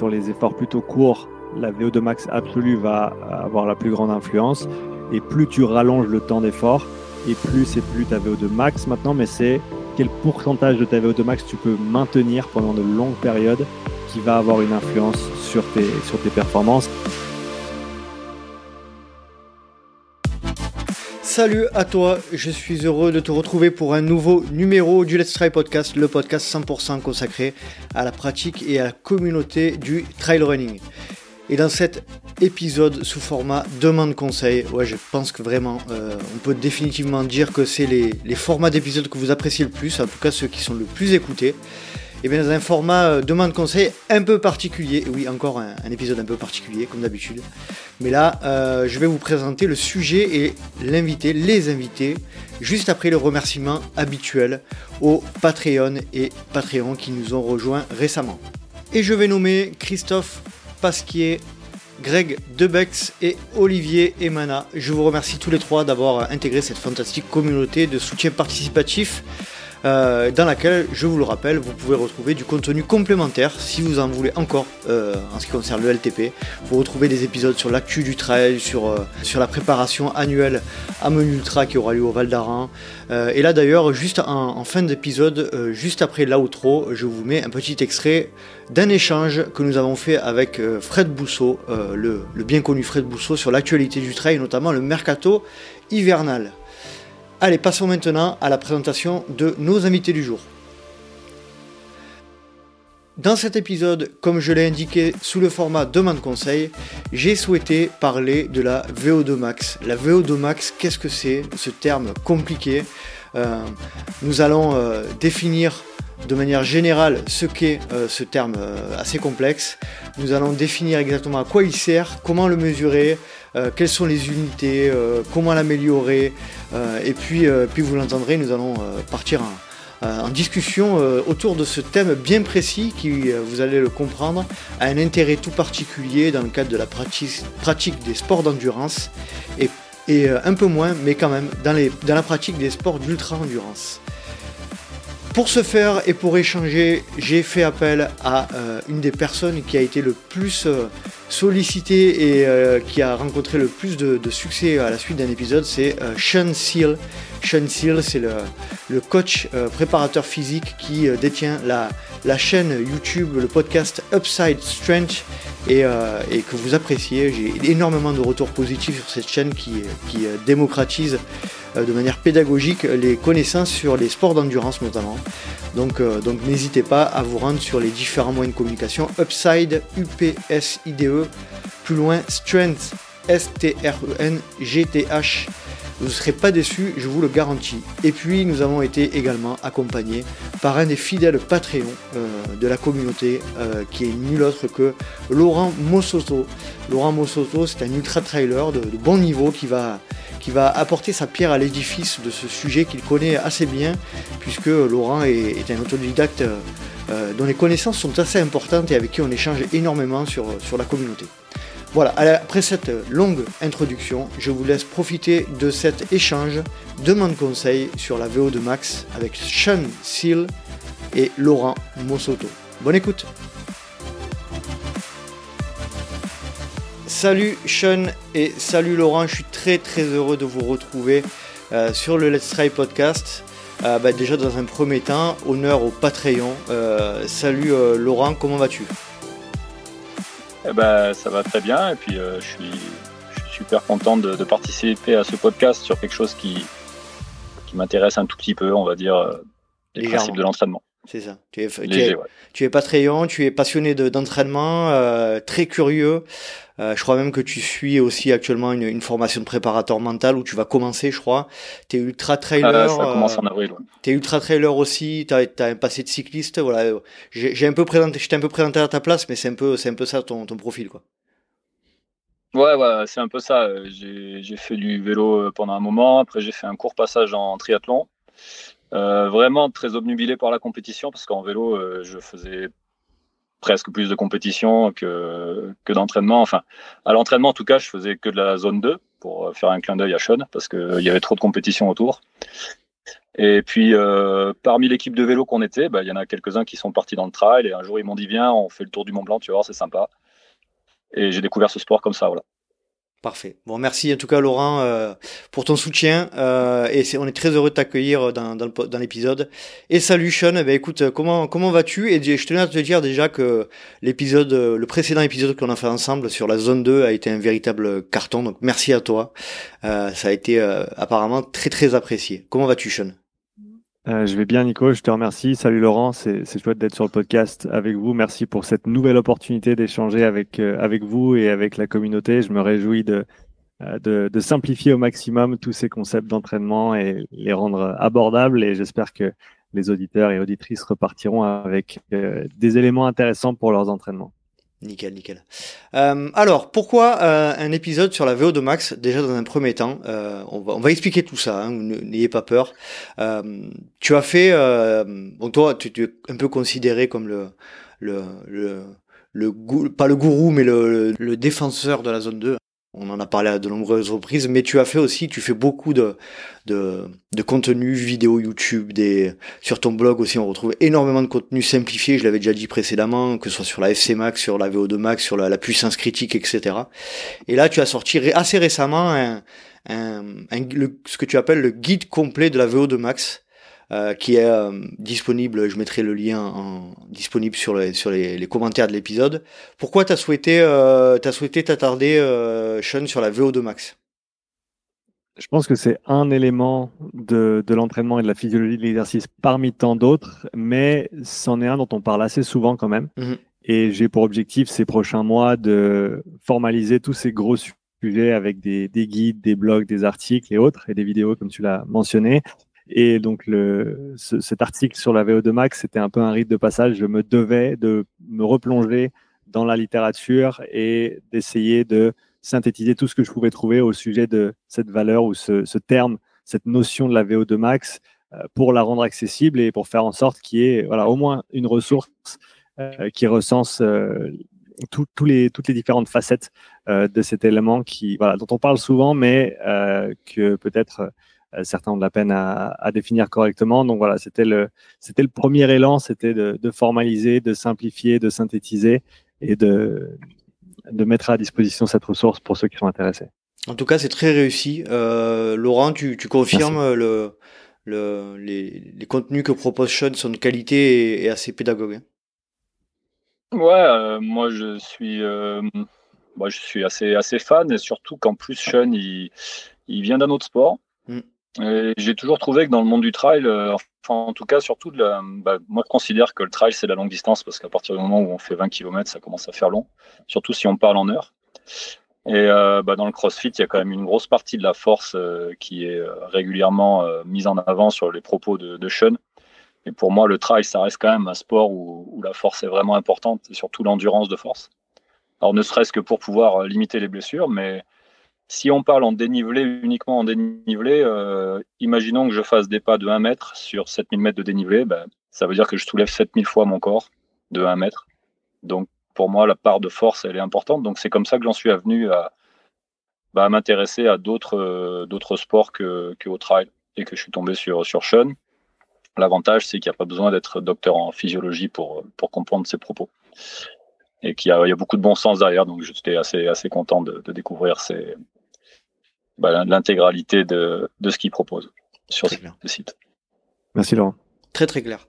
sur les efforts plutôt courts, la VO2 max absolue va avoir la plus grande influence. Et plus tu rallonges le temps d'effort, et plus c'est plus ta VO2 max maintenant, mais c'est quel pourcentage de ta VO2 max tu peux maintenir pendant de longues périodes qui va avoir une influence sur tes, sur tes performances. Salut à toi, je suis heureux de te retrouver pour un nouveau numéro du Let's Try Podcast, le podcast 100% consacré à la pratique et à la communauté du trail running. Et dans cet épisode sous format demande conseil, ouais, je pense que vraiment, euh, on peut définitivement dire que c'est les, formats d'épisodes que vous appréciez le plus, en tout cas ceux qui sont le plus écoutés. Et bien dans un format euh, demande conseil un peu particulier, oui encore un, épisode un peu particulier comme d'habitude, mais là euh, je vais vous présenter le sujet et l'invité, les invités, juste après le remerciement habituel aux Patreon et Patreon qui nous ont rejoints récemment. Et je vais nommer Christophe Pasquier, Greg Debex et Olivier Emana. Je vous remercie tous les trois d'avoir intégré cette fantastique communauté de soutien participatif euh, dans laquelle, je vous le rappelle, vous pouvez retrouver du contenu complémentaire si vous en voulez encore euh, en ce qui concerne le LTP. Vous retrouvez des épisodes sur l'actu du trail, sur, euh, sur la préparation annuelle à Menu Ultra qui aura lieu au Val d'Aran. et là d'ailleurs, juste en, fin d'épisode, juste après l'outro, je vous mets un petit extrait d'un échange que nous avons fait avec Fred Bousseau, le, le bien connu Fred Bousseau, sur l'actualité du trail, notamment le mercato hivernal. Allez, passons maintenant à la présentation de nos invités du jour. Dans cet épisode, comme je l'ai indiqué sous le format demande conseil, j'ai souhaité parler de la VO2 max. La VO2 max, qu'est-ce que c'est Ce terme compliqué? Euh, nous allons euh, définir de manière générale ce qu'est euh, ce terme assez complexe. Nous allons définir exactement à quoi il sert, comment le mesurer, euh, quelles sont les unités, euh, comment l'améliorer. Euh, et puis, puis vous l'entendrez, nous allons partir en, discussion autour de ce thème bien précis qui, vous allez le comprendre, a un intérêt tout particulier dans le cadre de la pratique, des sports d'endurance et, un peu moins, mais quand même, dans la pratique des sports d'ultra-endurance. Pour ce faire et pour échanger, j'ai fait appel à une des personnes qui a été le plus sollicité et euh, qui a rencontré le plus de, succès à la suite d'un épisode, c'est euh, Sean Seal. Sean Seal, c'est le, coach euh, préparateur physique qui détient la, chaîne YouTube, le podcast Upside Strength et, que vous appréciez. J'ai énormément de retours positifs sur cette chaîne qui démocratise de manière pédagogique les connaissances sur les sports d'endurance notamment. Donc, donc n'hésitez pas à vous rendre sur les différents moyens de communication Upside, UPSIDE, plus loin Strength, S-T-R-E-N-G-T-H. Vous ne serez pas déçus, je vous le garantis. Et puis nous avons été également accompagnés par un des fidèles Patreons euh, de la communauté, euh, qui est nul autre que Laurent Mossoto. Laurent Mossoto, c'est un ultra trailer de, bon niveau qui va, qui va apporter sa pierre à l'édifice de ce sujet qu'il connaît assez bien, puisque Laurent est, un autodidacte euh, dont les connaissances sont assez importantes et avec qui on échange énormément sur, sur la communauté. Voilà, après cette longue introduction, je vous laisse profiter de cet échange demande conseil sur la VO de Max avec Sean Seal et Laurent Mossoto. Bonne écoute Salut Sean et salut Laurent, je suis très très heureux de vous retrouver euh, sur le Let's Try podcast. Euh, bah, déjà dans un premier temps, honneur au Patreon. Euh, salut Laurent, comment vas-tu? Eh ben, ça va très bien et puis je, suis, super content de, participer à ce podcast sur quelque chose qui, qui m'intéresse un tout petit peu, on va dire, les principes de l'entraînement. C'est ça. Tu es, tu, es, Patreon, tu es passionné d'entraînement, très curieux. Euh, je crois même que tu suis aussi actuellement une, une, formation de préparateur mental où tu vas commencer, je crois. Tu es ultra trailer. Ah, ça commence en avril. Tu es ultra trailer aussi, tu as, un passé de cycliste. Voilà. J'ai un peu présenté, je t'ai un peu présenté à ta place, mais c'est un peu, c'est un peu ça ton, ton profil, quoi. Ouais, ouais c'est un peu ça. J'ai fait du vélo pendant un moment. Après, j'ai fait un court passage en triathlon. Euh, vraiment très obnubilé par la compétition parce qu'en vélo, euh, je faisais presque plus de compétition que, d'entraînement. Enfin, à l'entraînement, en tout cas, je faisais que de la zone 2 pour faire un clin d'œil à Sean parce qu'il y avait trop de compétition autour. Et puis, parmi l'équipe de vélo qu'on était, bah, il y en a quelques-uns qui sont partis dans le trail. Et un jour, ils m'ont dit Viens, on fait le tour du Mont Blanc, tu voir, c'est sympa. Et j'ai découvert ce sport comme ça. Voilà. Parfait. Bon, merci en tout cas Laurent euh, pour ton soutien euh, et on est très heureux de t'accueillir dans, l'épisode. Et salut Sean, eh ben, écoute, comment comment vas-tu? Et je tenais à te dire déjà que l'épisode, le précédent épisode qu'on a fait ensemble sur la zone 2 a été un véritable carton. Donc merci à toi. Euh, ça a été apparemment très très apprécié. Comment vas-tu Sean? Euh, je vais bien, Nico. Je te remercie. Salut Laurent. C'est chouette d'être sur le podcast avec vous. Merci pour cette nouvelle opportunité d'échanger avec, euh, avec vous et avec la communauté. Je me réjouis de, euh, de, de, simplifier au maximum tous ces concepts d'entraînement et les rendre abordables. Et j'espère que les auditeurs et auditrices repartiront avec des éléments intéressants pour leurs entraînements. Nickel, nickel. Euh, alors, pourquoi euh, un épisode sur la VO2 Max Déjà dans un premier temps, euh, on, va, expliquer tout ça, hein, n'ayez pas peur. tu as fait, bon toi, tu, tu, es un peu considéré comme le, le, le, le, pas le gourou, mais le, le défenseur de la zone 2. On en a parlé à de nombreuses reprises, mais tu as fait aussi, tu fais beaucoup de, de, de contenu vidéo YouTube, des, sur ton blog aussi, on retrouve énormément de contenu simplifié, je l'avais déjà dit précédemment, que ce soit sur la FC Max, sur la VO2 Max, sur la, puissance critique, etc. Et là, tu as sorti assez récemment un, un, ce que tu appelles le guide complet de la VO2 Max, euh, qui est euh, disponible, je mettrai le lien en, disponible sur les, sur les, les commentaires de l'épisode. Pourquoi tu as souhaité euh, as souhaité t'attarder, Sean, sur la VO2 Max? Je pense que c'est un élément de, de l'entraînement et de la physiologie de l'exercice parmi tant d'autres, mais c'en est un dont on parle assez souvent quand même. Mhm. Et j'ai pour objectif ces prochains mois de formaliser tous ces gros sujets avec des, des, guides, des blogs, des articles et autres, et des vidéos comme tu l'as mentionné, et donc, cet article sur la VO2 Max, c'était un peu un rite de passage. Je me devais de me replonger dans la littérature et d'essayer de synthétiser tout ce que je pouvais trouver au sujet de cette valeur ou ce, terme, cette notion de la VO2 Max euh, pour la rendre accessible et pour faire en sorte qu'il y ait voilà, au moins une ressource euh, qui recense euh, toutes les différentes facettes de cet élément dont on parle souvent, mais que peut-être certains ont de la peine à, définir correctement. Donc voilà, c'était le, c'était le premier élan, c'était de, formaliser, de simplifier, de synthétiser et de, de mettre à disposition cette ressource pour ceux qui sont intéressés. En tout cas, c'est très réussi. Euh, Laurent, tu, confirmes le, le, les, les, contenus que propose Sean sont de qualité et, assez pédagogues. Hein? Ouais, euh, moi je suis, moi je suis assez, assez fan et surtout qu'en plus Sean il, il vient d'un autre sport. J'ai toujours trouvé que dans le monde du trail, euh, enfin en tout cas surtout, de bah, moi je considère que le trail c'est la longue distance parce qu'à partir du moment où on fait 20 km, ça commence à faire long, surtout si on parle en heure. Et euh, bah, dans le CrossFit, il y a quand même une grosse partie de la force euh, qui est régulièrement mise en avant sur les propos de, de Sean. Et pour moi, le trail, ça reste quand même un sport où, où la force est vraiment importante et surtout l'endurance de force. Alors ne serait-ce que pour pouvoir limiter les blessures, mais si on parle en dénivelé, uniquement en dénivelé, euh, imaginons que je fasse des pas de 1 mètre sur 7000 mètres de dénivelé, ben, ça veut dire que je soulève 7000 fois mon corps de 1 mètre. Donc pour moi, la part de force, elle est importante. Donc c'est comme ça que j'en suis venu à, bah, m'intéresser à d'autres euh, d'autres sports que, que, au trail et que je suis tombé sur, sur Sean. L'avantage, c'est qu'il n'y a pas besoin d'être docteur en physiologie pour, pour comprendre ses propos. Et qu'il y, y, a beaucoup de bon sens derrière. Donc j'étais assez, assez content de, de découvrir ces, bah, l'intégralité de, de, ce qu'il propose sur le site. Merci Laurent. Très très clair.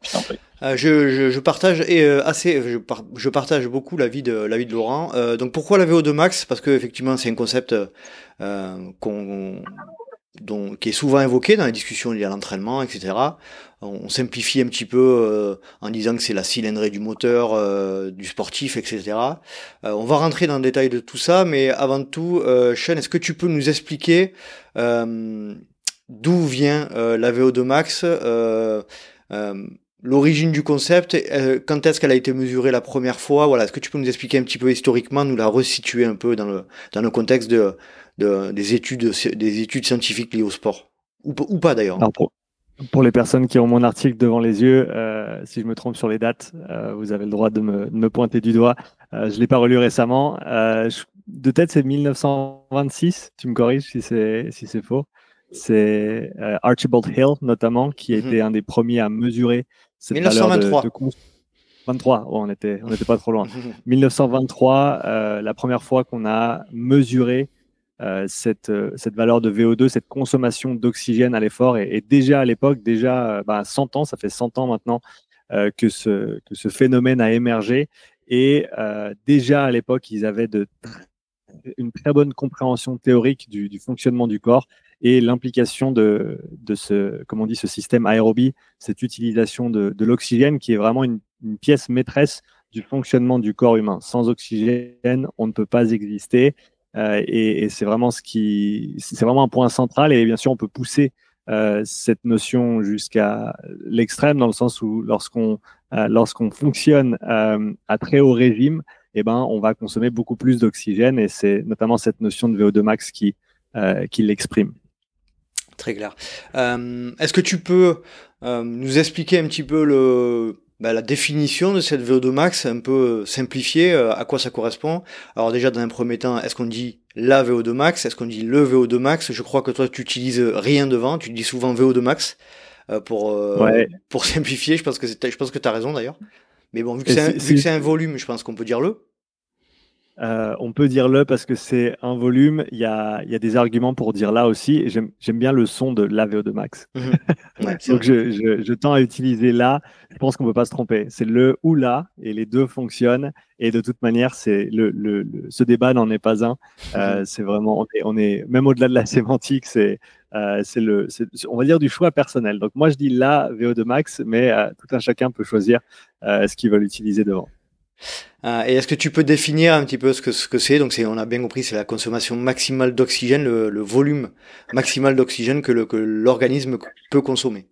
Euh, je, je, je, partage et euh, assez, je, je, partage beaucoup l'avis de l'avis de Laurent. Euh, donc pourquoi la VO2 max? Parce que effectivement c'est un concept euh, qu'on dont, qui est souvent invoqué dans les discussions liées à l'entraînement, etc. On simplifie un petit peu euh, en disant que c'est la cylindrée du moteur, euh, du sportif, etc. Euh, on va rentrer dans le détail de tout ça, mais avant tout, Sean, est-ce que tu peux nous expliquer d'où vient la VO2 Max l'origine du concept, quand est-ce qu'elle a été mesurée la première fois? Voilà, est-ce que tu peux nous expliquer un petit peu historiquement, nous la resituer un peu dans le dans le contexte de, de des études des études scientifiques liées au sport ou, ou pas d'ailleurs pour les personnes qui ont mon article devant les yeux, euh, si je me trompe sur les dates, euh, vous avez le droit de me, me pointer du doigt. Euh, je l'ai pas relu récemment. De tête, c'est 1926. Tu me corriges si c'est si faux. c'est Archibald Hill notamment qui a mhm. été un des premiers à mesurer cette 1923. valeur de, 23, on était, on n'était pas trop loin. 1923, la première fois qu'on a mesuré cette, cette valeur de VO2, cette consommation d'oxygène à l'effort. Et, déjà à l'époque, déjà bah, 100 ans, ça fait 100 ans maintenant que, ce, phénomène a émergé. Et déjà à l'époque, ils avaient une très bonne compréhension théorique du, fonctionnement du corps et l'implication de, ce, comment on dit, ce système aérobie, cette utilisation de, l'oxygène qui est vraiment une, pièce maîtresse du fonctionnement du corps humain. Sans oxygène, on ne peut pas exister. Euh, et, c'est vraiment ce qui, c'est vraiment un point central. Et bien sûr, on peut pousser euh, cette notion jusqu'à l'extrême dans le sens où lorsqu'on euh, lorsqu'on fonctionne à très haut régime, eh ben, on va consommer beaucoup plus d'oxygène et c'est notamment cette notion de VO2 max qui, euh, qui l'exprime. Très clair. Euh, est-ce que tu peux euh, nous expliquer un petit peu le, bah, la définition de cette VO2 max, un peu simplifiée, à quoi ça correspond Alors déjà, dans un premier temps, est-ce qu'on dit la VO2 max? Est-ce qu'on dit le VO2 max? Je crois que toi, tu utilises rien devant, tu dis souvent VO2 max pour, pour simplifier. Je pense que, je pense que tu as raison d'ailleurs. Mais bon, vu que c'est un, volume, je pense qu'on peut dire le. Euh, on peut dire le parce que c'est un volume. Il y a, y a, des arguments pour dire là aussi. J'aime bien le son de la VO2 max. Mhm. Donc je, je, je, tends à utiliser là. Je pense qu'on ne peut pas se tromper. C'est le ou là et les deux fonctionnent. Et de toute manière, c'est le, le, ce débat n'en est pas un. Euh, mhm. c'est vraiment, on est, on est même au-delà de la sémantique. C'est euh, c'est le, on va dire du choix personnel. Donc moi je dis la VO2 max, mais tout un chacun peut choisir ce qu'il veut utiliser devant. Et est-ce que tu peux définir un petit peu ce que ce que c'est? Donc on a bien compris, c'est la consommation maximale d'oxygène, le, volume maximal d'oxygène que, l'organisme peut consommer.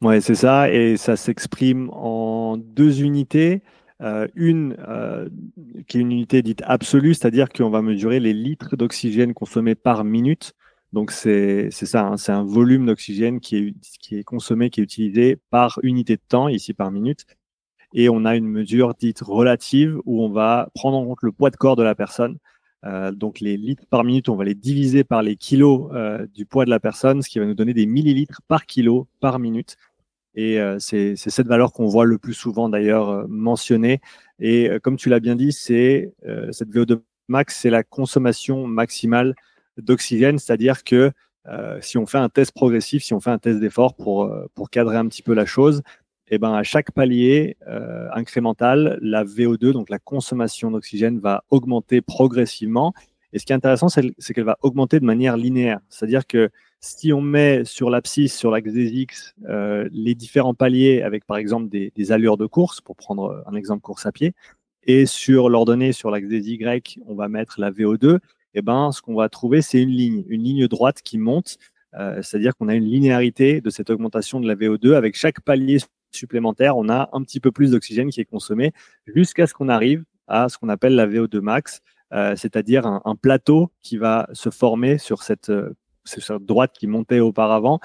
Ouais, c'est ça, et ça s'exprime en deux unités. une qui est une unité dite absolue, c'est-à-dire qu'on va mesurer les litres d'oxygène consommés par minute. Donc c'est ça, hein, c'est un volume d'oxygène qui est consommé, qui est utilisé par unité de temps, ici par minute. Et on a une mesure dite relative où on va prendre en compte le poids de corps de la personne. Euh, donc les litres par minute, on va les diviser par les kilos euh, du poids de la personne, ce qui va nous donner des millilitres par kilo par minute. Et euh, c'est cette valeur qu'on voit le plus souvent d'ailleurs mentionnée. Et comme tu l'as bien dit, c'est cette VO2 max, c'est la consommation maximale d'oxygène, c'est-à-dire que si on fait un test progressif, si on fait un test d'effort pour, pour cadrer un petit peu la chose, et eh ben à chaque palier euh, incrémental, la VO2, donc la consommation d'oxygène, va augmenter progressivement. Et ce qui est intéressant, c'est qu'elle va augmenter de manière linéaire. C'est-à-dire que si on met sur l'abscisse, sur l'axe des X, les différents paliers avec par exemple des, allures de course, pour prendre un exemple course à pied, et sur l'ordonnée sur l'axe des Y, on va mettre la VO2, eh ben, ce qu'on va trouver, c'est une ligne, une ligne droite qui monte. Euh, c'est-à-dire qu'on a une linéarité de cette augmentation de la VO2. Avec chaque palier supplémentaire, on a un petit peu plus d'oxygène qui est consommé jusqu'à ce qu'on arrive à ce qu'on appelle la VO2 max, euh, c'est-à-dire un, plateau qui va se former sur cette, euh, droite qui montait auparavant.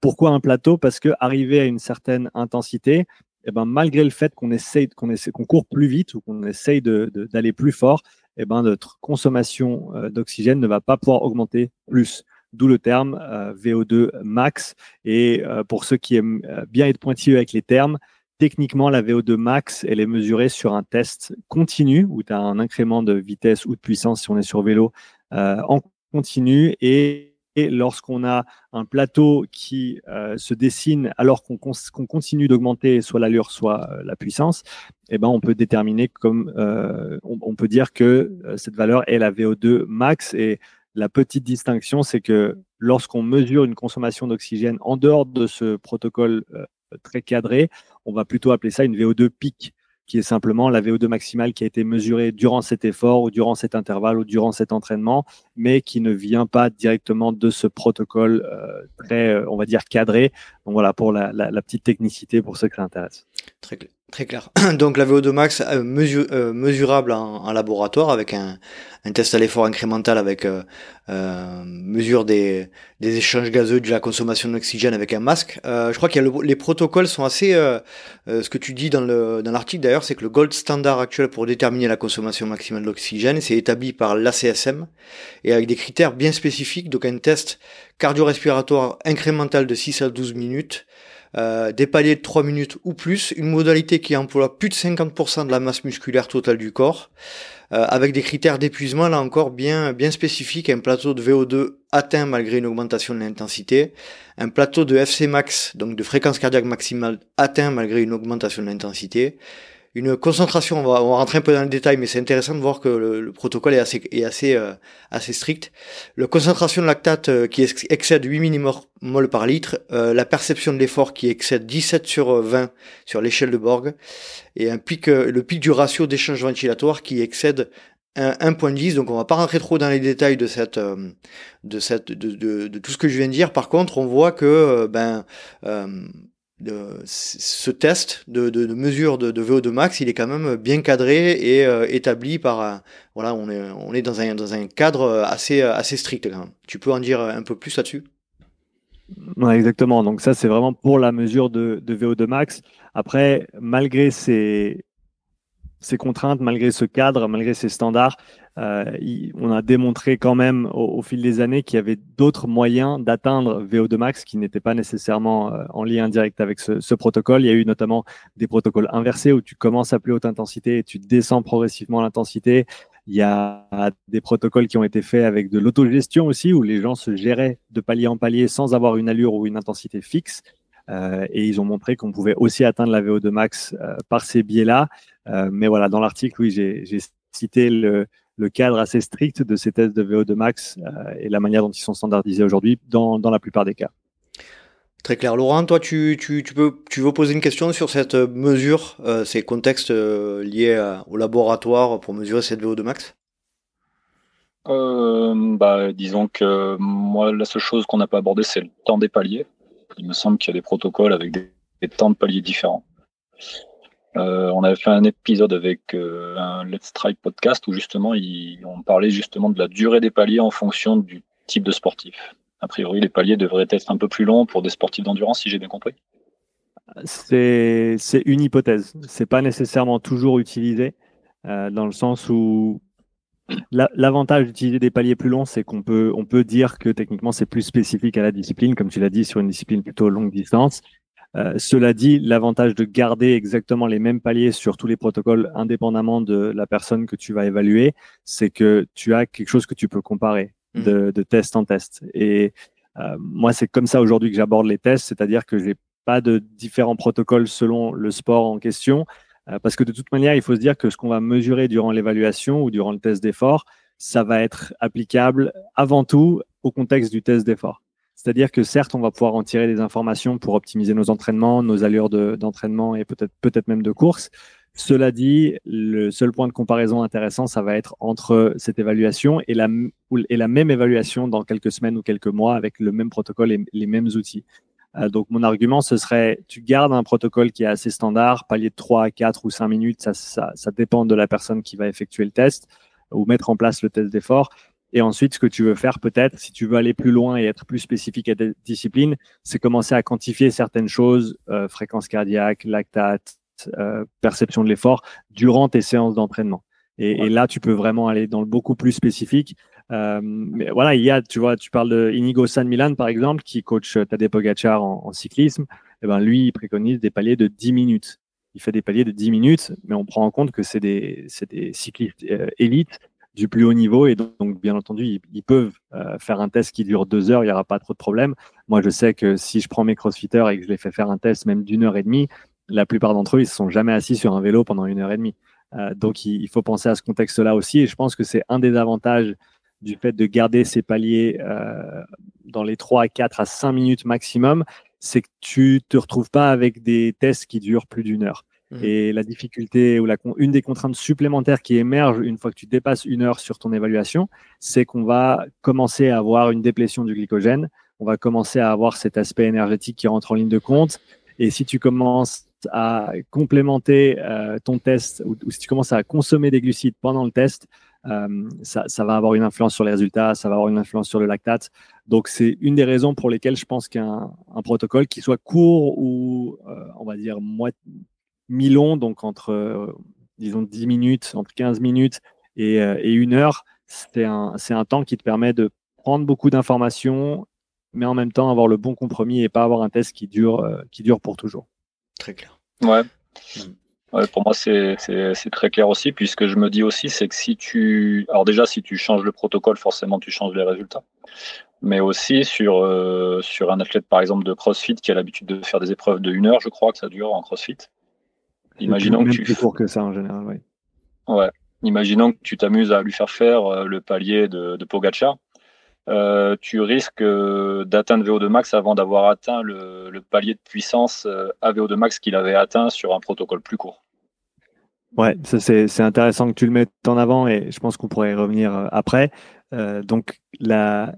pourquoi un plateau? Parce que arrivé à une certaine intensité, eh ben, malgré le fait qu'on essaye, qu'on essaie, qu'on court plus vite ou qu'on essaye d'aller plus fort, eh ben, notre consommation euh, d'oxygène ne va pas pouvoir augmenter plus. D'où le terme euh, VO2 max. Et euh, pour ceux qui aiment bien être pointilleux avec les termes, techniquement, la VO2 max, elle est mesurée sur un test continu où tu as un incrément de vitesse ou de puissance si on est sur vélo en continu et et lorsqu'on a un plateau qui euh, se dessine alors qu'on continue d'augmenter soit l'allure, soit euh, la puissance, eh ben, on peut déterminer comme euh, on, peut dire que cette valeur est la VO2 max. Et la petite distinction, c'est que lorsqu'on mesure une consommation d'oxygène en dehors de ce protocole très cadré, on va plutôt appeler ça une VO2 pic qui est simplement la VO2 maximale qui a été mesurée durant cet effort ou durant cet intervalle ou durant cet entraînement, mais qui ne vient pas directement de ce protocole euh, très, euh, on va dire, cadré. Donc voilà, pour la, petite technicité pour ceux que ça intéresse. Très clair. Très clair. Donc la VO2 max euh, euh, mesurable en, laboratoire avec un, test à l'effort incrémental avec euh, mesure des, échanges gazeux de la consommation d'oxygène avec un masque. je crois que les protocoles sont assez... ce que tu dis dans l'article dans d'ailleurs, c'est que le gold standard actuel pour déterminer la consommation maximale d'oxygène, c'est établi par l'ACSM et avec des critères bien spécifiques. Donc un test cardio-respiratoire incrémental de 6 à 12 minutes euh, des paliers de 3 minutes ou plus, une modalité qui emploie plus de 50% de la masse musculaire totale du corps, euh, avec des critères d'épuisement là encore bien, bien spécifiques, un plateau de VO2 atteint malgré une augmentation de l'intensité, un plateau de FC max, donc de fréquence cardiaque maximale atteint malgré une augmentation de l'intensité, une concentration, on va, on va, rentrer un peu dans le détail, mais c'est intéressant de voir que le, protocole est assez, est assez, euh, assez strict. La concentration de lactate euh, qui excède 8 mmol par litre, euh, la perception de l'effort qui excède 17 sur 20 sur l'échelle de Borg, et un pic, le pic du ratio d'échange ventilatoire qui excède 1.10, donc on va pas rentrer trop dans les détails de cette, de cette, de, de, de, tout ce que je viens de dire. Par contre, on voit que ben ce test de, mesure de, VO2 max, il est quand même bien cadré et euh, établi par voilà, on est dans un cadre assez strict quand même. Tu peux en dire un peu plus là-dessus? Exactement. Donc ça c'est vraiment pour la mesure de, de VO2 max. Après, malgré ces contraintes, malgré ce cadre, malgré ces standards, euh, on a démontré quand même au, fil des années qu'il y avait d'autres moyens d'atteindre VO2 max qui n'étaient pas nécessairement euh, en lien direct avec ce, protocole. Il y a eu notamment des protocoles inversés où tu commences à plus haute intensité et tu descends progressivement l'intensité. Il y a des protocoles qui ont été faits avec de l'autogestion aussi, où les gens se géraient de palier en palier sans avoir une allure ou une intensité fixe. Euh, et ils ont montré qu'on pouvait aussi atteindre la VO2 max par ces biais-là. mais voilà, dans l'article, oui, j'ai cité le, le cadre assez strict de ces tests de VO2 max euh, et la manière dont ils sont standardisés aujourd'hui dans, dans, la plupart des cas. Très clair. Laurent, toi, tu, tu, tu, peux, tu veux poser une question sur cette mesure, euh, ces contextes euh, liés au laboratoire pour mesurer cette VO2 max? Bah, Disons que moi, la seule chose qu'on n'a pas abordé, c'est le temps des paliers. Il me semble qu'il y a des protocoles avec des, des temps de paliers différents. Euh, on avait fait un épisode avec euh, un Let's Try podcast où justement on parlait justement de la durée des paliers en fonction du type de sportif. A priori, les paliers devraient être un peu plus longs pour des sportifs d'endurance, si j'ai bien compris. C'est une hypothèse. C'est pas nécessairement toujours utilisé euh, dans le sens où L'avantage d'utiliser des paliers plus longs, c'est qu'on peut, on peut dire que techniquement c'est plus spécifique à la discipline, comme tu l'as dit, sur une discipline plutôt longue distance. Euh, cela dit, l'avantage de garder exactement les mêmes paliers sur tous les protocoles, indépendamment de la personne que tu vas évaluer, c'est que tu as quelque chose que tu peux comparer de, mmh. test en test. Et euh, moi, c'est comme ça aujourd'hui que j'aborde les tests, c'est-à-dire que j'ai pas de différents protocoles selon le sport en question, euh, parce que de toute manière, il faut se dire que ce qu'on va mesurer durant l'évaluation ou durant le test d'effort, ça va être applicable avant tout au contexte du test d'effort. C'est-à-dire que certes, on va pouvoir en tirer des informations pour optimiser nos entraînements, nos allures d'entraînement et peut-être même de course. Cela dit, le seul point de comparaison intéressant, ça va être entre cette évaluation et la, même évaluation dans quelques semaines ou quelques mois avec le même protocole et les mêmes outils. Euh, donc mon argument, ce serait, tu gardes un protocole qui est assez standard, palier de 3, 4 ou 5 minutes, ça dépend de la personne qui va effectuer le test ou mettre en place le test d'effort. Et ensuite, ce que tu veux faire peut-être, si tu veux aller plus loin et être plus spécifique à ta discipline, c'est commencer à quantifier certaines choses, euh, fréquence cardiaque, lactate, euh, perception de l'effort, durant tes séances d'entraînement. Et, là, tu peux vraiment aller dans le beaucoup plus spécifique. Euh, mais voilà, il y a, tu vois, tu parles de Inigo San Milan, par exemple, qui coach Tadej Pogacar en, en cyclisme. Et eh ben, lui, il préconise des paliers de 10 minutes. Il fait des paliers de 10 minutes, mais on prend en compte que c'est des, des cyclistes élites du plus haut niveau et donc, bien entendu ils, peuvent euh, faire un test qui dure deux heures, il n'y aura pas trop de problème. Moi je sais que si je prends mes crossfitters et que je les fais faire un test même d'une heure et demie, la plupart d'entre eux ils se sont jamais assis sur un vélo pendant une heure et demie. Euh, donc il, faut penser à ce contexte-là aussi et je pense que c'est un des avantages du fait de garder ces paliers euh, dans les 3 à 4 à 5 minutes maximum, c'est que tu te retrouves pas avec des tests qui durent plus d'une heure. Mmh. Et la difficulté ou la, une des contraintes supplémentaires qui émergent une fois que tu dépasses une heure sur ton évaluation, c'est qu'on va commencer à avoir une déplétion du glycogène. On va commencer à avoir cet aspect énergétique qui rentre en ligne de compte. Et si tu commences à complémenter euh, ton test ou, si tu commences à consommer des glucides pendant le test, euh, ça, va avoir une influence sur les résultats, ça va avoir une influence sur le lactate. Donc, c'est une des raisons pour lesquelles je pense qu'un protocole qui soit court ou, on va dire, mi-long, donc entre, disons, 10 minutes, entre 15 minutes et, et une heure, c'est un, un temps qui te permet de prendre beaucoup d'informations mais en même temps avoir le bon compromis et pas avoir un test qui dure, euh, qui dure pour toujours. Très clair. Ouais. Hmm. pour moi, c'est très clair aussi, puisque je me dis aussi, c'est que si tu. Alors, déjà, si tu changes le protocole, forcément, tu changes les résultats. Mais aussi sur, euh, sur un athlète, par exemple, de CrossFit qui a l'habitude de faire des épreuves de une heure, je crois que ça dure en CrossFit. Imaginons que tu. plus court que ça en général, oui. Ouais. Imaginons que tu t'amuses à lui faire faire euh, le palier de, de Pogacar euh, tu risques euh, d'atteindre VO2 max avant d'avoir atteint le, palier de puissance euh, à VO2 max qu'il avait atteint sur un protocole plus court. Ouais, c'est intéressant que tu le mettes en avant et je pense qu'on pourrait y revenir après. donc, la,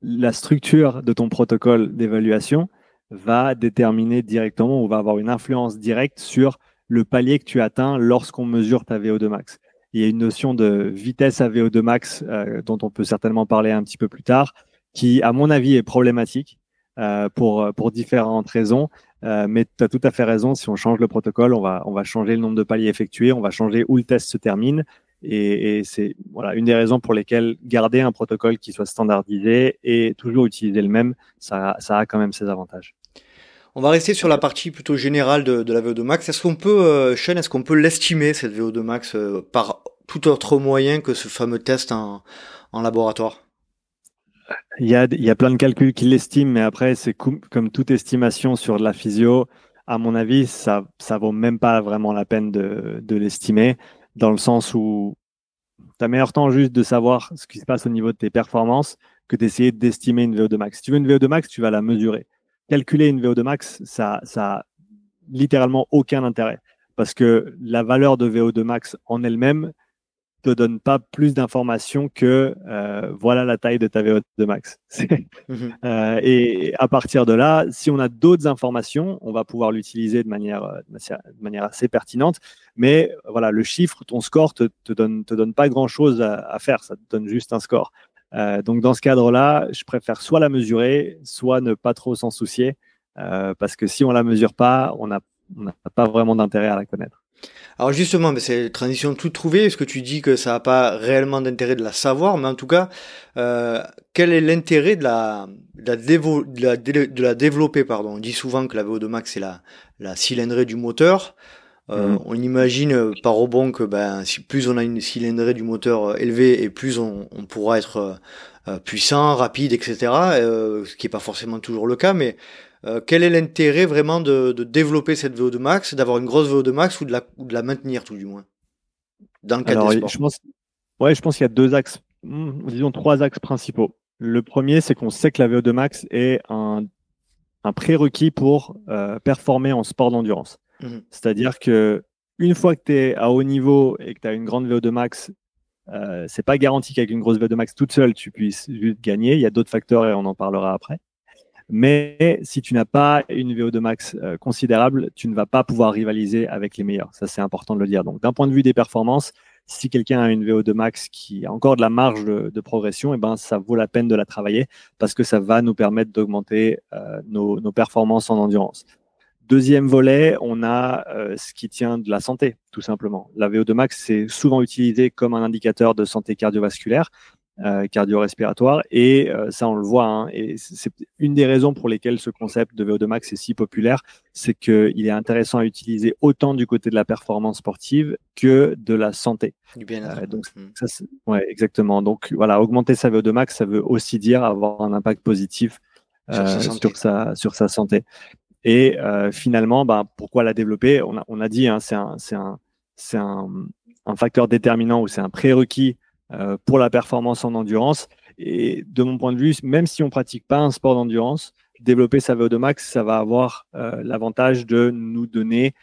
la structure de ton protocole d'évaluation va déterminer directement ou va avoir une influence directe sur le palier que tu atteins lorsqu'on mesure ta VO2 max il y a une notion de vitesse à VO2 max euh, dont on peut certainement parler un petit peu plus tard, qui, à mon avis, est problématique euh, pour, pour différentes raisons. Euh, mais tu as tout à fait raison, si on change le protocole, on va, on va changer le nombre de paliers effectués, on va changer où le test se termine. Et, et c'est voilà, une des raisons pour lesquelles garder un protocole qui soit standardisé et toujours utiliser le même, ça, ça a quand même ses avantages. On va rester sur la partie plutôt générale de, la VO2 max. Est-ce qu'on peut, euh, Sean, est-ce qu'on peut l'estimer cette VO2 max euh, par tout autre moyen que ce fameux test en, laboratoire? Il y, a, il y a plein de calculs qui l'estiment, mais après, c'est comme toute estimation sur de la physio. À mon avis, ça ça vaut même pas vraiment la peine de, de l'estimer, dans le sens où tu as meilleur temps juste de savoir ce qui se passe au niveau de tes performances que d'essayer d'estimer une VO2 max. Si tu veux une VO2 max, tu vas la mesurer calculer une VO2 max, ça, ça littéralement aucun intérêt. Parce que la valeur de VO2 max en elle-même te donne pas plus d'informations que euh, voilà la taille de ta VO2 max. Mhm. euh, et à partir de là, si on a d'autres informations, on va pouvoir l'utiliser de manière, euh, de manière assez pertinente. Mais voilà, le chiffre, ton score te, te donne, te donne pas grand chose à, à, faire. Ça te donne juste un score. Euh, donc dans ce cadre-là, je préfère soit la mesurer, soit ne pas trop s'en soucier, euh, parce que si on la mesure pas, on n'a pas vraiment d'intérêt à la connaître. Alors justement, mais c'est transition tout trouvée. Est-ce que tu dis que ça n'a pas réellement d'intérêt de la savoir, mais en tout cas, euh, quel est l'intérêt de la, de la, développer pardon? On dit souvent que la VO2 max c'est la, la cylindrée du moteur. Euh, mhm. On imagine euh, par rebond que ben, si plus on a une cylindrée du moteur euh, élevée et plus on, pourra être puissant, rapide, etc. ce qui n'est pas forcément toujours le cas, mais quel est l'intérêt vraiment de, développer cette VO2 max, d'avoir une grosse VO2 max ou de, la, de la maintenir tout du moins dans le cadre des sports? je pense, Ouais, je pense qu'il y a deux axes, hmm, disons trois axes principaux. Le premier, c'est qu'on sait que la VO2 max est un, un prérequis pour performer en sport d'endurance. Mhm. C'est-à-dire que une fois que tu es à haut niveau et que tu as une grande VO2 max, euh, c'est pas garanti qu'avec une grosse VO2 max toute seule, tu puisses gagner. Il y a d'autres facteurs et on en parlera après. Mais si tu n'as pas une VO2 max euh, considérable, tu ne vas pas pouvoir rivaliser avec les meilleurs. Ça, c'est important de le dire. Donc, d'un point de vue des performances, si quelqu'un a une VO2 max qui a encore de la marge de, progression, eh ben, ça vaut la peine de la travailler parce que ça va nous permettre d'augmenter euh, nos, performances en endurance. Deuxième volet, on a euh, ce qui tient de la santé, tout simplement. La VO2 max, c'est souvent utilisé comme un indicateur de santé cardiovasculaire, euh, cardio-respiratoire, et euh, ça, on le voit. Hein, et c'est une des raisons pour lesquelles ce concept de VO2 max est si populaire, c'est qu'il est intéressant à utiliser autant du côté de la performance sportive que de la santé. Du bien-être. donc, mmh. ça, ouais, exactement. Donc, voilà, augmenter sa VO2 max, ça veut aussi dire avoir un impact positif sur sa, sur sa santé. Et euh, finalement, bah, pourquoi la développer? On a, on a, dit, hein, c'est un, un, un, un, facteur déterminant ou c'est un prérequis euh, pour la performance en endurance. Et de mon point de vue, même si on pratique pas un sport d'endurance, développer sa VO2 max, ça va avoir euh, l'avantage de nous donner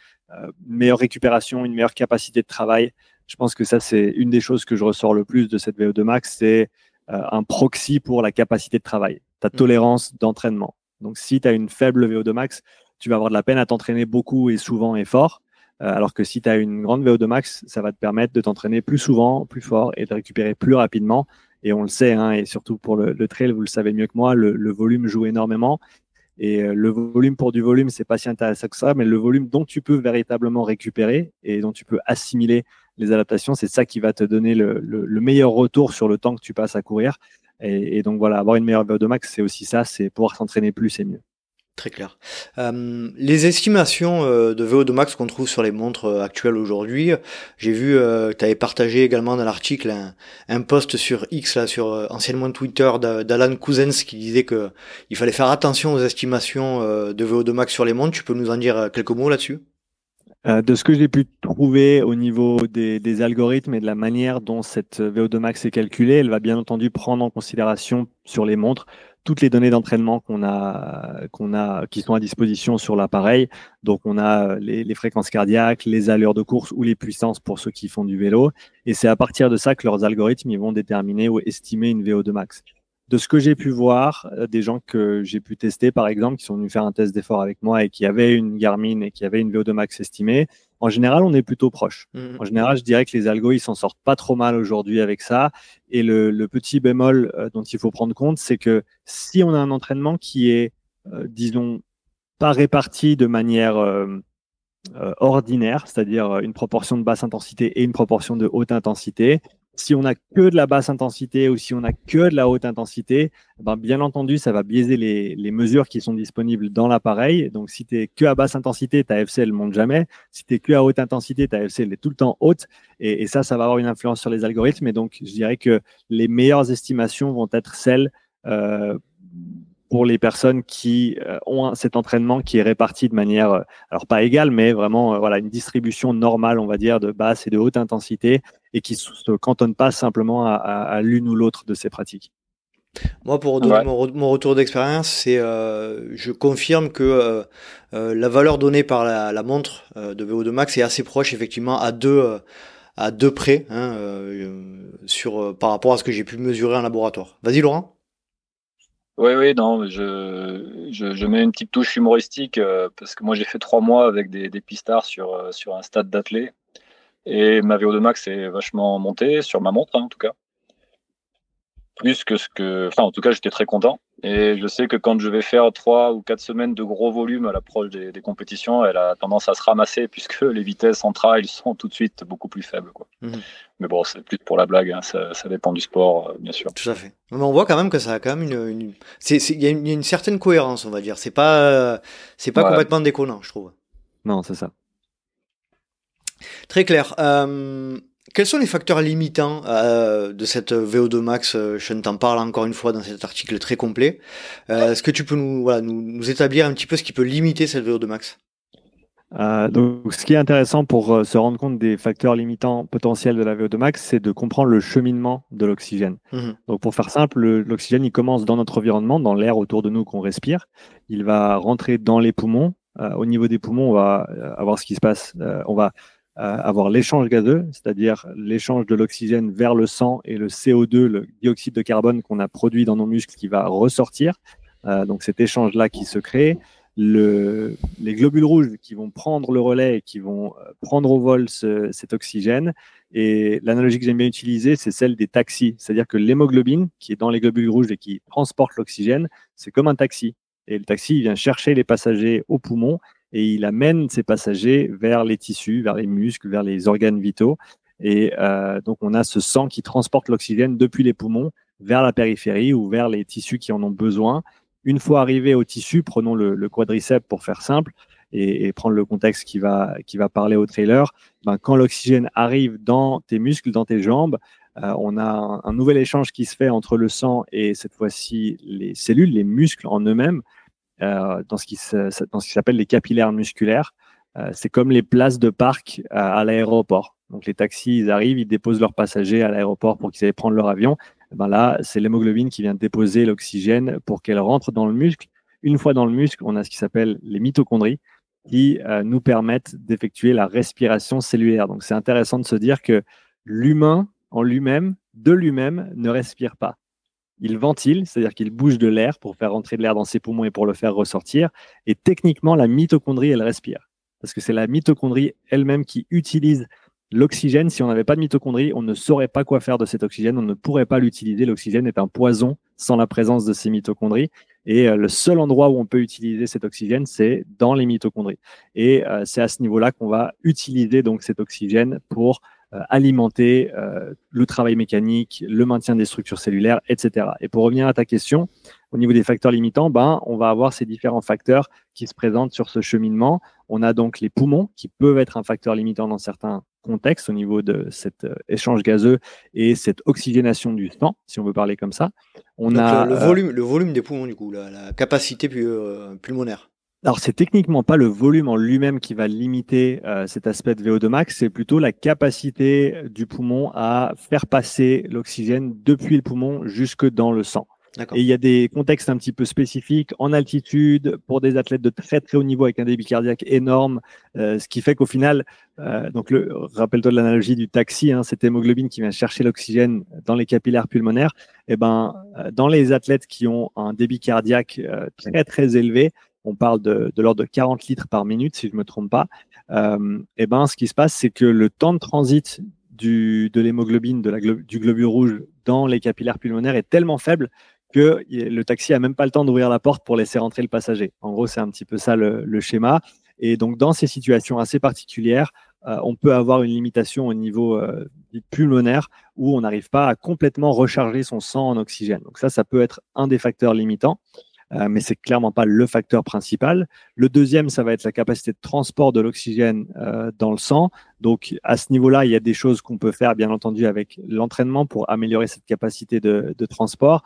une meilleure récupération, une meilleure capacité de travail. Je pense que ça, c'est une des choses que je ressors le plus de cette VO2 max, c'est un proxy pour la capacité de travail, ta mmh. tolérance d'entraînement. Donc, si tu as une faible VO2 max, tu vas avoir de la peine à t'entraîner beaucoup et souvent et fort. Euh, alors que si tu as une grande VO2 max, ça va te permettre de t'entraîner plus souvent, plus fort et de récupérer plus rapidement. Et on le sait, hein, et surtout pour le, trail, vous le savez mieux que moi, le, volume joue énormément. Et euh, le volume pour du volume, c'est pas si intéressant que ça, mais le volume dont tu peux véritablement récupérer et dont tu peux assimiler les adaptations, c'est ça qui va te donner le, meilleur retour sur le temps que tu passes à courir. Et, et donc voilà, avoir une meilleure VO2 max, c'est aussi ça, c'est pouvoir s'entraîner plus et mieux. Très clair. Euh, les estimations euh, de VO2 max qu'on trouve sur les montres euh, actuelles aujourd'hui, j'ai vu que tu avais partagé également dans l'article un, un, post sur X, là, sur anciennement Twitter d'Alan Cousens qui disait que il fallait faire attention aux estimations de VO2 max sur les montres. Tu peux nous en dire quelques mots là-dessus? De ce que j'ai pu trouver au niveau des, algorithmes et de la manière dont cette VO2 max est calculée, elle va bien entendu prendre en considération sur les montres toutes les données d'entraînement qu'on a, qu'on a, qui sont à disposition sur l'appareil. Donc, on a les, fréquences cardiaques, les allures de course ou les puissances pour ceux qui font du vélo. Et c'est à partir de ça que leurs algorithmes vont déterminer ou estimer une VO2 max. De ce que j'ai pu voir, euh, des gens que j'ai pu tester, par exemple, qui sont venus faire un test d'effort avec moi et qui avaient une Garmin et qui avaient une VO2 max estimée, en général, on est plutôt proche. Mmh. En général, je dirais que les algos, ils s'en sortent pas trop mal aujourd'hui avec ça. Et le, petit bémol euh, dont il faut prendre compte, c'est que si on a un entraînement qui est, euh, disons, pas réparti de manière euh, ordinaire, c'est-à-dire une proportion de basse intensité et une proportion de haute intensité, si on a que de la basse intensité ou si on a que de la haute intensité, ben bien entendu, ça va biaiser les, mesures qui sont disponibles dans l'appareil. Donc, si tu es que à basse intensité, ta FC, elle monte jamais. Si tu es que à haute intensité, ta FC, elle est tout le temps haute. Et, et, ça, ça va avoir une influence sur les algorithmes. Et donc, je dirais que les meilleures estimations vont être celles euh, pour les personnes qui euh, ont cet entraînement qui est réparti de manière, euh, alors pas égale, mais vraiment voilà une distribution normale, on va dire, de basse et de haute intensité et qui se cantonne pas simplement à, l'une ou l'autre de ces pratiques. Moi, pour donner mon, retour d'expérience, c'est, euh, je confirme que la valeur donnée par la, montre de VO2 max est assez proche, effectivement, à deux, à deux près, hein, sur, par rapport à ce que j'ai pu mesurer en laboratoire. Vas-y, Laurent. Oui, oui, non, je, je, mets une petite touche humoristique euh, parce que moi j'ai fait trois mois avec des, des pistards sur, euh, sur un stade d'athlée et ma VO2 max est vachement montée sur ma montre hein, en tout cas plus que ce que. Enfin, en tout cas, j'étais très content. Et je sais que quand je vais faire trois ou quatre semaines de gros volume à l'approche des, compétitions, elle a tendance à se ramasser puisque les vitesses en trail sont tout de suite beaucoup plus faibles. Quoi. Mhm. Mais bon, c'est plus pour la blague, hein. ça, dépend du sport, euh, bien sûr. Tout à fait. Mais on voit quand même que ça a quand même une. Il y, a une certaine cohérence, on va dire. C'est pas, c'est pas complètement déconnant, je trouve. Non, c'est ça. Très clair. Euh, quels sont les facteurs limitants euh, de cette VO2 max euh, Je t'en parle encore une fois dans cet article très complet. Euh, est-ce que tu peux nous, voilà, nous, établir un petit peu ce qui peut limiter cette VO2 max? Donc, ce qui est intéressant pour se rendre compte des facteurs limitants potentiels de la VO2 max, c'est de comprendre le cheminement de l'oxygène. Mmh donc, pour faire simple, l'oxygène, il commence dans notre environnement, dans l'air autour de nous qu'on respire. Il va rentrer dans les poumons. au niveau des poumons, on va avoir ce qui se passe. on va avoir l'échange gazeux, c'est-à-dire l'échange de l'oxygène vers le sang et le CO2, le dioxyde de carbone qu'on a produit dans nos muscles qui va ressortir. Euh, donc cet échange-là qui se crée. Le, les globules rouges qui vont prendre le relais et qui vont euh, prendre au vol ce, cet oxygène. Et l'analogie que j'aime bien utiliser, c'est celle des taxis. C'est-à-dire que l'hémoglobine, qui est dans les globules rouges et qui transporte l'oxygène, c'est comme un taxi. Et le taxi, il vient chercher les passagers au poumon et il amène ses passagers vers les tissus, vers les muscles, vers les organes vitaux. Et euh, donc on a ce sang qui transporte l'oxygène depuis les poumons vers la périphérie ou vers les tissus qui en ont besoin. Une fois arrivé au tissu, prenons le, quadriceps pour faire simple et, prendre le contexte qui va, qui va parler au trailer. Ben, quand l'oxygène arrive dans tes muscles, dans tes jambes, euh, on a un, nouvel échange qui se fait entre le sang et cette fois-ci les cellules, les muscles en eux-mêmes. Euh, dans ce qui s'appelle les capillaires musculaires. Euh, c'est comme les places de parc à, l'aéroport. Donc les taxis, ils arrivent, ils déposent leurs passagers à l'aéroport pour qu'ils aillent prendre leur avion. Eh ben là, c'est l'hémoglobine qui vient déposer l'oxygène pour qu'elle rentre dans le muscle. Une fois dans le muscle, on a ce qui s'appelle les mitochondries qui euh, nous permettent d'effectuer la respiration cellulaire. Donc c'est intéressant de se dire que l'humain en lui-même, de lui-même, ne respire pas. Il ventile, c'est-à-dire qu'il bouge de l'air pour faire rentrer de l'air dans ses poumons et pour le faire ressortir. Et techniquement, la mitochondrie, elle respire. Parce que c'est la mitochondrie elle-même qui utilise l'oxygène. Si on n'avait pas de mitochondrie, on ne saurait pas quoi faire de cet oxygène, on ne pourrait pas l'utiliser. L'oxygène est un poison sans la présence de ces mitochondries. Et euh, le seul endroit où on peut utiliser cet oxygène, c'est dans les mitochondries. Et euh, c'est à ce niveau-là qu'on va utiliser donc cet oxygène pour alimenter euh, le travail mécanique, le maintien des structures cellulaires, etc. Et pour revenir à ta question, au niveau des facteurs limitants, ben, on va avoir ces différents facteurs qui se présentent sur ce cheminement. On a donc les poumons qui peuvent être un facteur limitant dans certains contextes au niveau de cet euh, échange gazeux et cette oxygénation du sang, si on veut parler comme ça. On a le, volume, le volume des poumons du coup, la, capacité pulmonaire. Alors, c'est techniquement pas le volume en lui-même qui va limiter euh, cet aspect de VO2 max, c'est plutôt la capacité du poumon à faire passer l'oxygène depuis le poumon jusque dans le sang. Et il y a des contextes un petit peu spécifiques en altitude pour des athlètes de très très haut niveau avec un débit cardiaque énorme, euh, ce qui fait qu'au final, euh, donc le, rappelle-toi de l'analogie du taxi, hein, cette hémoglobine qui vient chercher l'oxygène dans les capillaires pulmonaires. Et eh ben, dans les athlètes qui ont un débit cardiaque très très élevé, on parle de, l'ordre de 40 litres par minute, si je ne me trompe pas, euh, et eh ben, ce qui se passe, c'est que le temps de transit de l'hémoglobine, du globule rouge dans les capillaires pulmonaires est tellement faible que le taxi a même pas le temps d'ouvrir la porte pour laisser rentrer le passager. En gros, c'est un petit peu ça le, schéma. Et donc, dans ces situations assez particulières, euh, on peut avoir une limitation au niveau euh, pulmonaire où on n'arrive pas à complètement recharger son sang en oxygène. Donc ça, ça peut être un des facteurs limitants. Euh, mais c'est clairement pas le facteur principal. Le deuxième, ça va être la capacité de transport de l'oxygène euh, dans le sang. Donc à ce niveau-là, il y a des choses qu'on peut faire, bien entendu, avec l'entraînement pour améliorer cette capacité de, de, transport.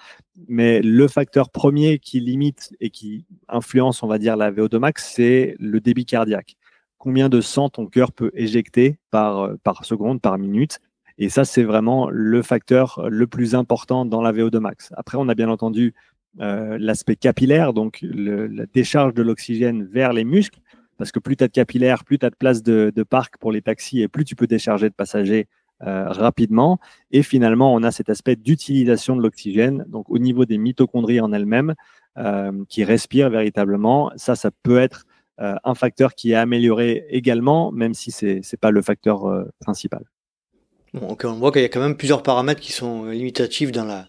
Mais le facteur premier qui limite et qui influence, on va dire, la VO2 max, c'est le débit cardiaque. Combien de sang ton cœur peut éjecter par, euh, par seconde, par minute? Et ça, c'est vraiment le facteur le plus important dans la VO2 max. Après, on a bien entendu euh, l'aspect capillaire, donc la décharge de l'oxygène vers les muscles, parce que plus tu as de capillaires, plus tu as de place de, parc pour les taxis et plus tu peux décharger de passagers euh, rapidement. Et finalement, on a cet aspect d'utilisation de l'oxygène, donc au niveau des mitochondries en elles-mêmes, euh, qui respirent véritablement. Ça, ça peut être un facteur qui est amélioré également, même si ce n'est pas le facteur principal. Bon, on voit qu'il y a quand même plusieurs paramètres qui sont limitatifs dans, la,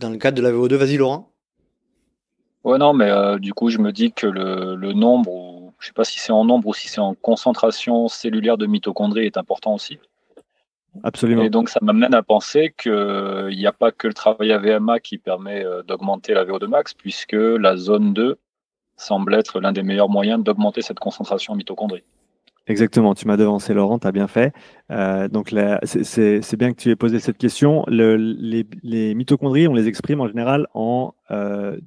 dans le cadre de la VO2. Vas-y, Laurent. Ouais, non, mais euh, du coup, je me dis que le, le nombre, ou, je sais pas si c'est en nombre ou si c'est en concentration cellulaire de mitochondries est important aussi. Absolument. Et donc, ça m'amène à penser qu'il n'y a pas que le travail à VMA qui permet euh, d'augmenter la VO2 max, puisque la zone 2 semble être l'un des meilleurs moyens d'augmenter cette concentration en mitochondries. Exactement, tu m'as devancé Laurent, tu as bien fait. Euh, donc c'est bien que tu aies posé cette question. Le, les, les, mitochondries, on les exprime en général en euh,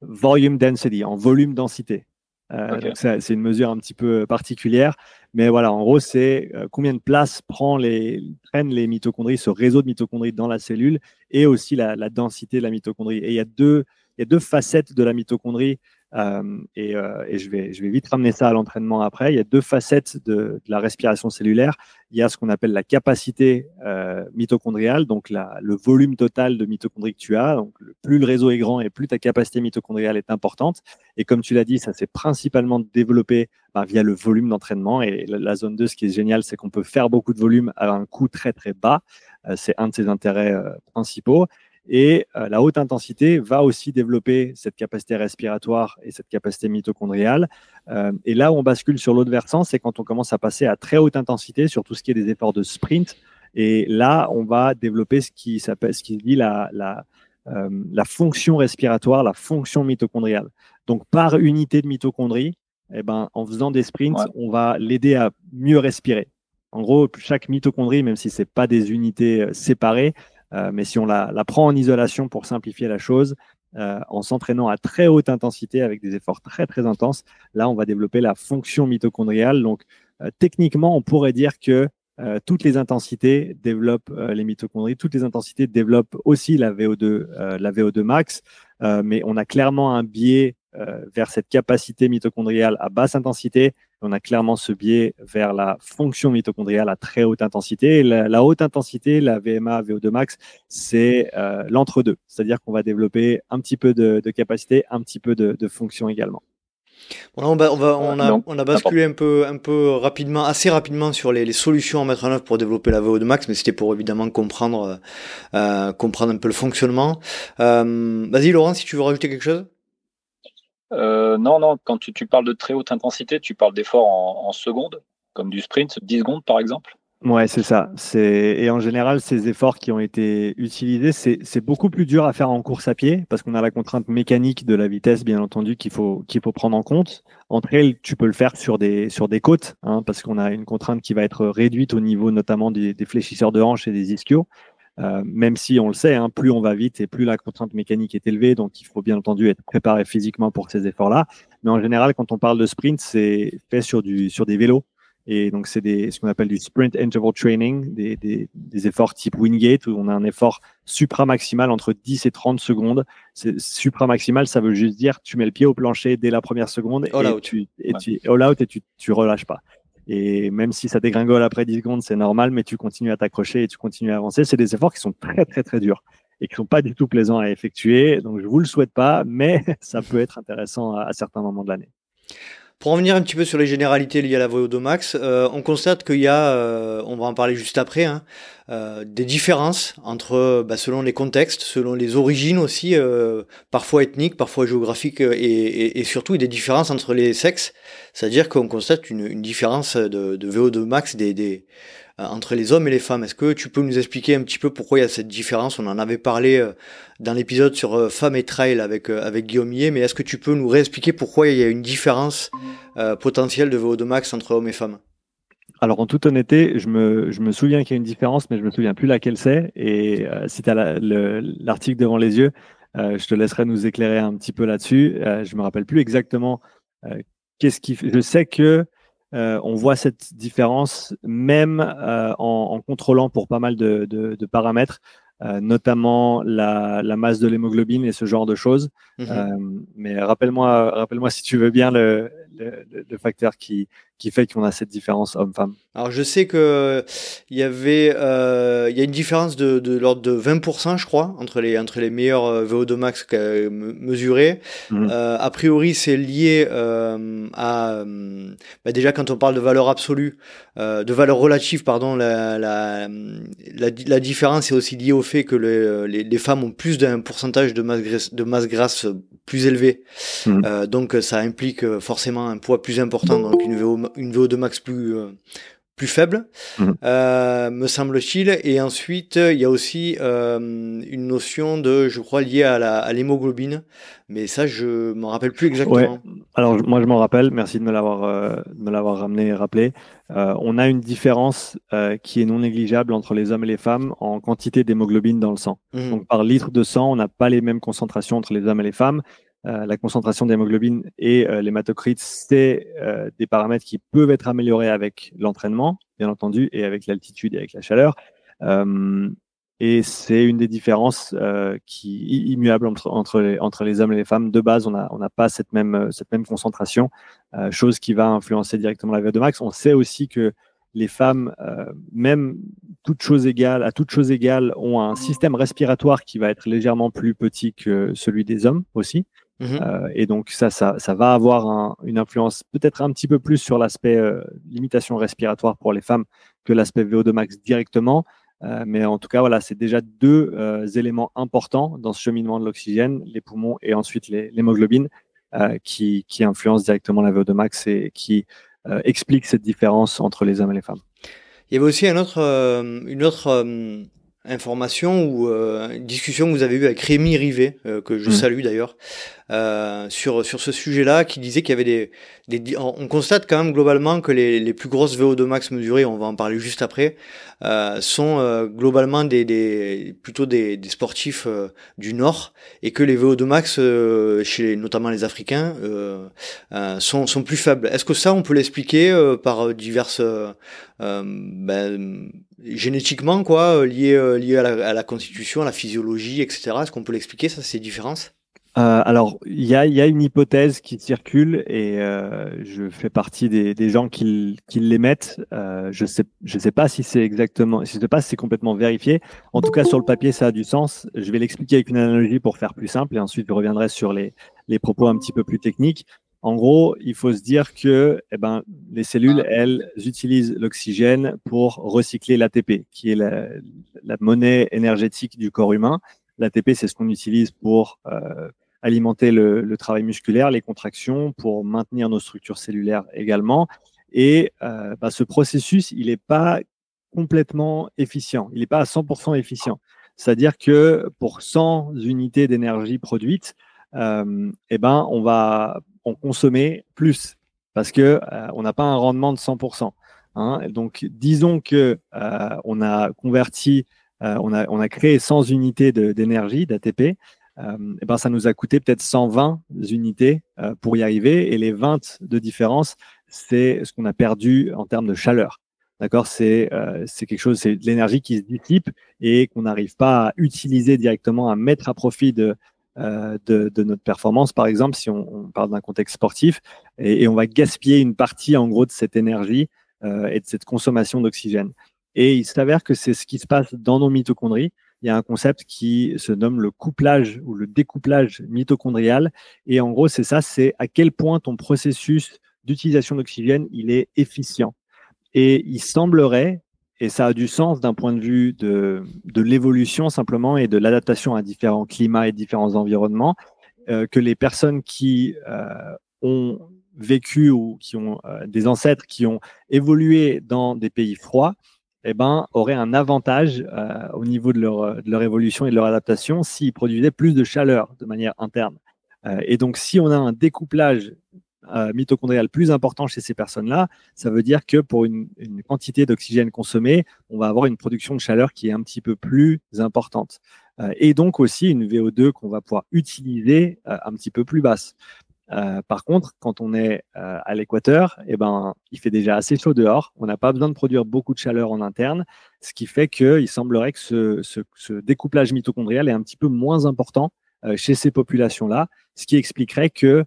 volume density, en volume densité. Euh, c'est une mesure un petit peu particulière, mais voilà, en gros, c'est euh, combien de place prend les, prennent les mitochondries, ce réseau de mitochondries dans la cellule, et aussi la, la densité de la mitochondrie. Et il y a deux, il y a deux facettes de la mitochondrie euh, et, euh, je, vais, vite ramener ça à l'entraînement après. Il y a deux facettes de, la respiration cellulaire. Il y a ce qu'on appelle la capacité euh, mitochondriale, donc la, le volume total de mitochondries que tu as. Donc, plus le réseau est grand et plus ta capacité mitochondriale est importante. Et comme tu l'as dit, ça s'est principalement développé bah, via le volume d'entraînement. Et la, zone 2, ce qui est génial, c'est qu'on peut faire beaucoup de volume à un coût très très bas. C'est un de ses intérêts principaux. Et euh, la haute intensité va aussi développer cette capacité respiratoire et cette capacité mitochondriale. Euh, et là où on bascule sur l'autre versant, c'est quand on commence à passer à très haute intensité sur tout ce qui est des efforts de sprint. Et là, on va développer ce qui s'appelle, ce qui dit la, la, euh, la fonction respiratoire, la fonction mitochondriale. Donc, par unité de mitochondrie, eh ben, en faisant des sprints, on va l'aider à mieux respirer. En gros, chaque mitochondrie, même si c'est pas des unités séparées, mais si on la, prend en isolation pour simplifier la chose, euh, en s'entraînant à très haute intensité avec des efforts très très intenses, là on va développer la fonction mitochondriale. Donc euh, techniquement, on pourrait dire que toutes les intensités développent les mitochondries, toutes les intensités développent aussi la VO2, la VO2 max, mais on a clairement un biais vers cette capacité mitochondriale à basse intensité On a clairement ce biais vers la fonction mitochondriale à très haute intensité. La, haute intensité, la VMA, VO2 max, c'est euh, l'entre-deux. C'est-à-dire qu'on va développer un petit peu de, capacité, un petit peu de, de fonction également on, va, on, a, on a basculé un peu, un peu rapidement, assez rapidement sur les, solutions à mettre en œuvre pour développer la VO de max, mais c'était pour évidemment comprendre, euh, comprendre un peu le fonctionnement. Euh, vas-y Laurent, si tu veux rajouter quelque chose? Euh, non, non, quand tu, parles de très haute intensité, tu parles d'efforts en, en secondes, comme du sprint, 10 secondes par exemple Ouais, c'est ça. Et en général, ces efforts qui ont été utilisés, c'est beaucoup plus dur à faire en course à pied parce qu'on a la contrainte mécanique de la vitesse, bien entendu, qu'il faut, prendre en compte. Entre elles, tu peux le faire sur des, des côtes hein, parce qu'on a une contrainte qui va être réduite au niveau notamment des, fléchisseurs de hanches et des ischios. Euh, même si on le sait, hein, plus on va vite et plus la contrainte mécanique est élevée, donc il faut bien entendu être préparé physiquement pour ces efforts-là. Mais en général, quand on parle de sprint, c'est fait sur, du, sur des vélos et donc, c'est ce qu'on appelle du sprint interval training, des, des, des, efforts type Wingate, où on a un effort supramaximal entre 10 et 30 secondes. Supramaximal, ça veut juste dire tu mets le pied au plancher dès la première seconde et, tu, et tu all out et tu, tu relâches pas. Et même si ça dégringole après 10 secondes, c'est normal, mais tu continues à t'accrocher et tu continues à avancer. C'est des efforts qui sont très, très, très durs et qui sont pas du tout plaisants à effectuer. Donc, je vous le souhaite pas, mais ça peut être intéressant à certains moments de l'année. Pour en venir un petit peu sur les généralités liées à la VO2max, euh, on constate qu'il y a, euh, on va en parler juste après, hein, euh, des différences entre, bah, selon les contextes, selon les origines aussi, parfois ethniques, parfois géographiques, et, et, surtout des différences entre les sexes. C'est-à-dire qu'on constate une, une, différence de, de VO2max des, des euh, entre les hommes et les femmes. Est-ce que tu peux nous expliquer un petit peu pourquoi il y a cette différence? On en avait parlé euh, dans l'épisode sur euh, femmes et trail avec avec Guillaume Millet, mais est-ce que tu peux nous réexpliquer pourquoi il y a une différence potentielle de VO2 max entre hommes et femmes? Alors en toute honnêteté, je me, souviens qu'il y a une différence, mais je me souviens plus laquelle c'est. Et si tu as l'article devant les yeux, je te laisserai nous éclairer un petit peu là-dessus. je me rappelle plus exactement qu'est-ce qui. Je sais que euh, on voit cette différence même euh, en, contrôlant pour pas mal de, paramètres, euh, notamment la, masse de l'hémoglobine et ce genre de choses. Mhm. mais rappelle-moi, rappelle-moi si tu veux bien le, le facteur qui, qui fait qu'on a cette différence homme-femme Alors je sais que il y avait euh, y a une différence de, de l'ordre de 20% je crois entre les entre les meilleurs euh, VO2 max mesurés. Mhm. Euh, a priori c'est lié euh, à euh, bah déjà quand on parle de valeur absolue euh, de valeur relative pardon la la, la, la différence est aussi liée au fait que les, les, femmes ont plus d'un pourcentage de masse grasse, de masse grasse plus élevé. Mhm. donc ça implique forcément un poids plus important donc une VO une VO2 max plus euh, plus faible, mhm. euh, me semble-t-il. Et ensuite, il y a aussi euh, une notion de, je crois, liée à l'hémoglobine. Mais ça, je m'en rappelle plus exactement. Alors, moi, je m'en rappelle. Merci de me l'avoir me l'avoir ramené et rappelé. on a une différence qui est non négligeable entre les hommes et les femmes en quantité d'hémoglobine dans le sang. Mhm. Donc, par litre de sang, on n'a pas les mêmes concentrations entre les hommes et les femmes. Euh, la concentration d'hémoglobine et euh, l'hématocrite, c'est euh, des paramètres qui peuvent être améliorés avec l'entraînement, bien entendu, et avec l'altitude et avec la chaleur. et c'est une des différences qui immuable entre, entre, les, entre les hommes et les femmes. De base, on n'a on pas cette même, cette même concentration, chose qui va influencer directement la VO2 max. On sait aussi que les femmes, même toute chose égale, à toute chose égale, ont un système respiratoire qui va être légèrement plus petit que celui des hommes aussi. Mhm. Euh, et donc ça, ça, ça va avoir une influence peut-être un petit peu plus sur l'aspect euh, limitation respiratoire pour les femmes que l'aspect VO2 max directement. Euh, mais en tout cas, voilà, c'est déjà deux éléments importants dans ce cheminement de l'oxygène, les poumons et ensuite l'hémoglobine, qui, qui influencent directement la VO2 max et qui expliquent cette différence entre les hommes et les femmes. Il y avait aussi un autre, une autre information ou une discussion que vous avez eue avec Rémi Rivet, que je mmh. salue d'ailleurs, euh, sur sur ce sujet-là, qui disait qu'il y avait des, des, on constate quand même globalement que les, les plus grosses VO2 max mesurées, on va en parler juste après, euh, sont euh, globalement des, des plutôt des, des sportifs euh, du Nord et que les VO2 max chez notamment les Africains sont sont plus faibles. Est-ce que ça on peut l'expliquer par diverses ben, génétiquement quoi, lié lié à la, à la constitution, à la physiologie, etc. Est-ce qu'on peut l'expliquer ça ces différences? Euh, alors, il y a, une hypothèse qui circule et euh, je fais partie des, gens qui, l'émettent. Euh, je sais, je sais pas si c'est exactement, je sais pas si c'est complètement vérifié. En tout cas, sur le papier, ça a du sens. Je vais l'expliquer avec une analogie pour faire plus simple et ensuite je reviendrai sur les, propos un petit peu plus techniques. En gros, il faut se dire que eh ben, les cellules, elles, utilisent l'oxygène pour recycler l'ATP, qui est la, la, monnaie énergétique du corps humain. L'ATP, c'est ce qu'on utilise pour alimenter le, travail musculaire, les contractions, pour maintenir nos structures cellulaires également. Et euh, bah, ce processus, il n'est pas complètement efficient. Il n'est pas à 100% efficient. C'est-à-dire que pour 100 unités d'énergie produites, euh, eh ben, on va en consommer plus parce que euh, on n'a pas un rendement de 100%. Hein. Donc, disons que on a converti, on a, on, a, créé 100 unités d'énergie, d'ATP, euh, eh ben, ça nous a coûté peut-être 120 unités euh, pour y arriver. Et les 20 de différence, c'est ce qu'on a perdu en termes de chaleur. D'accord? C'est euh, quelque chose, c'est de l'énergie qui se dissipe et qu'on n'arrive pas à utiliser directement, à mettre à profit de, de, de, notre performance, par exemple, si on, parle d'un contexte sportif, et, et, on va gaspiller une partie, en gros, de cette énergie et de cette consommation d'oxygène. Et il s'avère que c'est ce qui se passe dans nos mitochondries il y a un concept qui se nomme le couplage ou le découplage mitochondrial. Et en gros, c'est ça, c'est à quel point ton processus d'utilisation d'oxygène, il est efficient. Et il semblerait, et ça a du sens d'un point de vue de, l'évolution simplement et de l'adaptation à différents climats et différents environnements, euh, que les personnes qui euh, ont vécu ou qui ont euh, des ancêtres qui ont évolué dans des pays froids, eh ben, auraient un avantage euh, au niveau de leur, de leur, évolution et de leur adaptation s'ils produisaient plus de chaleur de manière interne. Euh, et donc, si on a un découplage euh, mitochondrial plus important chez ces personnes-là, ça veut dire que pour une, une quantité d'oxygène consommée, on va avoir une production de chaleur qui est un petit peu plus importante. et donc aussi une VO2 qu'on va pouvoir utiliser un petit peu plus basse. Euh, par contre, quand on est euh, à l'équateur, eh ben, il fait déjà assez chaud dehors. On n'a pas besoin de produire beaucoup de chaleur en interne, ce qui fait qu'il semblerait que ce, découplage mitochondrial est un petit peu moins important euh, chez ces populations-là, ce qui expliquerait que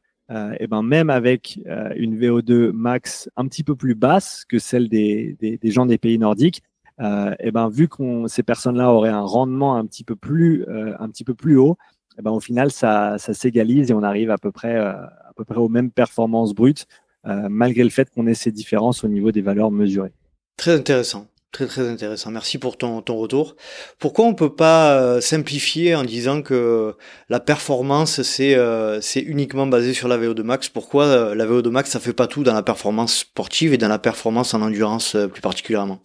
eh ben, même avec une VO2 max un petit peu plus basse que celle des, gens des pays nordiques, eh ben, vu que ces personnes-là auraient un rendement un petit peu plus, un petit peu plus haut, eh ben, au final, ça, s'égalise et on arrive à peu près, euh, à peu près aux mêmes performances brutes, euh, malgré le fait qu'on ait ces différences au niveau des valeurs mesurées. Très intéressant. Très très intéressant. Merci pour ton, ton retour. Pourquoi on peut pas euh, simplifier en disant que la performance c'est c'est uniquement basé sur la VO2 max? Pourquoi la VO2 max ça fait pas tout dans la performance sportive et dans la performance en endurance plus particulièrement?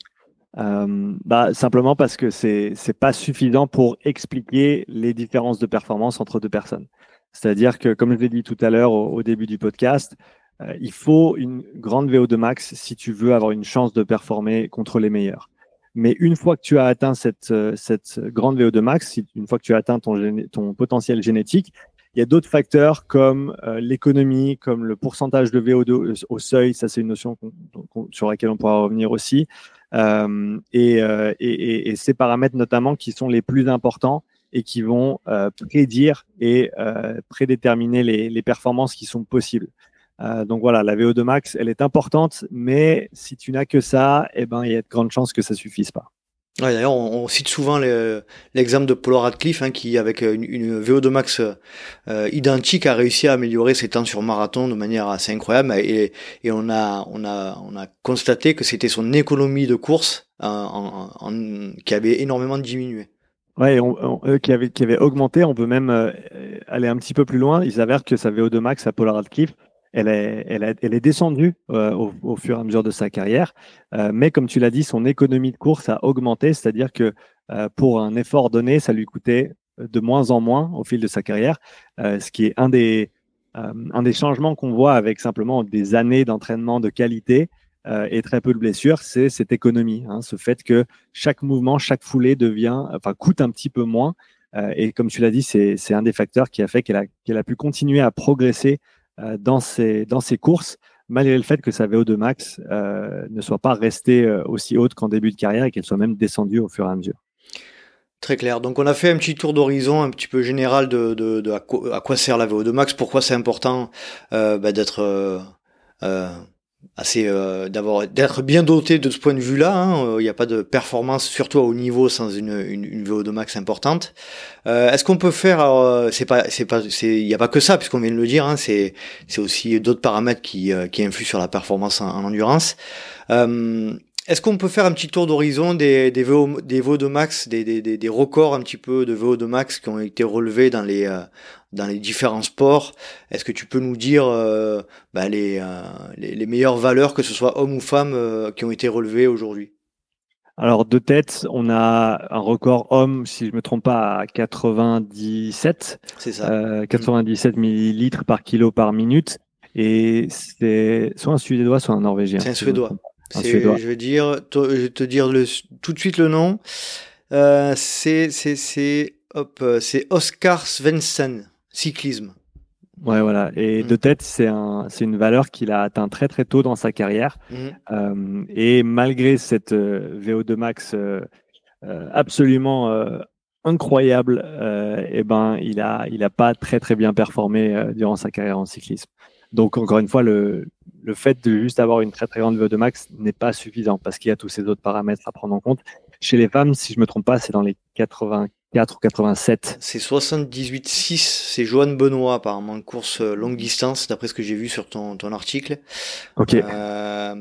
Euh, bah, Simplement parce que c'est n'est pas suffisant pour expliquer les différences de performance entre deux personnes. C'est-à-dire que, comme je l'ai dit tout à l'heure au, début du podcast, euh, il faut une grande VO2 max si tu veux avoir une chance de performer contre les meilleurs. Mais une fois que tu as atteint cette, euh, cette grande VO2 max, une fois que tu as atteint ton, ton potentiel génétique, il y a d'autres facteurs comme euh, l'économie, comme le pourcentage de VO2 au seuil, ça c'est une notion sur laquelle on pourra revenir aussi, euh, euh, et, ces paramètres notamment qui sont les plus importants et qui vont prédire et prédéterminer les, les, performances qui sont possibles. donc voilà, la VO2 max, elle est importante, mais si tu n'as que ça, eh ben, il y a de grandes chances que ça suffise pas. D'ailleurs, on, cite souvent l'exemple de Paul Radcliffe, hein, qui, avec une, une VO2 max euh, identique, a réussi à améliorer ses temps sur marathon de manière assez incroyable. Et, on, a, on, a, on a constaté que c'était son économie de course qui avait énormément diminué. Ouais, on, qui, avait, augmenté. On peut même euh, aller un petit peu plus loin. Il s'avère que sa VO2 max à Paul Radcliffe, elle est, descendue euh, au, fur et à mesure de sa carrière. Euh, mais comme tu l'as dit, son économie de course a augmenté, c'est-à-dire que euh, pour un effort donné, ça lui coûtait de moins en moins au fil de sa carrière, ce qui est un des, changements qu'on voit avec simplement des années d'entraînement de qualité et très peu de blessures, c'est cette économie, hein, ce fait que chaque mouvement, chaque foulée devient, enfin, coûte un petit peu moins. et comme tu l'as dit, c'est un des facteurs qui a fait qu'elle a, pu continuer à progresser dans, ses, dans ses courses, malgré le fait que sa VO2 max euh, ne soit pas restée euh, aussi haute qu'en début de carrière et qu'elle soit même descendue au fur et à mesure. Très clair. Donc on a fait un petit tour d'horizon un petit peu général de, de, à, quoi, sert la VO2 Max, pourquoi c'est important euh, bah, d'être euh, euh, assez euh, d'avoir d'être bien doté de ce point de vue-là. Hein. Il n'y a pas de performance, surtout à haut niveau, sans une, une, une VO2 max importante. Euh, Est-ce qu'on peut faire C'est pas, c'est pas, c'est, il n'y a pas que ça, puisqu'on vient de le dire. Hein, c'est, c'est aussi d'autres paramètres qui, qui influent sur la performance en, en endurance. Euh, est-ce qu'on peut faire un petit tour d'horizon des, des, VO, des VO2 max, des, des, des, records un petit peu de VO2 max qui ont été relevés dans les, euh, dans les différents sports Est-ce que tu peux nous dire euh, bah, les, euh, les, les, meilleures valeurs, que ce soit hommes ou femmes, qui ont été relevées aujourd'hui? Alors de tête, on a un record homme, si je me trompe pas, à 97. C'est ça. 97 millilitres par kilo par minute. Et c'est soit un Suédois, soit un Norvégien. C'est un Suédois. Je vais dire, je vais te dire le, tout de suite le nom. Euh, c'est c'est hop, c'est Oscar Svensson, cyclisme. Ouais, voilà. Et mm. de tête, c'est un, c'est une valeur qu'il a atteint très très tôt dans sa carrière. Mm. Euh, et malgré cette euh, VO2 max euh, absolument incroyable, eh ben, il a, il a pas très très bien performé durant sa carrière en cyclisme. Donc encore une fois, le, le fait de juste avoir une très très grande VO2 max n'est pas suffisant parce qu'il y a tous ces autres paramètres à prendre en compte. Chez les femmes, si je me trompe pas, c'est dans les 80 ou 87. C'est 78,6. C'est Joanne Benoît, apparemment, course euh, longue distance, d'après ce que j'ai vu sur ton, ton article. Ok. Euh,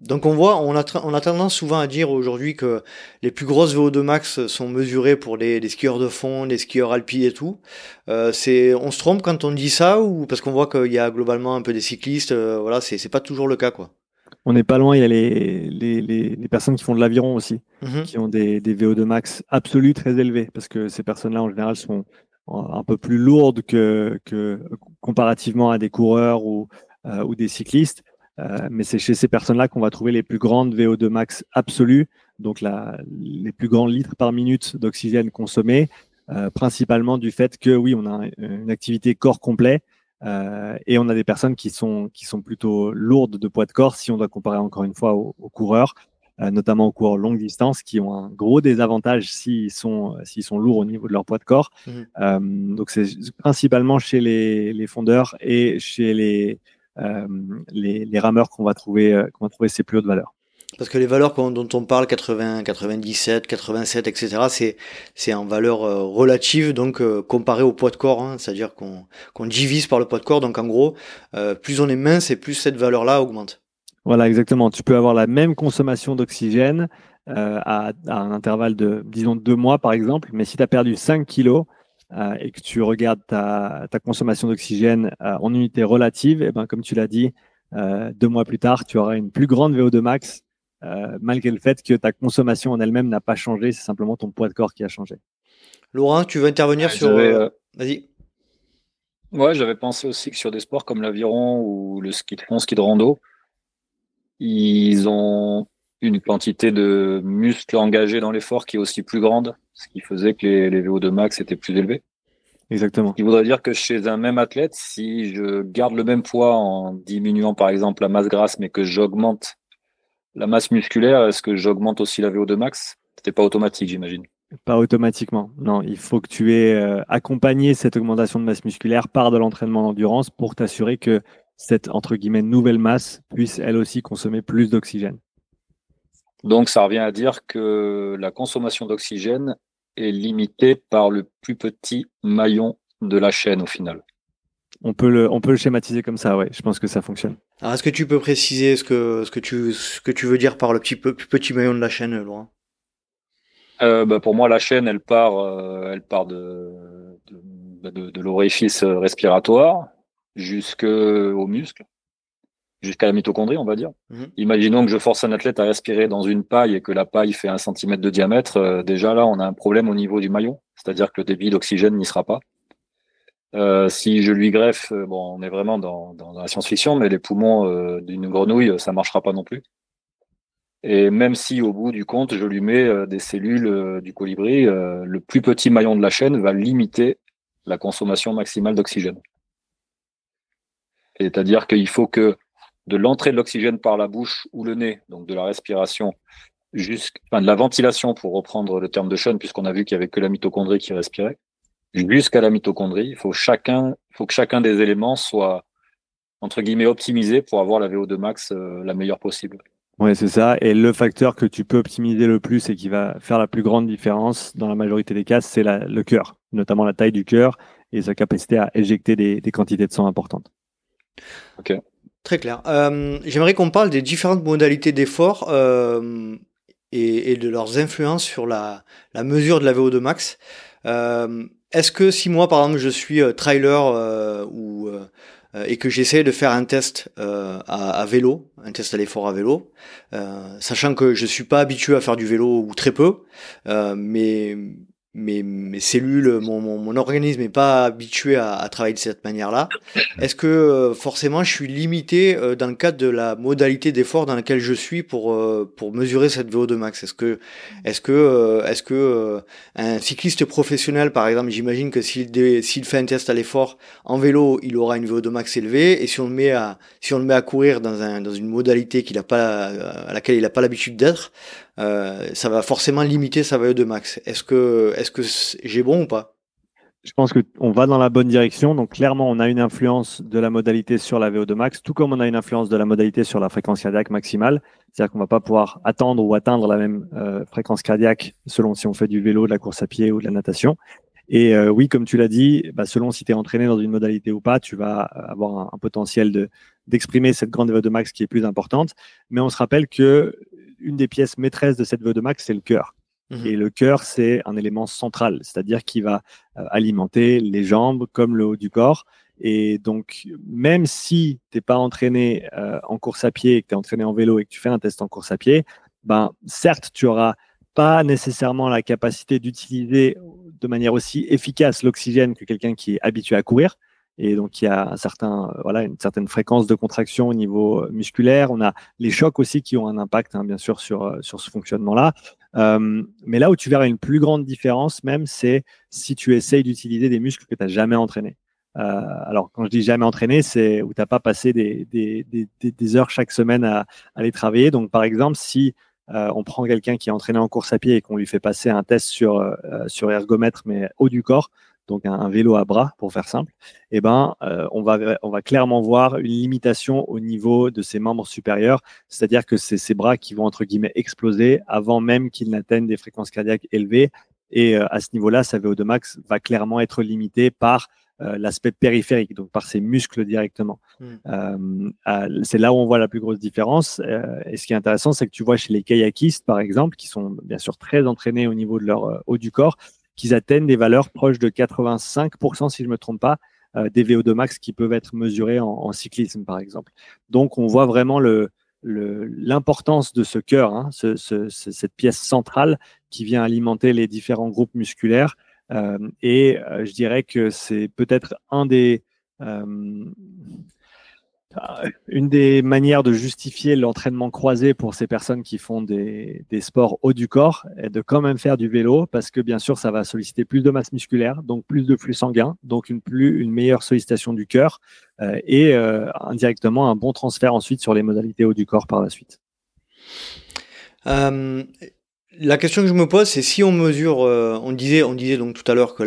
donc on voit, on a, on a tendance souvent à dire aujourd'hui que les plus grosses VO2 max sont mesurées pour les, les skieurs de fond, les skieurs alpi et tout. Euh, c'est, on se trompe quand on dit ça ou parce qu'on voit qu'il y a globalement un peu des cyclistes. Euh, voilà, c'est, c'est pas toujours le cas, quoi on n'est pas loin, il y a les, les, les, personnes qui font de l'aviron aussi, mhm. qui ont des, des VO2 max absolus très élevés, parce que ces personnes-là, en général, sont un peu plus lourdes que, que comparativement à des coureurs ou, euh, ou des cyclistes. Euh, mais c'est chez ces personnes-là qu'on va trouver les plus grandes VO2 max absolues, donc la, les plus grands litres par minute d'oxygène consommé, euh, principalement du fait que oui, on a une activité corps complet, euh, et on a des personnes qui sont, qui sont plutôt lourdes de poids de corps, si on doit comparer encore une fois aux, coureurs, euh, notamment aux coureurs longue distance, qui ont un gros désavantage s'ils sont, s'ils sont lourds au niveau de leur poids de corps. Mmh. Euh, donc c'est principalement chez les, les, fondeurs et chez les, les, les, rameurs qu'on va trouver, qu'on va trouver ces plus hautes valeurs. Parce que les valeurs dont on parle, 80, 97, 87, etc., c'est c'est en valeur euh, relative, donc euh, comparé au poids de corps, hein, c'est-à-dire qu'on qu'on divise par le poids de corps. Donc en gros, euh, plus on est mince et plus cette valeur-là augmente. Voilà, exactement. Tu peux avoir la même consommation d'oxygène à, un intervalle de, disons, deux mois par exemple, mais si tu as perdu 5 kilos et que tu regardes ta, ta consommation d'oxygène en unité relative, et eh ben, comme tu l'as dit, deux mois plus tard, tu auras une plus grande VO2 max euh, malgré le fait que ta consommation en elle-même n'a pas changé, c'est simplement ton poids de corps qui a changé. Laurent, tu veux intervenir sur. Euh, vas-y. Ouais, j'avais pensé aussi que sur des sports comme l'aviron ou le ski de fond, ski de rando, ils ont une quantité de muscles engagés dans l'effort qui est aussi plus grande, ce qui faisait que les, les VO2 max étaient plus élevés. Exactement. Ce qui voudrait dire que chez un même athlète, si je garde le même poids en diminuant par exemple la masse grasse, mais que j'augmente la masse musculaire, est-ce que j'augmente aussi la VO2 max? C'était pas automatique, j'imagine. Pas automatiquement. Non, il faut que tu aies euh, accompagné cette augmentation de masse musculaire par de l'entraînement d'endurance pour t'assurer que cette entre guillemets nouvelle masse puisse elle aussi consommer plus d'oxygène. Donc ça revient à dire que la consommation d'oxygène est limitée par le plus petit maillon de la chaîne au final. On peut le, on peut le schématiser comme ça, ouais. Je pense que ça fonctionne. Alors, est-ce que tu peux préciser ce que, ce que tu, ce que tu veux dire par le petit, plus petit maillon de la chaîne, Laurent? Euh, bah pour moi, la chaîne, elle part, euh, elle part de, de, bah, de, l'orifice respiratoire jusqu'au muscle, jusqu'à la mitochondrie, on va dire. Mhm. Imaginons que je force un athlète à respirer dans une paille et que la paille fait un centimètre de diamètre. Euh, déjà là, on a un problème au niveau du maillon, c'est-à-dire que le débit d'oxygène n'y sera pas. Euh, si je lui greffe, euh, bon, on est vraiment dans, la science-fiction, mais les poumons euh, d'une grenouille, ça marchera pas non plus. Et même si au bout du compte, je lui mets des cellules du colibri, le plus petit maillon de la chaîne va limiter la consommation maximale d'oxygène. C'est-à-dire qu'il faut que de l'entrée de l'oxygène par la bouche ou le nez, donc de la respiration, enfin, de la ventilation, pour reprendre le terme de Sean, puisqu'on a vu qu'il y avait que la mitochondrie qui respirait, jusqu'à la mitochondrie, il faut chacun, faut que chacun des éléments soit entre guillemets optimisé pour avoir la VO2 max euh, la meilleure possible. Oui, c'est ça. Et le facteur que tu peux optimiser le plus et qui va faire la plus grande différence dans la majorité des cas, c'est le cœur, notamment la taille du cœur et sa capacité à éjecter des, quantités de sang importantes. Ok. Très clair. Euh, j'aimerais qu'on parle des différentes modalités d'effort euh, et, de leurs influences sur la, mesure de la VO2 max. Euh, est-ce que si moi, par exemple, je suis trailer ou et que j'essaie de faire un test à, à, vélo, un test à l'effort à vélo, sachant que je suis pas habitué à faire du vélo ou très peu, mais mes, mes cellules, mon, mon, mon organisme n'est pas habitué à, à, travailler de cette manière-là. Est-ce que euh, forcément je suis limité euh, dans le cadre de la modalité d'effort dans laquelle je suis pour euh, pour mesurer cette VO2 max? Est-ce que est-ce que est-ce que un cycliste professionnel par exemple, j'imagine que s'il s'il fait un test à l'effort en vélo, il aura une VO2 max élevée. Et si on le met à si on le met à courir dans un dans une modalité qu'il a pas à laquelle il n'a pas l'habitude d'être, euh, ça va forcément limiter sa VO2 max. Est-ce que, est-ce que j'ai bon ou pas? Je pense qu'on va dans la bonne direction. Donc, clairement, on a une influence de la modalité sur la VO2 max, tout comme on a une influence de la modalité sur la fréquence cardiaque maximale. C'est-à-dire qu'on ne va pas pouvoir attendre ou atteindre la même euh, fréquence cardiaque selon si on fait du vélo, de la course à pied ou de la natation. Et euh, oui, comme tu l'as dit, bah, selon si tu es entraîné dans une modalité ou pas, tu vas avoir un, un potentiel de, d'exprimer cette grande VO2 max qui est plus importante. Mais on se rappelle que une des pièces maîtresses de cette VO2 max, c'est le cœur. Mhm. Et le cœur, c'est un élément central, c'est-à-dire qui va euh, alimenter les jambes comme le haut du corps. Et donc, même si tu n'es pas entraîné euh, en course à pied, que tu es entraîné en vélo et que tu fais un test en course à pied, ben, certes, tu auras pas nécessairement la capacité d'utiliser de manière aussi efficace l'oxygène que quelqu'un qui est habitué à courir. Et donc, il y a euh, voilà, une certaine fréquence de contraction au niveau euh, musculaire. On a les chocs aussi qui ont un impact, hein, bien sûr, sur, euh, sur ce fonctionnement-là. mais là où tu verras une plus grande différence, même, c'est si tu essayes d'utiliser des muscles que tu n'as jamais entraînés. alors, quand je dis jamais entraîné, c'est où tu n'as pas passé des, des, des, des, heures chaque semaine à, à les travailler. Donc, par exemple, si on prend quelqu'un qui est entraîné en course à pied et qu'on lui fait passer un test sur, sur ergomètre, mais haut du corps, donc un, vélo à bras pour faire simple, eh ben, euh, on, va, on va clairement voir une limitation au niveau de ses membres supérieurs, c'est-à-dire que c'est ses bras qui vont entre guillemets exploser avant même qu'ils n'atteignent des fréquences cardiaques élevées. Et euh, à ce niveau-là, sa VO2 max va clairement être limitée par euh, l'aspect périphérique, donc par ses muscles directement. Hmm. c'est là où on voit la plus grosse différence. et ce qui est intéressant, c'est que tu vois chez les kayakistes, par exemple, qui sont bien sûr très entraînés au niveau de leur haut du corps, qu'ils atteignent des valeurs proches de 85%, si je ne me trompe pas, euh, des VO2 max qui peuvent être mesurés en, cyclisme, par exemple. Donc, on voit vraiment l'importance de ce cœur, hein, cette pièce centrale qui vient alimenter les différents groupes musculaires. Euh, et euh, je dirais que c'est peut-être un des une des manières de justifier l'entraînement croisé pour ces personnes qui font des, sports haut du corps est de quand même faire du vélo parce que bien sûr ça va solliciter plus de masse musculaire, donc plus de flux sanguin, donc une, plus, une meilleure sollicitation du cœur euh, et euh, indirectement un bon transfert ensuite sur les modalités haut du corps par la suite. la question que je me pose, c'est si on mesure, on disait, on disait donc tout à l'heure que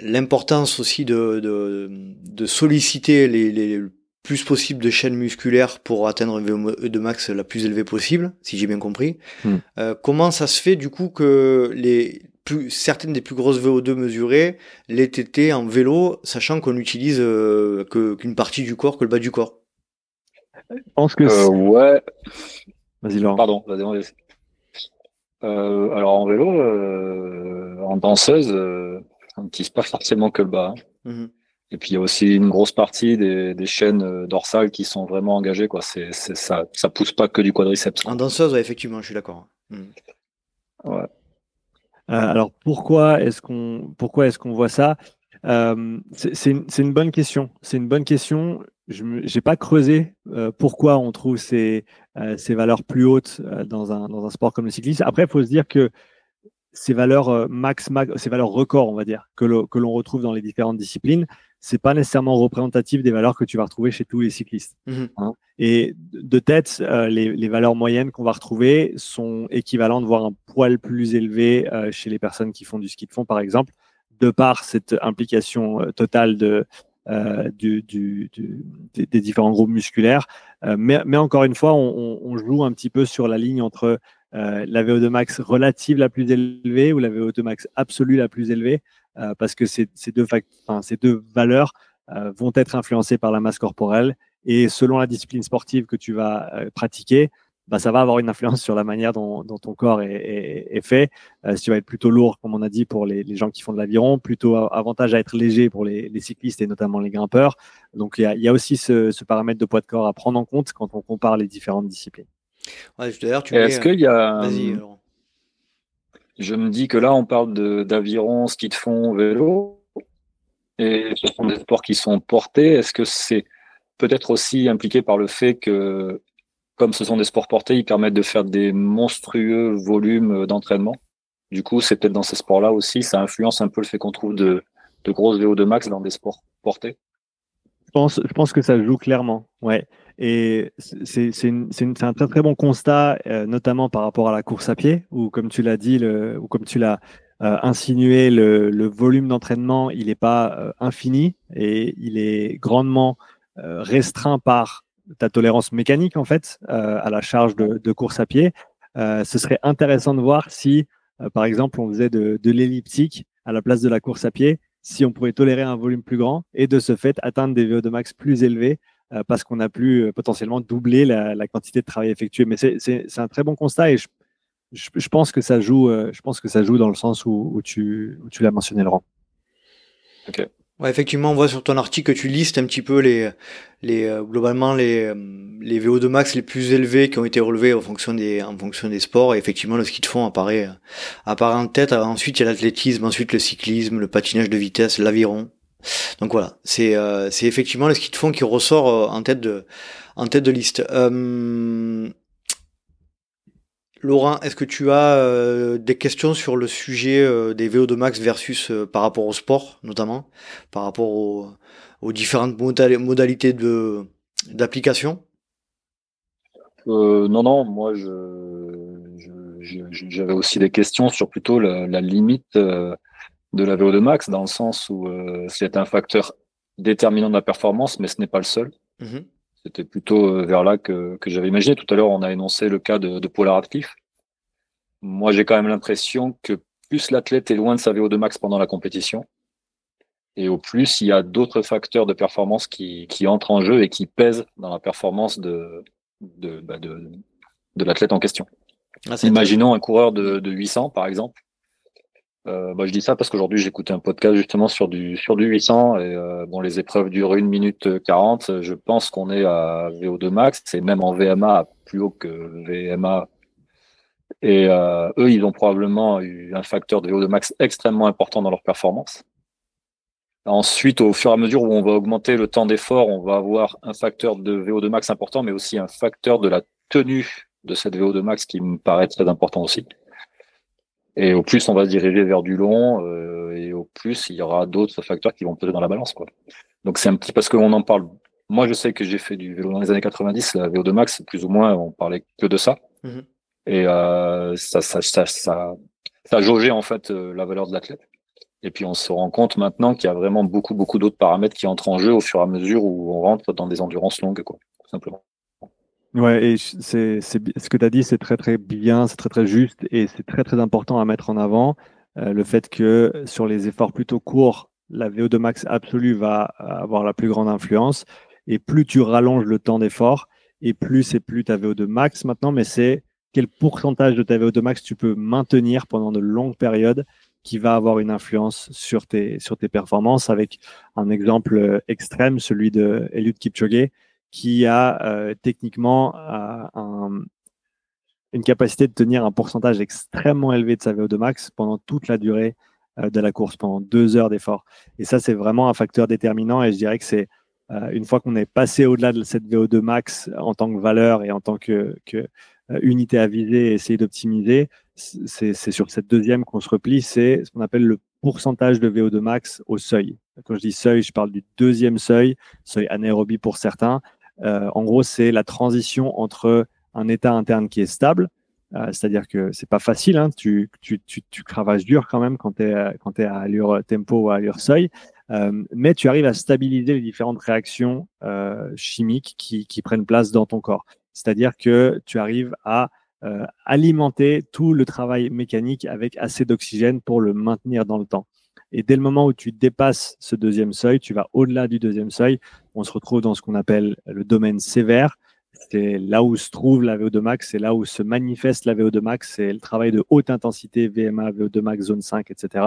l'importance aussi de, de, solliciter les, plus possible de chaînes musculaires pour atteindre une VO2 max la plus élevée possible, si j'ai bien compris. Hmm. Euh, comment ça se fait du coup que les plus, certaines des plus grosses VO2 mesurées les TT en vélo, sachant qu'on utilise euh, qu'une partie du corps, que le bas du corps? Je pense que euh, ouais. Vas-y Laurent. Pardon. Vas-y, alors en vélo, en danseuse, on n'utilise pas forcément que le bas. Hein. Mhm. Et puis il y a aussi une grosse partie des, des chaînes euh, dorsales qui sont vraiment engagées. Quoi. C'est, c'est, ça, ça pousse pas que du quadriceps. En danseuse, effectivement, je suis d'accord. Hmm. Ouais. Euh, alors pourquoi est-ce qu'on pourquoi est-ce qu'on voit ça? Euh, c'est, c'est, une, c'est une bonne question. C'est une bonne question. Je n'ai pas creusé euh, pourquoi on trouve ces, euh, ces valeurs plus hautes dans, un, dans un sport comme le cyclisme. Après, il faut se dire que ces valeurs max, max, ces valeurs records, on va dire, que l'on retrouve dans les différentes disciplines, c'est pas nécessairement représentatif des valeurs que tu vas retrouver chez tous les cyclistes. Mmh hein. Et de tête, les, les, valeurs moyennes qu'on va retrouver sont équivalentes, voire un poil plus élevé chez les personnes qui font du ski de fond, par exemple, de par cette implication totale de, euh, du, du, des, différents groupes musculaires. Euh, mais, mais, encore une fois, on, on, joue un petit peu sur la ligne entre euh, la VO2 max relative la plus élevée ou la VO2 max absolue la plus élevée, parce que ces, ces deux, enfin, ces deux valeurs vont être influencées par la masse corporelle. Et selon la discipline sportive que tu vas pratiquer, bah, ça va avoir une influence sur la manière dont, ton corps est, fait. Euh, si tu vas être plutôt lourd, comme on a dit, pour les, gens qui font de l'aviron, plutôt avantage à être léger pour les, cyclistes et notamment les grimpeurs. Donc il y a, aussi ce, paramètre de poids de corps à prendre en compte quand on compare les différentes disciplines. Est-ce qu'il y a... Je me dis que là, on parle d'aviron, ski de fond, vélo, et ce sont des sports qui sont portés. Est-ce que c'est peut-être aussi impliqué par le fait que comme ce sont des sports portés, ils permettent de faire des monstrueux volumes d'entraînement? Du coup, c'est peut-être dans ces sports-là aussi, ça influence un peu le fait qu'on trouve de, grosses VO2 max dans des sports portés? Je pense, je pense que ça joue clairement, ouais. Et c'est un très très bon constat, euh, notamment par rapport à la course à pied, où comme tu l'as dit, le, ou comme tu l'as euh, insinué, le, volume d'entraînement, il n'est pas euh, infini et il est grandement restreint par ta tolérance mécanique en fait à la charge de, course à pied. Ce serait intéressant de voir si, par exemple, on faisait de, l'elliptique à la place de la course à pied, si on pouvait tolérer un volume plus grand et de ce fait atteindre des VO2 max plus élevés parce qu'on a pu potentiellement doubler la, quantité de travail effectué. Mais c'est un très bon constat et je, pense que ça joue. je pense que ça joue dans le sens où, tu, où tu l'as mentionné, Laurent. Ok. Ouais, effectivement, on voit sur ton article que tu listes un petit peu les, les euh, globalement les, euh, les VO2 max les plus élevés qui ont été relevés en fonction des, en fonction des sports. Et effectivement, le ski de fond apparaît, euh, apparaît en tête. Ensuite, il y a l'athlétisme, ensuite le cyclisme, le patinage de vitesse, l'aviron. Donc voilà, c'est c'est effectivement le ski de fond qui ressort en tête de, en tête de liste. Laurent, est-ce que tu as euh, des questions sur le sujet euh, des VO2 max versus euh, par rapport au sport, notamment, par rapport aux, différentes modalités d'application? Non, non, moi j'avais aussi des questions sur plutôt la, limite de la VO2 max, dans le sens où c'est un facteur déterminant de la performance, mais ce n'est pas le seul. Mmh c'était plutôt euh, vers là que, j'avais imaginé. Tout à l'heure, on a énoncé le cas de, de Paul Radcliffe. Moi, j'ai quand même l'impression que plus l'athlète est loin de sa VO2 max pendant la compétition, et au plus, il y a d'autres facteurs de performance qui, entrent en jeu et qui pèsent dans la performance de, de, bah, l'athlète en question. Ah, Imaginons un coureur de, de 800, par exemple, euh, bah, je dis ça parce qu'aujourd'hui j'écoutais un podcast justement sur du sur du 800 et euh, les épreuves durent une minute 40. Je pense qu'on est à VO2 max, c'est même en VMA plus haut que VMA. Et euh, eux, ils ont probablement eu un facteur de VO2 max extrêmement important dans leur performance. Ensuite, au fur et à mesure où on va augmenter le temps d'effort, on va avoir un facteur de VO2 max important, mais aussi un facteur de la tenue de cette VO2 max qui me paraît très important aussi. Et au plus, on va se diriger vers du long, euh, et au plus, il y aura d'autres facteurs qui vont peser dans la balance. Quoi. Donc c'est un petit parce qu'on en parle. Moi, je sais que j'ai fait du vélo dans les années 90, la VO2 max, plus ou moins, on parlait que de ça. Mhm. Et euh, ça, ça, ça, ça, ça jaugeait en fait euh, la valeur de l'athlète. Et puis on se rend compte maintenant qu'il y a vraiment beaucoup, beaucoup d'autres paramètres qui entrent en jeu au fur et à mesure où on rentre dans des endurances longues, quoi, tout simplement. Ouais, et c'est, ce que tu as dit, c'est très très bien, c'est très très juste et c'est très très important à mettre en avant. Euh, le fait que sur les efforts plutôt courts, la VO2 max absolue va avoir la plus grande influence. Et plus tu rallonges le temps d'effort, et plus c'est plus ta VO2 max maintenant, mais c'est quel pourcentage de ta VO2 max tu peux maintenir pendant de longues périodes qui va avoir une influence sur tes, sur tes performances. Avec un exemple extrême, celui de Eliud Kipchoge, qui a euh, techniquement euh, une capacité de tenir un pourcentage extrêmement élevé de sa VO2 max pendant toute la durée euh, de la course, pendant deux heures d'effort. Et ça, c'est vraiment un facteur déterminant. Et je dirais que c'est une fois qu'on est passé au-delà de cette VO2 max en tant que valeur et en tant que, que unité à viser et essayer d'optimiser, c'est sur cette deuxième qu'on se replie, c'est ce qu'on appelle le pourcentage de VO2 max au seuil. Quand je dis seuil, je parle du deuxième seuil, seuil anaérobie pour certains. En gros, c'est la transition entre un état interne qui est stable, euh, c'est-à-dire que c'est pas facile, hein, tu, tu, cravaches dur quand même quand tu es, es à allure tempo ou à allure seuil, euh, mais tu arrives à stabiliser les différentes réactions euh, chimiques qui, prennent place dans ton corps. C'est-à-dire que tu arrives à euh, alimenter tout le travail mécanique avec assez d'oxygène pour le maintenir dans le temps. Et dès le moment où tu dépasses ce deuxième seuil, tu vas au-delà du deuxième seuil, on se retrouve dans ce qu'on appelle le domaine sévère, c'est là où se trouve la VO2 max, c'est là où se manifeste la VO2 max, c'est le travail de haute intensité, VMA, VO2 max, zone 5, etc.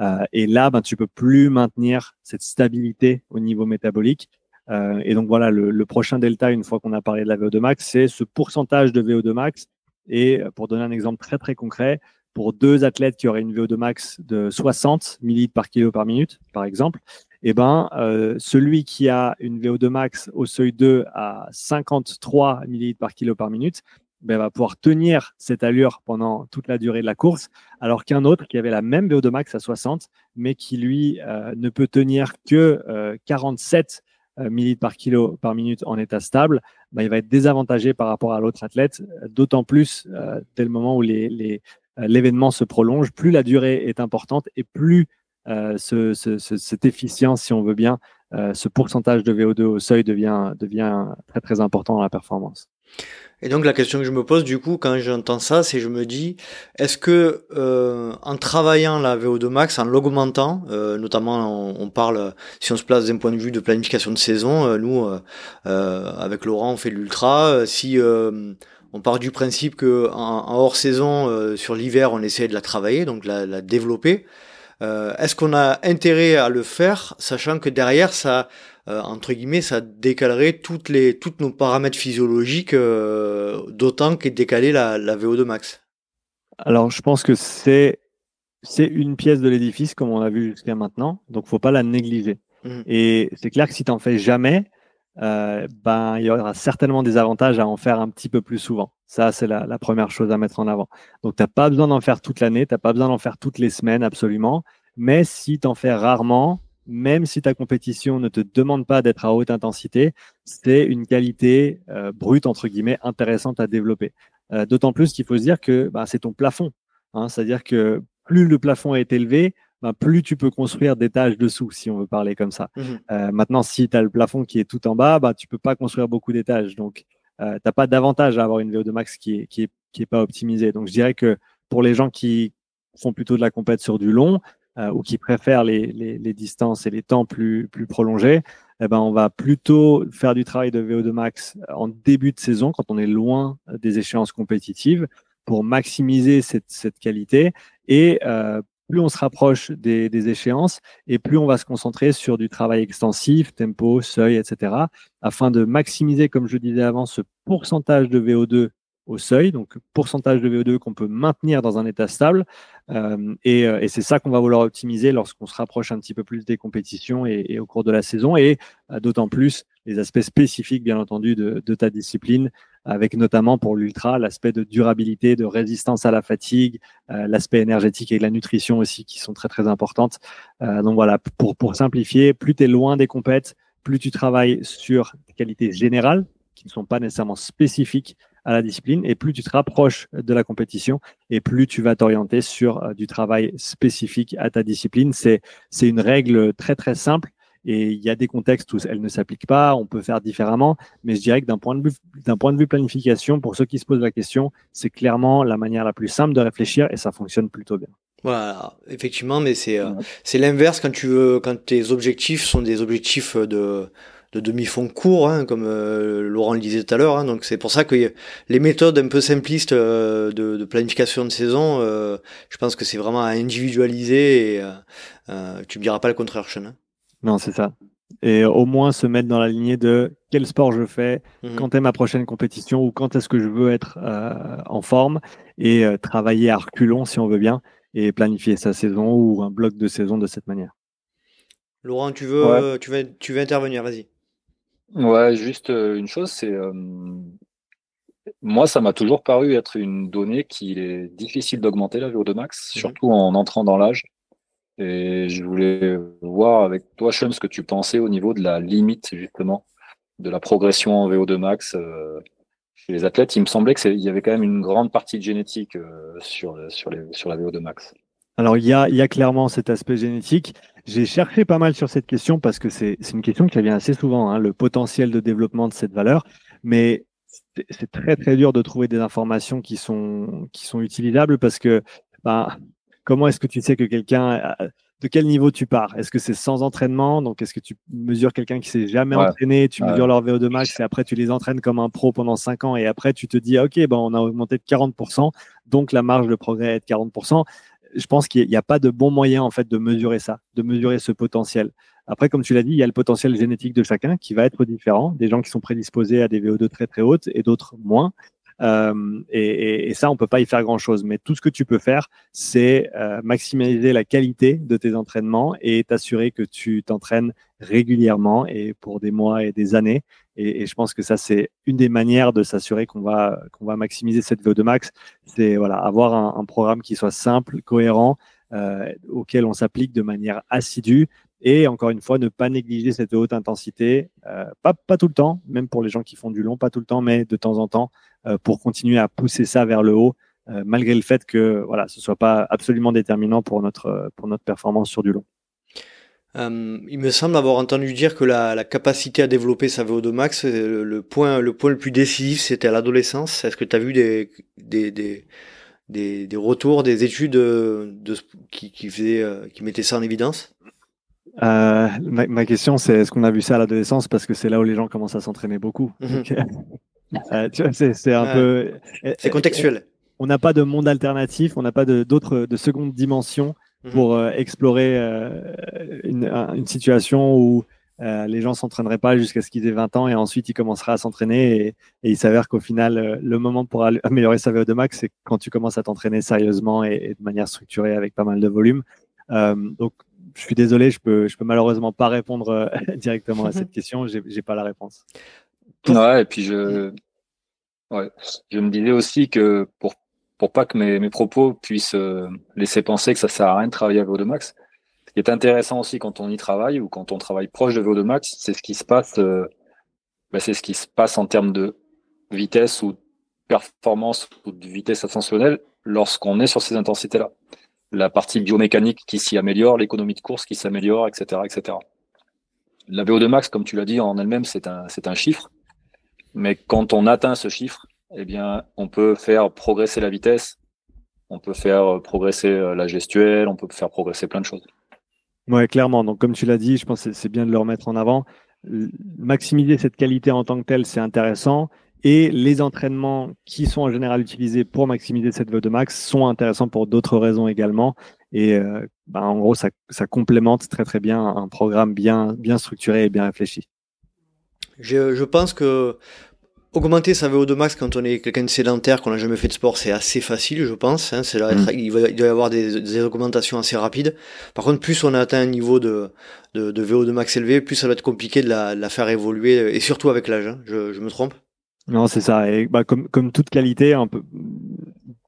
Euh, et là, ben, tu peux plus maintenir cette stabilité au niveau métabolique. Euh, et donc voilà, le, prochain delta, une fois qu'on a parlé de la VO2 max, c'est ce pourcentage de VO2 max. Et pour donner un exemple très très concret, pour deux athlètes qui auraient une VO2 max de 60 millilitres par kilo par minute, par exemple, eh ben, euh, celui qui a une VO2 max au seuil 2 à 53 ml par kilo par minute, ben, va pouvoir tenir cette allure pendant toute la durée de la course, alors qu'un autre qui avait la même VO2 max à 60, mais qui lui euh, ne peut tenir que 47 euh, ml par kilo par minute en état stable, ben, il va être désavantagé par rapport à l'autre athlète, d'autant plus dès le moment où l'événement se prolonge, plus la durée est importante et plus euh, cette efficience, si on veut bien, euh, ce pourcentage de VO2 au seuil devient, très important dans la performance. Et donc la question que je me pose du coup quand j'entends ça, c'est je me dis, est-ce que euh, en travaillant la VO2 max, en l'augmentant, notamment on, parle, si on se place d'un point de vue de planification de saison, nous avec Laurent on fait l'ultra, si on part du principe que en, hors saison sur l'hiver on essaie de la travailler, donc la, la développer. Euh, est-ce qu'on a intérêt à le faire, sachant que derrière, ça, euh, entre guillemets, ça décalerait toutes les, toutes nos paramètres physiologiques, euh, d'autant qu'est décalé la, la VO2 max? Alors, je pense que c'est c'est une pièce de l'édifice, comme on a vu jusqu'à maintenant, donc faut pas la négliger. Mmh. Et c'est clair que si tu n'en fais jamais, ben, il y aura certainement des avantages à en faire un petit peu plus souvent. Ça, c'est la, première chose à mettre en avant. Donc, tu n'as pas besoin d'en faire toute l'année, tu n'as pas besoin d'en faire toutes les semaines, absolument. Mais si tu en fais rarement, même si ta compétition ne te demande pas d'être à haute intensité, c'est une qualité euh, brute, entre guillemets, intéressante à développer. Euh, d'autant plus qu'il faut se dire que bah, c'est ton plafond. Hein. C'est-à-dire que plus le plafond est élevé, bah, plus tu peux construire tâches dessous, si on veut parler comme ça. Mmh euh, maintenant, si tu as le plafond qui est tout en bas, bah, tu peux pas construire beaucoup d'étages. Donc, euh, tu n'as pas d'avantage à avoir une VO2 max qui est, qui est, qui est pas optimisée. Donc je dirais que pour les gens qui font plutôt de la compète sur du long euh, ou qui préfèrent les, les, les, distances et les temps plus, plus prolongés, eh ben, on va plutôt faire du travail de VO2 max en début de saison quand on est loin des échéances compétitives pour maximiser cette, cette qualité et euh, plus on se rapproche des, échéances et plus on va se concentrer sur du travail extensif, tempo, seuil, etc., afin de maximiser, comme je disais avant, ce pourcentage de VO2 au seuil, donc pourcentage de VO2 qu'on peut maintenir dans un état stable. Euh, euh, et, c'est ça qu'on va vouloir optimiser lorsqu'on se rapproche un petit peu plus des compétitions et, au cours de la saison, et euh, d'autant plus les aspects spécifiques, bien entendu, de, de ta discipline, avec notamment pour l'ultra l'aspect de durabilité, de résistance à la fatigue, euh, l'aspect énergétique et la nutrition aussi qui sont très très importantes. Euh, donc voilà, pour, pour simplifier, plus tu es loin des compètes, plus tu travailles sur des qualités générales qui ne sont pas nécessairement spécifiques à la discipline et plus tu te rapproches de la compétition et plus tu vas t'orienter sur euh, du travail spécifique à ta discipline. C'est une règle très très simple et il y a des contextes où elle ne s'applique pas, on peut faire différemment, mais je dirais que d'un point de vue, point de vue planification, pour ceux qui se posent la question, c'est clairement la manière la plus simple de réfléchir et ça fonctionne plutôt bien. Voilà, effectivement, mais c'est euh, c'est l'inverse quand tu veux, quand tes objectifs sont des objectifs de de demi-fond court, hein, comme euh, Laurent le disait tout à l'heure. Hein, donc c'est pour ça que les méthodes un peu simplistes euh, de, de, planification de saison, je pense que c'est vraiment à individualiser et tu me diras pas le contraire, Sean. Hein. Non, c'est ça. Et au moins se mettre dans la lignée de quel sport je fais, mhm. quand est ma prochaine compétition ou quand est-ce que je veux être euh, en forme et euh, travailler à reculons si on veut bien et planifier sa saison ou un bloc de saison de cette manière. Laurent, tu veux, tu veux, tu veux intervenir, vas-y. Ouais, juste euh, une chose, c'est Moi, ça m'a toujours paru être une donnée qui est difficile d'augmenter, la VO2 max, mhm. surtout en entrant dans l'âge. Et je voulais voir avec toi, Sean, ce que tu pensais au niveau de la limite, justement, de la progression en VO2 max euh, chez les athlètes. Il me semblait qu'il y avait quand même une grande partie de génétique euh, sur, sur, la VO2 max. Alors, il y a, y a clairement cet aspect génétique. J'ai cherché pas mal sur cette question parce que c'est une question qui revient assez souvent, hein, le potentiel de développement de cette valeur. Mais c'est très très dur de trouver des informations qui sont, qui sont utilisables parce que ben, comment est-ce que tu sais que quelqu'un, de quel niveau tu pars? Est-ce que c'est sans entraînement? Donc est-ce que tu mesures quelqu'un qui s'est jamais entraîné, tu mesures leur VO2 max et après tu les entraînes comme un pro pendant 5 ans et après tu te dis ok ben on a augmenté de 40%, donc la marge de progrès est de 40%. Je pense qu'il n'y a pas de bon moyen en fait de mesurer ça, de mesurer ce potentiel. Après, comme tu l'as dit, il y a le potentiel génétique de chacun qui va être différent. Des gens qui sont prédisposés à des VO2 très très hautes et d'autres moins. Euh, et, et, ça, on peut pas y faire grand-chose. Mais tout ce que tu peux faire, c'est euh, maximiser la qualité de tes entraînements et t'assurer que tu t'entraînes régulièrement et pour des mois et des années. Et, et je pense que ça, c'est une des manières de s'assurer qu'on va qu'on va maximiser cette VO2 max. C'est voilà avoir un, un, programme qui soit simple, cohérent, euh, auquel on s'applique de manière assidue et encore une fois, ne pas négliger cette haute intensité, euh, pas, pas tout le temps, même pour les gens qui font du long, pas tout le temps, mais de temps en temps, euh, pour continuer à pousser ça vers le haut, euh, malgré le fait que voilà, ce soit pas absolument déterminant pour notre, pour notre performance sur du long. il me semble avoir entendu dire que la, capacité à développer sa VO2 max, le, point, le point le plus décisif, c'était à l'adolescence. Est-ce que tu as vu des, des, des, des, des, retours, des études de, qui, qui, faisaient, qui mettaient ça en évidence? Euh, ma, question, c'est est-ce qu'on a vu ça à l'adolescence parce que c'est là où les gens commencent à s'entraîner beaucoup? Mhm. Euh, c'est un peu. C'est contextuel. On n'a pas de monde alternatif, on n'a pas d'autres de, seconde dimension mhm. pour euh, explorer une, une, situation où les gens s'entraîneraient pas jusqu'à ce qu'ils aient 20 ans et ensuite ils commenceraient à s'entraîner et, il s'avère qu'au final le moment pour améliorer sa VO2 max c'est quand tu commences à t'entraîner sérieusement et, et, de manière structurée avec pas mal de volume. donc je suis désolé, je peux, je peux malheureusement pas répondre euh, directement à cette question. J'ai, j'ai pas la réponse. Ouais, et puis je, ouais, je me disais aussi que pour pour pas que mes, mes propos puissent euh, laisser penser que ça sert à rien de travailler à VO2 max. Ce qui est intéressant aussi quand on y travaille ou quand on travaille proche de VO2 max, c'est ce qui se passe, euh, bah, c'est ce qui se passe en termes de vitesse ou performance ou de vitesse ascensionnelle lorsqu'on est sur ces intensités-là la partie biomécanique qui s'y améliore, l'économie de course qui s'améliore, etc., etc. La VO2 max, comme tu l'as dit en elle-même, c'est un, un chiffre. Mais quand on atteint ce chiffre, eh bien, on peut faire progresser la vitesse, on peut faire progresser euh, la gestuelle, on peut faire progresser plein de choses. Ouais, clairement. Donc, comme tu l'as dit, je pense que c'est bien de le remettre en avant. Maximiser cette qualité en tant que telle, c'est intéressant. Et les entraînements qui sont en général utilisés pour maximiser cette VO2 max sont intéressants pour d'autres raisons également. Et euh, ben, en gros, ça, ça, complémente très très bien un programme bien, bien structuré et bien réfléchi. Je, je pense que augmenter sa VO2 max quand on est quelqu'un de sédentaire, qu'on n'a jamais fait de sport, c'est assez facile, je pense. Hein, c'est là, mm. il, va, il, doit y avoir des, des, augmentations assez rapides. Par contre, plus on a atteint un niveau de, de, de VO2 max élevé, plus ça va être compliqué de la, de la faire évoluer, et surtout avec l'âge. Hein. Je, je me trompe? Non, c'est ça. Et bah, comme, comme toute qualité, un peu,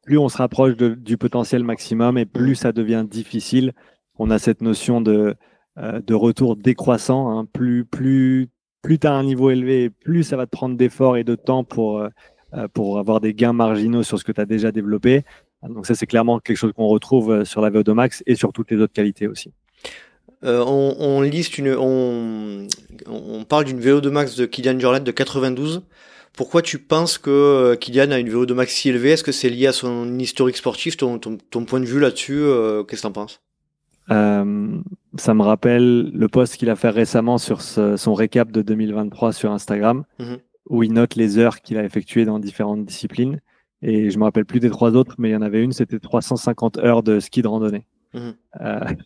plus on se rapproche du potentiel maximum et plus ça devient difficile. On a cette notion de, euh, de retour décroissant. Hein. Plus, plus, plus tu as un niveau élevé, plus ça va te prendre d'efforts et de temps pour, euh, euh, pour avoir des gains marginaux sur ce que tu as déjà développé. Donc ça, c'est clairement quelque chose qu'on retrouve sur la VO2 Max et sur toutes les autres qualités aussi. On, liste une, on, on parle d'une VO2 max de Kylian Jornet de 92. Pourquoi tu penses que euh, Kylian a une VO2 max si élevée? Est-ce que c'est lié à son historique sportif? Ton, ton, point de vue là-dessus, euh, qu'est-ce que tu en penses? Euh, Ça me rappelle le post qu'il a fait récemment sur son récap de 2023 sur Instagram, mhm. où il note les heures qu'il a effectuées dans différentes disciplines. Et je me rappelle plus des trois autres, mais il y en avait une, c'était 350 heures de ski de randonnée. Mhm.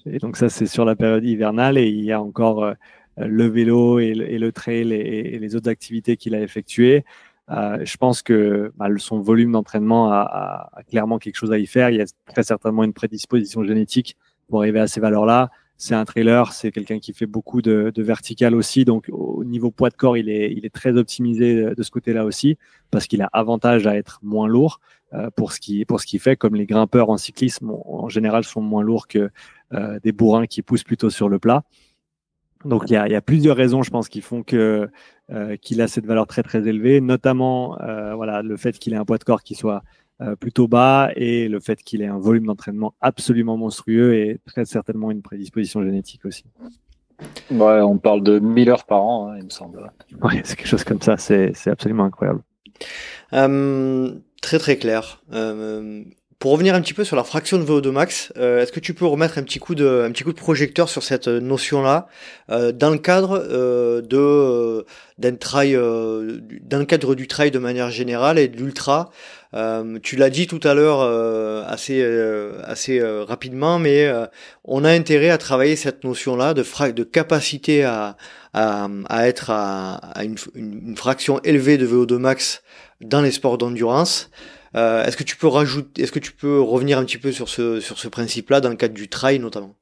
et donc ça, c'est sur la période hivernale et il y a encore le vélo et le, trail et, les autres activités qu'il a effectuées. Euh, je pense que bah, son volume d'entraînement a, clairement quelque chose à y faire. Il y a très certainement une prédisposition génétique pour arriver à ces valeurs-là. c'est un trailer, c'est quelqu'un qui fait beaucoup de, de, vertical aussi. Donc, au niveau poids de corps, il est, très optimisé de ce côté-là aussi, parce qu'il a avantage à être moins lourd euh, pour ce qu'il fait. Comme les grimpeurs en cyclisme, en, général, sont moins lourds que euh, des bourrins qui poussent plutôt sur le plat. Donc, il y a, il y a plusieurs raisons, je pense, qui font que euh, qu'il a cette valeur très très élevée, notamment voilà le fait qu'il ait un poids de corps qui soit euh, plutôt bas et le fait qu'il ait un volume d'entraînement absolument monstrueux et très certainement une prédisposition génétique aussi. Ouais, on parle de 1000 heures par an, hein, il me semble. Ouais, c'est quelque chose comme ça, c'est absolument incroyable. Euh, très très clair. Euh, pour revenir un petit peu sur la fraction de VO2 max, euh, est-ce que tu peux remettre un petit coup de, un petit coup de projecteur sur cette notion-là euh, dans le cadre euh, de d'un trail, dans le cadre du trail de manière générale et de l'ultra. tu l'as dit tout à l'heure assez assez rapidement, mais on a intérêt à travailler cette notion-là de de capacité à à, à être à, à une, une, fraction élevée de VO2 max dans les sports d'endurance. Euh, est-ce que tu peux rajouter, est-ce que tu peux revenir un petit peu sur ce, sur ce principe-là dans le cadre du trail notamment?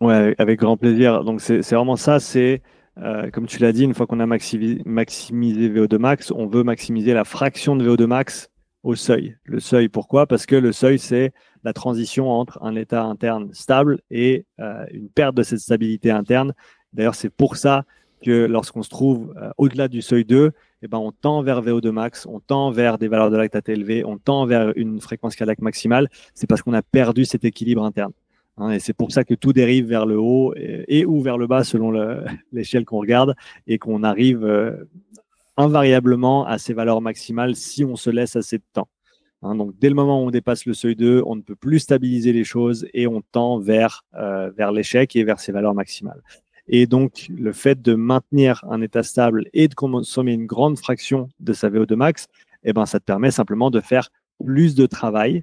Ouais, avec grand plaisir. Donc c'est vraiment ça, c'est euh, comme tu l'as dit, une fois qu'on a maximisé, maximisé VO2 max, on veut maximiser la fraction de VO2 max au seuil. Le seuil, pourquoi? Parce que le seuil, c'est la transition entre un état interne stable et euh, une perte de cette stabilité interne. D'ailleurs, c'est pour ça que lorsqu'on se trouve au-delà du seuil 2, eh ben, on tend vers VO2 max, on tend vers des valeurs de lactate élevées, on tend vers une fréquence cardiaque maximale, c'est parce qu'on a perdu cet équilibre interne. Hein, et c'est pour ça que tout dérive vers le haut et, ou vers le bas selon l'échelle qu'on regarde et qu'on arrive euh, invariablement à ces valeurs maximales si on se laisse assez de temps. Hein, donc dès le moment où on dépasse le seuil 2, on ne peut plus stabiliser les choses et on tend vers, euh, vers l'échec et vers ces valeurs maximales. Et donc, le fait de maintenir un état stable et de consommer une grande fraction de sa VO2 max, eh ben, ça te permet simplement de faire plus de travail,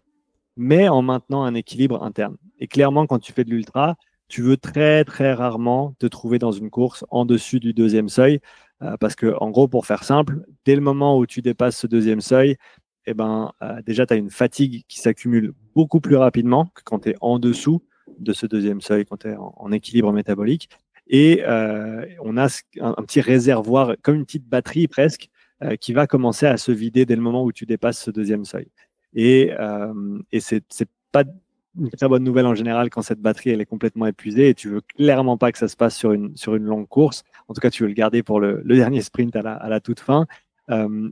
mais en maintenant un équilibre interne. Et clairement, quand tu fais de l'ultra, tu veux très, très rarement te trouver dans une course en dessus du deuxième seuil. Euh, parce que, en gros, pour faire simple, dès le moment où tu dépasses ce deuxième seuil, eh ben, euh, déjà, tu as une fatigue qui s'accumule beaucoup plus rapidement que quand tu es en dessous de ce deuxième seuil, quand tu es en, équilibre métabolique. Et euh, on a un, petit réservoir, comme une petite batterie presque, euh, qui va commencer à se vider dès le moment où tu dépasses ce deuxième seuil. Et, euh, et c'est pas une très bonne nouvelle en général quand cette batterie elle est complètement épuisée et tu veux clairement pas que ça se passe sur une, sur une longue course. En tout cas, tu veux le garder pour le, dernier sprint à la, toute fin.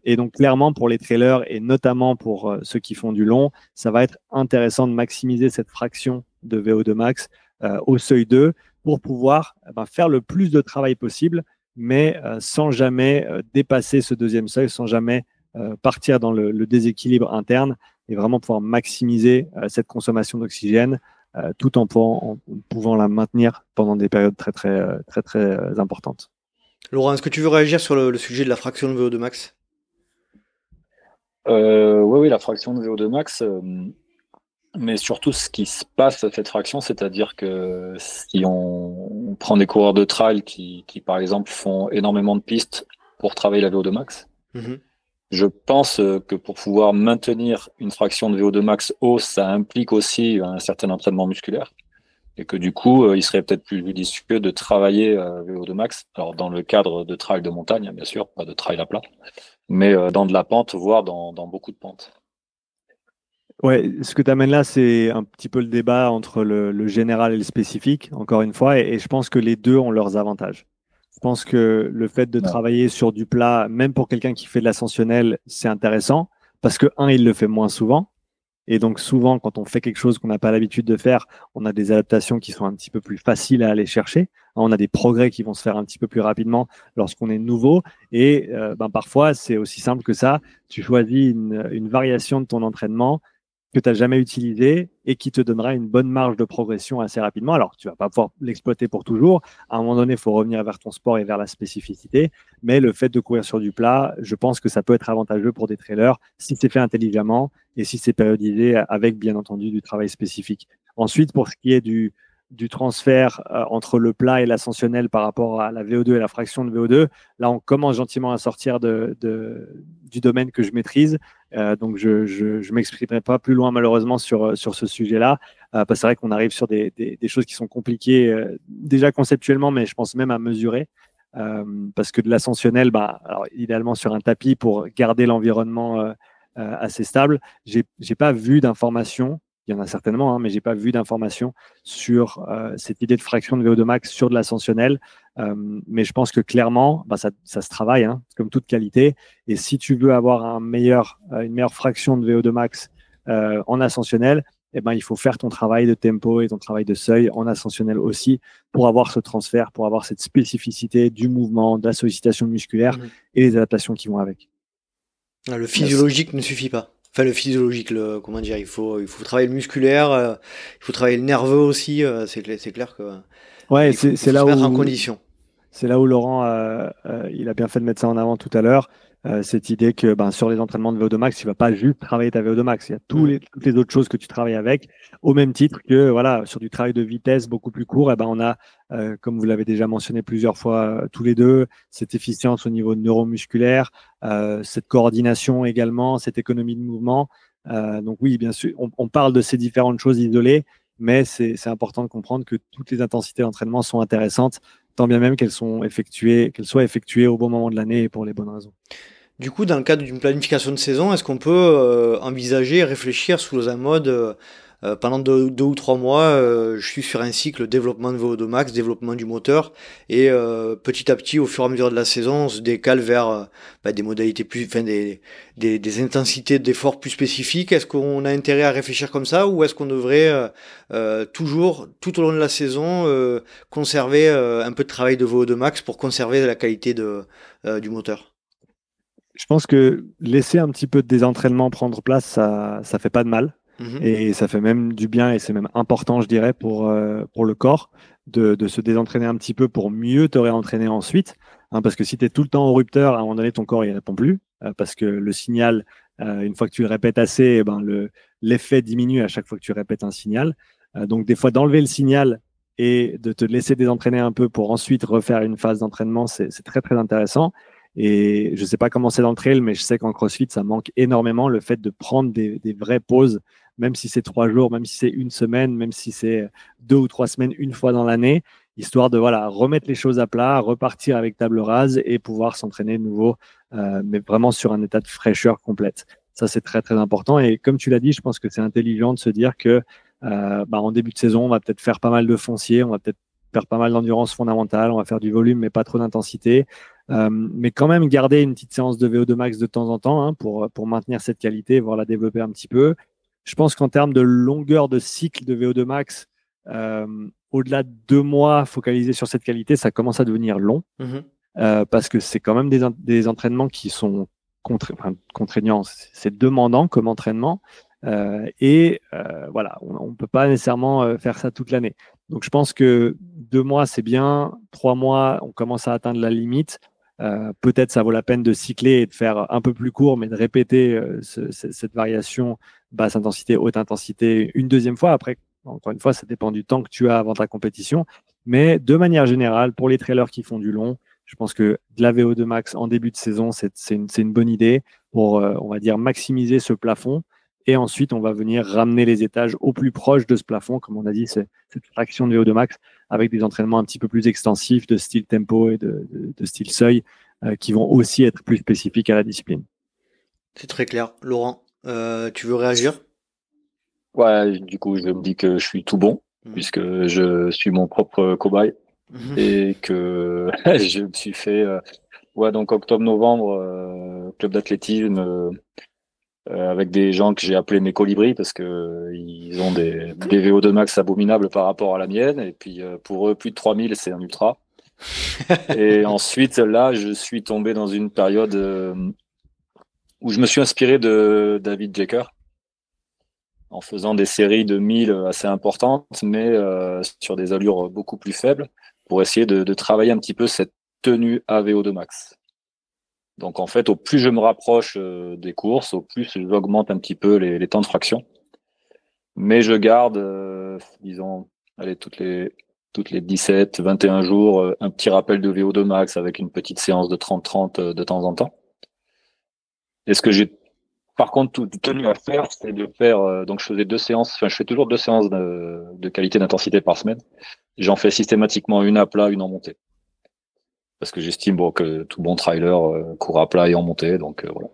Et donc clairement pour les trailers et notamment pour ceux qui font du long, ça va être intéressant de maximiser cette fraction de VO2 max au seuil 2 pour pouvoir eh ben, faire le plus de travail possible, mais euh, sans jamais euh, dépasser ce deuxième seuil, sans jamais euh, partir dans le, déséquilibre interne et vraiment pouvoir maximiser cette consommation d'oxygène tout en pouvant, la maintenir pendant des périodes très très très très, importantes. Laurent, est-ce que tu veux réagir sur le, sujet de la fraction de VO2 max? Oui, oui, la fraction de VO2 max, mais surtout, ce qui se passe à cette fraction, c'est-à-dire que si on, prend des coureurs de trail qui, qui, par exemple, font énormément de pistes pour travailler la VO2 max, mm-hmm. je pense que pour pouvoir maintenir une fraction de VO2 max haut, ça implique aussi un certain entraînement musculaire. Et que du coup, euh, il serait peut-être plus judicieux de travailler euh, VO2 max. Alors, dans le cadre de trail de montagne, bien sûr, pas de trail à plat, mais euh, dans de la pente, voire dans, dans beaucoup de pentes. Ouais, ce que tu amènes là, c'est un petit peu le débat entre le, général et le spécifique, encore une fois, et, je pense que les deux ont leurs avantages. Je pense que le fait de travailler sur du plat, même pour quelqu'un qui fait de l'ascensionnel, c'est intéressant, parce que, un, il le fait moins souvent, et donc souvent, quand on fait quelque chose qu'on n'a pas l'habitude de faire, on a des adaptations qui sont un petit peu plus faciles à aller chercher. On a des progrès qui vont se faire un petit peu plus rapidement lorsqu'on est nouveau. Et euh, ben, parfois, c'est aussi simple que ça. Tu choisis une, une variation de ton entraînement que tu n'as jamais utilisé et qui te donnera une bonne marge de progression assez rapidement. Alors, tu vas pas pouvoir l'exploiter pour toujours. À un moment donné, il faut revenir vers ton sport et vers la spécificité. Mais le fait de courir sur du plat, je pense que ça peut être avantageux pour des trailers si c'est fait intelligemment et si c'est périodisé avec, bien entendu, du travail spécifique. Ensuite, pour ce qui est du, transfert euh, entre le plat et l'ascensionnel par rapport à la VO2 et la fraction de VO2, là, on commence gentiment à sortir du domaine que je maîtrise. Donc je je, m'exprimerai pas plus loin malheureusement sur sur ce sujet-là, parce que c'est vrai qu'on arrive sur des, des, choses qui sont compliquées déjà conceptuellement, mais je pense même à mesurer. parce que de l'ascensionnel, bah, alors, idéalement sur un tapis pour garder l'environnement assez stable, j'ai j'ai pas vu d'informations il y en a certainement, hein, mais j'ai pas vu d'informations sur euh, cette idée de fraction de VO2 max sur de l'ascensionnel. Euh, mais je pense que clairement, bah, ça, ça, se travaille, hein, comme toute qualité. Et si tu veux avoir un meilleur, euh, une meilleure fraction de VO2 max en ascensionnel, eh ben, il faut faire ton travail de tempo et ton travail de seuil en ascensionnel aussi pour avoir ce transfert, pour avoir cette spécificité du mouvement, de la sollicitation musculaire mmh. et les adaptations qui vont avec. Ah, le physiologique ne suffit pas. Enfin, le physiologique, le, comment dire, il faut, il faut travailler le musculaire, euh, il faut travailler le nerveux aussi. Euh, c'est clair, c'est clair que. Ouais, c'est là où. en condition. C'est là où Laurent, euh, il a bien fait de mettre ça en avant tout à l'heure. Euh, cette idée que ben, sur les entraînements de VO2 max, tu vas pas juste travailler ta VO2 max. Il y a tous les, toutes les autres choses que tu travailles avec, au même titre que voilà sur du travail de vitesse beaucoup plus court. Et eh ben on a, euh, comme vous l'avez déjà mentionné plusieurs fois euh, tous les deux, cette efficience au niveau neuromusculaire, cette coordination également, cette économie de mouvement. donc oui, bien sûr, on, on, parle de ces différentes choses isolées, mais c'est important de comprendre que toutes les intensités d'entraînement sont intéressantes bien même qu'elles soient effectuées au bon moment de l'année et pour les bonnes raisons. Du coup, dans le cadre d'une planification de saison, est-ce qu'on peut euh, envisager, réfléchir sous un mode euh, euh, pendant deux, ou trois mois, je suis sur un cycle développement de VO2 max, développement du moteur, et petit à petit, au fur et à mesure de la saison, on se décale vers bah, des modalités plus, enfin des, des, des intensités d'efforts plus spécifiques. Est-ce qu'on a intérêt à réfléchir comme ça, ou est-ce qu'on devrait toujours, tout au long de la saison, conserver un peu de travail de VO2 max pour conserver la qualité de, du moteur? Je pense que laisser un petit peu de désentraînement prendre place, ça ça fait pas de mal. Mhm. Et ça fait même du bien et c'est même important, je dirais, pour, euh, pour le corps de, de, se désentraîner un petit peu pour mieux te réentraîner ensuite. Hein, parce que si tu es tout le temps au rupteur, à un moment donné, ton corps il répond plus. Euh, parce que le signal, euh, une fois que tu le répètes assez, eh ben, le, l'effet diminue à chaque fois que tu répètes un signal. donc des fois, d'enlever le signal et de te laisser désentraîner un peu pour ensuite refaire une phase d'entraînement, c'est très très intéressant. Et je ne sais pas comment c'est dans le trail, mais je sais qu'en CrossFit, ça manque énormément le fait de prendre des, des vraies pauses, même si c'est trois jours, même si c'est une semaine, même si c'est deux ou trois semaines, une fois dans l'année, histoire de voilà remettre les choses à plat, repartir avec table rase et pouvoir s'entraîner de nouveau, euh, mais vraiment sur un état de fraîcheur complète. Ça, c'est très très important. Et comme tu l'as dit, je pense que c'est intelligent de se dire que euh, bah, en début de saison, on va peut-être faire pas mal de foncier, on va peut-être faire pas mal d'endurance fondamentale, on va faire du volume, mais pas trop d'intensité. Euh, mais quand même garder une petite séance de VO2 max de temps en temps hein, pour, pour maintenir cette qualité, voire la développer un petit peu. Je pense qu'en termes de longueur de cycle de VO2 max, euh, au-delà de deux mois focalisés sur cette qualité, ça commence à devenir long mhm. euh, parce que c'est quand même des, des, entraînements qui sont contraignants, c'est demandant comme entraînement. Euh, et voilà, on ne peut pas nécessairement faire ça toute l'année. Donc je pense que deux mois, c'est bien. Trois mois, on commence à atteindre la limite. Euh, peut-être ça vaut la peine de cycler et de faire un peu plus court, mais de répéter euh, ce, cette variation basse intensité, haute intensité une deuxième fois. Après, encore une fois, ça dépend du temps que tu as avant ta compétition. Mais de manière générale, pour les trailers qui font du long, je pense que de la VO2 max en début de saison, c'est une, bonne idée pour, euh, on va dire, maximiser ce plafond. Et ensuite, on va venir ramener les étages au plus proche de ce plafond. Comme on a dit, cette fraction de VO2 max avec des entraînements un petit peu plus extensifs de style tempo et de, style seuil euh, qui vont aussi être plus spécifiques à la discipline. C'est très clair. Laurent, euh, tu veux réagir? Ouais, du coup, je me dis que je suis tout bon mmh. puisque je suis mon propre cobaye mmh. et que je me suis fait, euh, ouais, donc octobre-novembre, club d'athlétisme euh, avec des gens que j'ai appelés mes colibris parce que euh, ils ont des, des VO2 max abominables par rapport à la mienne. Et puis euh, pour eux, plus de 3000, c'est un ultra. et ensuite, là, je suis tombé dans une période où je me suis inspiré de David Jecker en faisant des séries de 1000 assez importantes, mais sur des allures beaucoup plus faibles, pour essayer de, de travailler un petit peu cette tenue à VO2 max. Donc en fait, au plus je me rapproche euh, des courses, au plus j'augmente un petit peu les, temps de fraction. Mais je garde, euh, disons, allez, toutes les, toutes les 17, 21 jours, euh, un petit rappel de VO2 max avec une petite séance de 30-30 de temps en temps. Est-ce que j'ai par contre, tout tenu à faire, c'est de faire. donc, je faisais deux séances. Enfin, je fais toujours deux séances de, de qualité d'intensité par semaine. J'en fais systématiquement une à plat, une en montée parce que j'estime bon, que tout bon trailer euh, court à plat et en montée. Donc euh, voilà.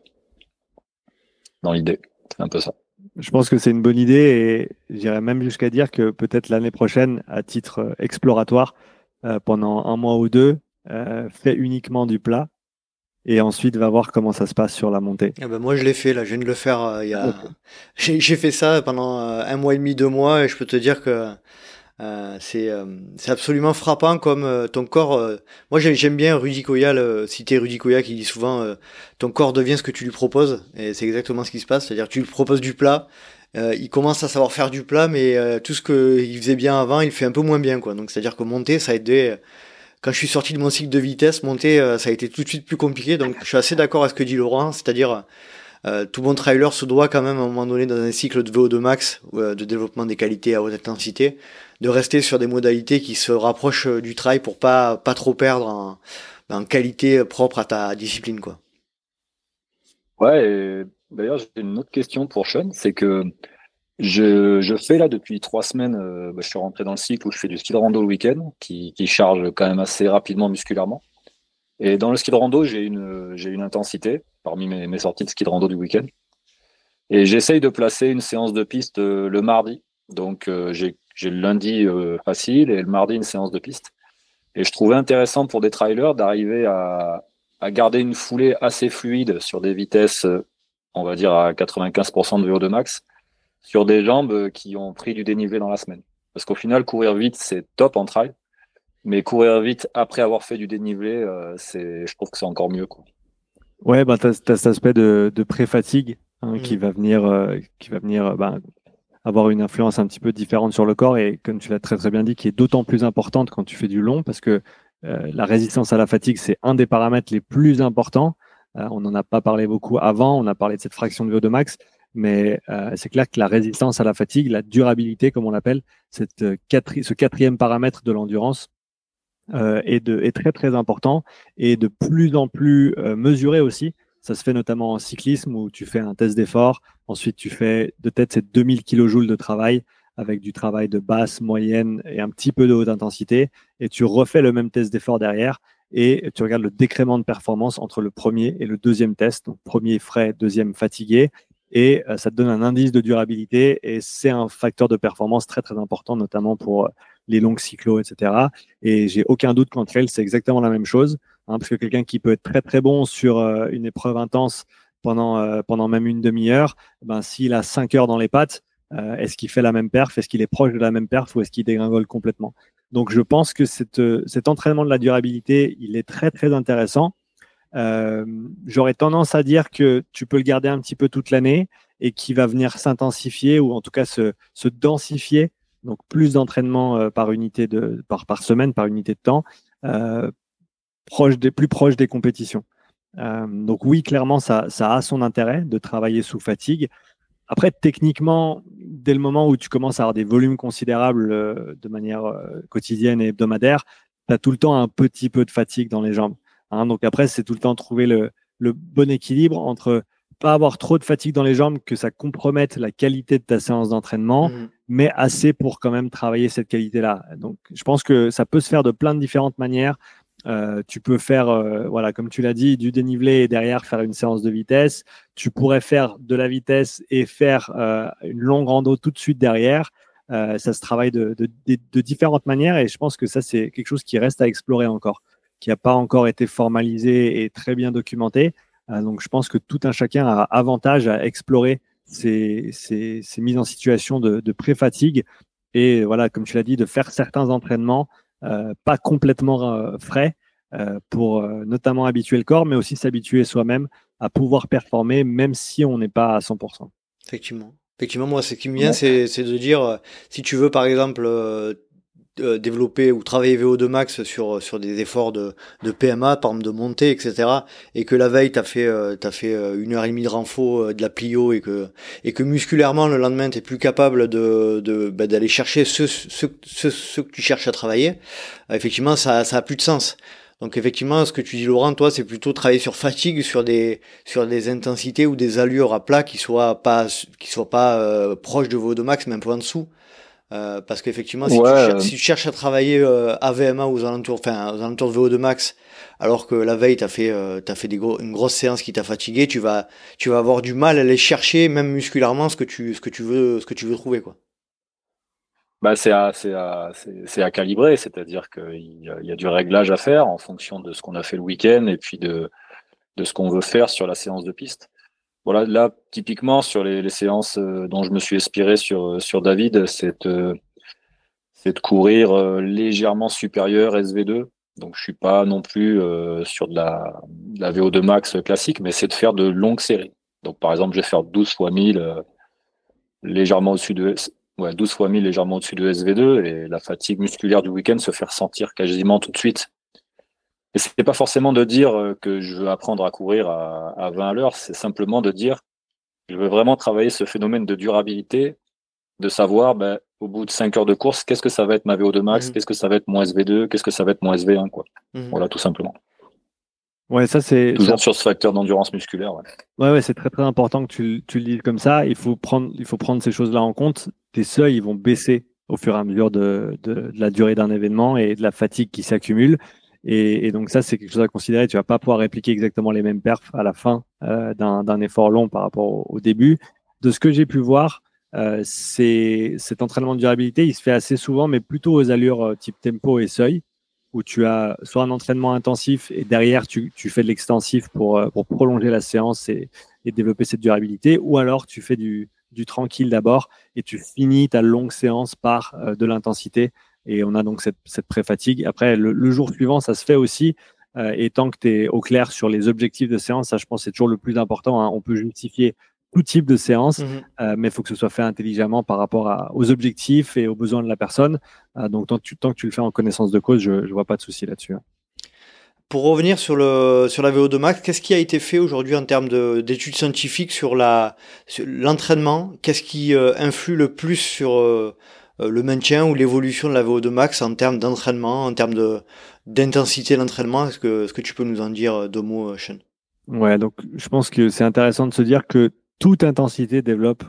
Dans l'idée, c'est un peu ça. Je pense que c'est une bonne idée et j'irais même jusqu'à dire que peut-être l'année prochaine, à titre euh, exploratoire, pendant un mois ou deux, fais uniquement du plat et ensuite va voir comment ça se passe sur la montée. Ah ben moi je l'ai fait là, je viens de le faire il y a j'ai fait ça pendant un mois et demi, deux mois et je peux te dire que euh, c'est euh, c'est absolument frappant comme euh, ton corps. moi j'aime bien Rudy Koya, citer Rudy Koya qui dit souvent ton corps devient ce que tu lui proposes et c'est exactement ce qui se passe. C'est-à-dire tu lui proposes du plat, il commence à savoir faire du plat, mais tout ce qu'il faisait bien avant, il fait un peu moins bien quoi. Donc c'est-à-dire que monter, ça a aidé. Quand je suis sorti de mon cycle de vitesse, monter, ça a été tout de suite plus compliqué. Donc je suis assez d'accord avec ce que dit Laurent, c'est-à-dire tout bon trailer se doit quand même à un moment donné dans un cycle de VO2 max, de développement des qualités à haute intensité, de rester sur des modalités qui se rapprochent euh, du trail pour pas pas trop perdre en, en qualité propre à ta discipline quoi. Ouais, d'ailleurs j'ai une autre question pour Sean, c'est que je, je, fais là depuis trois semaines, euh, bah, je suis rentré dans le cycle où je fais du ski de rando le week-end, qui, qui, charge quand même assez rapidement musculairement. Et dans le ski de rando, j'ai une, une intensité parmi mes, sorties de ski de rando du week-end. Et j'essaye de placer une séance de piste euh, le mardi. Donc j'ai j'ai le lundi euh, facile et le mardi une séance de piste. Et je trouvais intéressant pour des trailers d'arriver à, à, garder une foulée assez fluide sur des vitesses, euh, on va dire à 95% de VO2 max, sur des jambes qui ont pris du dénivelé dans la semaine. Parce qu'au final, courir vite, c'est top en trail. Mais courir vite après avoir fait du dénivelé, euh, c'est, je trouve que c'est encore mieux. Quoi. Ouais, bah, tu as, cet aspect de, de pré-fatigue hein, qui mmh. va venir, qui va venir bah, avoir une influence un petit peu différente sur le corps et comme tu l'as très très bien dit, qui est d'autant plus importante quand tu fais du long parce que euh, la résistance à la fatigue, c'est un des paramètres les plus importants. Euh, on n'en a pas parlé beaucoup avant, on a parlé de cette fraction de VO2 max, mais euh, c'est clair que la résistance à la fatigue, la durabilité, comme on l'appelle, cette ce quatrième paramètre de l'endurance est, de, est très très important et de plus en plus mesuré aussi ça se fait notamment en cyclisme où tu fais un test d'effort. Ensuite, tu fais de tête ces 2000 kJ de travail avec du travail de basse, moyenne et un petit peu de haute intensité. Et tu refais le même test d'effort derrière et tu regardes le décrément de performance entre le premier et le deuxième test. Donc, premier frais, deuxième fatigué. Et euh, ça te donne un indice de durabilité et c'est un facteur de performance très, très important, notamment pour euh, les longs cyclos, etc. Et j'ai aucun doute qu'entre elles, c'est exactement la même chose. Hein, parce que quelqu'un qui peut être très très bon sur euh, une épreuve intense pendant, pendant même une demi-heure, ben, s'il a cinq heures dans les pattes, est-ce qu'il fait la même perf? Est-ce qu'il est proche de la même perf ou est-ce qu'il dégringole complètement? Donc je pense que cet entraînement de la durabilité, il est très très intéressant. J'aurais tendance à dire que tu peux le garder un petit peu toute l'année et qui va venir s'intensifier ou en tout cas se, densifier. Donc plus d'entraînement par unité de par, semaine, par unité de temps, proche des, plus proche des compétitions. Euh, donc oui, clairement, ça, a son intérêt de travailler sous fatigue. Après, techniquement, dès le moment où tu commences à avoir des volumes considérables euh, de manière euh, quotidienne et hebdomadaire, tu as tout le temps un petit peu de fatigue dans les jambes. Hein. donc après, c'est tout le temps trouver le, le, bon équilibre entre pas avoir trop de fatigue dans les jambes, que ça compromette la qualité de ta séance d'entraînement, mmh. mais assez pour quand même travailler cette qualité-là. Donc je pense que ça peut se faire de plein de différentes manières. Euh, tu peux faire, euh, voilà, comme tu l'as dit, du dénivelé et derrière faire une séance de vitesse. Tu pourrais faire de la vitesse et faire euh, une longue rando tout de suite derrière. ça se travaille de, de, de, différentes manières et je pense que ça, c'est quelque chose qui reste à explorer encore, qui n'a pas encore été formalisé et très bien documenté. donc, je pense que tout un chacun a avantage à explorer ces, ces, ces mises en situation de, de pré-fatigue et voilà, comme tu l'as dit, de faire certains entraînements euh, pas complètement euh, frais euh, pour notamment habituer le corps, mais aussi s'habituer soi-même à pouvoir performer, même si on n'est pas à 100%. Effectivement. Effectivement, moi, ce qui me vient, c'est de dire, si tu veux, par exemple, euh, développer ou travailler VO2 max sur sur des efforts de, de PMA, par exemple de montée, etc. Et que la veille t'as fait euh, t'as fait euh, une heure et demie de renfo de la plio et que et que musculairement le lendemain t'es plus capable de de bah, d'aller chercher ce, ce ce ce que tu cherches à travailler. effectivement, ça ça a plus de sens. Donc effectivement, ce que tu dis Laurent, toi, c'est plutôt travailler sur fatigue, sur des sur des intensités ou des allures à plat qui soient pas qui soient pas euh, proches de VO2 max, un peu en dessous. Euh, parce qu'effectivement, si, tu cherches à travailler euh, AVMA aux alentours, enfin aux alentours de VO2 max, alors que la veille t'as fait euh, t'as fait des gros, une grosse séance qui t'a fatigué, tu vas tu vas avoir du mal à aller chercher même musculairement ce que tu ce que tu veux ce que tu veux trouver quoi. Bah, c'est à, à, à, calibrer, c'est-à-dire qu'il y, y, a du réglage à faire en fonction de ce qu'on a fait le week-end et puis de, de ce qu'on veut faire sur la séance de piste. Voilà, là, typiquement, sur les, séances euh, dont je me suis inspiré sur, sur David, c'est de, courir euh, légèrement supérieur SV2. Donc, je suis pas non plus euh, sur de la, de la VO2 max classique, mais c'est de faire de longues séries. Donc, par exemple, je vais faire 12 fois 1000 légèrement au-dessus de ouais, 12 fois 1000 légèrement au-dessus de SV2 et la fatigue musculaire du week-end se fait ressentir quasiment tout de suite. Et c'est pas forcément de dire euh, que je veux apprendre à courir à, à 20 à l'heure, c'est simplement de dire je veux vraiment travailler ce phénomène de durabilité, de savoir ben, au bout de 5 heures de course, qu'est-ce que ça va être ma VO2 max, mmh. qu'est-ce que ça va être mon SV2, qu'est-ce que ça va être mon SV1, quoi. Mmh. Voilà, tout simplement. Ouais, ça c'est toujours sur ce facteur d'endurance musculaire. Ouais, ouais, ouais c'est très très important que tu, tu, le dises comme ça. Il faut prendre, il faut prendre ces choses-là en compte. Tes seuils, ils vont baisser au fur et à mesure de, de, de la durée d'un événement et de la fatigue qui s'accumule. Et, donc ça, c'est quelque chose à considérer. Tu vas pas pouvoir répliquer exactement les mêmes perfs à la fin euh, d'un effort long par rapport au, début. De ce que j'ai pu voir, euh, cet entraînement de durabilité, il se fait assez souvent, mais plutôt aux allures euh, type tempo et seuil où tu as soit un entraînement intensif et derrière tu, fais de l'extensif pour, euh, prolonger la séance et, développer cette durabilité, ou alors tu fais du, tranquille d'abord et tu finis ta longue séance par de l'intensité et on a donc cette, cette pré-fatigue. Après, le, jour suivant, ça se fait aussi. Euh, et tant que tu es au clair sur les objectifs de séance, ça je pense c'est toujours le plus important. Hein. On peut justifier tout type de séance, mhm. euh, mais il faut que ce soit fait intelligemment par rapport aux objectifs et aux besoins de la personne. Euh, donc, tant, que tu le fais en connaissance de cause, je ne vois pas de souci là-dessus. Hein. Pour revenir sur, le, sur la VO2 Max, qu'est-ce qui a été fait aujourd'hui en termes d'études scientifiques sur l'entraînement? Qu'est-ce qui influe le plus sur le maintien ou l'évolution de la VO2 Max en termes d'entraînement, en termes d'intensité de, l'entraînement Est-ce que, que tu peux nous en dire deux mots, Sean? Ouais, donc je pense que c'est intéressant de se dire que toute intensité développe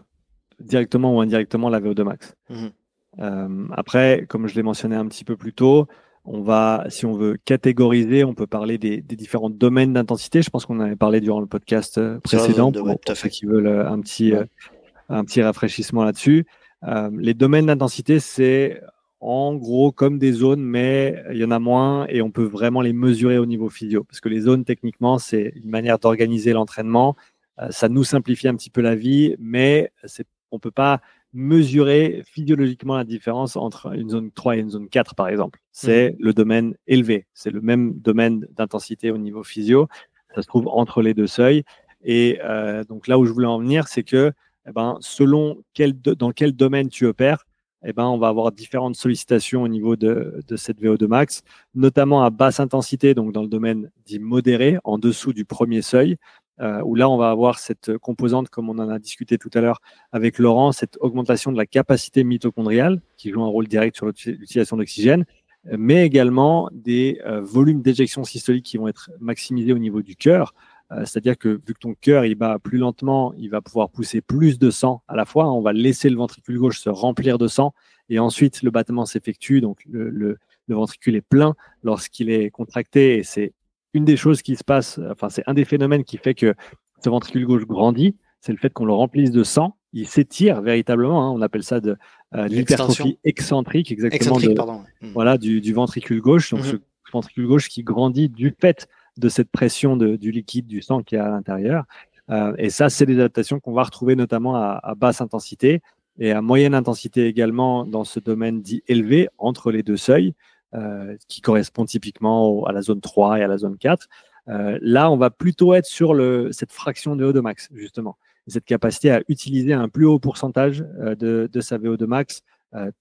directement ou indirectement la VO2 max. Mhm. Euh, après, comme je l'ai mentionné un petit peu plus tôt, on va, si on veut catégoriser, on peut parler des, différents domaines d'intensité. Je pense qu'on avait parlé durant le podcast euh, précédent pour, ceux qui veulent euh, un petit, un petit rafraîchissement là-dessus. Les domaines d'intensité, c'est en gros comme des zones, mais il y en a moins et on peut vraiment les mesurer au niveau physio. Parce que les zones, techniquement, c'est une manière d'organiser l'entraînement euh, ça nous simplifie un petit peu la vie, mais on ne peut pas mesurer physiologiquement la différence entre une zone 3 et une zone 4, par exemple. C'est mmh. le domaine élevé. C'est le même domaine d'intensité au niveau physio. Ça se trouve entre les deux seuils. Et euh, donc là où je voulais en venir, c'est que eh ben, selon dans quel domaine tu opères, eh ben, on va avoir différentes sollicitations au niveau de, de cette VO2 max, notamment à basse intensité, donc dans le domaine dit modéré, en dessous du premier seuil, euh, où là, on va avoir cette composante, comme on en a discuté tout à l'heure avec Laurent, cette augmentation de la capacité mitochondriale, qui joue un rôle direct sur l'utilisation d'oxygène, mais également des euh, volumes d'éjection systolique qui vont être maximisés au niveau du cœur. Euh, c'est-à-dire que vu que ton cœur il bat plus lentement, il va pouvoir pousser plus de sang à la fois. On va laisser le ventricule gauche se remplir de sang et ensuite le battement s'effectue. Donc le, le, le ventricule est plein lorsqu'il est contracté et c'est une des choses qui se passe, enfin, c'est un des phénomènes qui fait que ce ventricule gauche grandit, c'est le fait qu'on le remplisse de sang. Il s'étire véritablement. Hein, on appelle ça de euh, l'hypertrophie excentrique, exactement. Hmm. Voilà, du, ventricule gauche. Donc, mhm. ce ventricule gauche qui grandit du fait de cette pression du liquide, du sang qui est à l'intérieur. Euh, et ça, c'est des adaptations qu'on va retrouver notamment à, basse intensité et à moyenne intensité également dans ce domaine dit élevé entre les deux seuils. Euh, qui correspond typiquement à la zone 3 et à la zone 4. Euh, là, on va plutôt être sur cette fraction de VO2 max, justement. cette capacité à utiliser un plus haut pourcentage de, de, sa VO2 max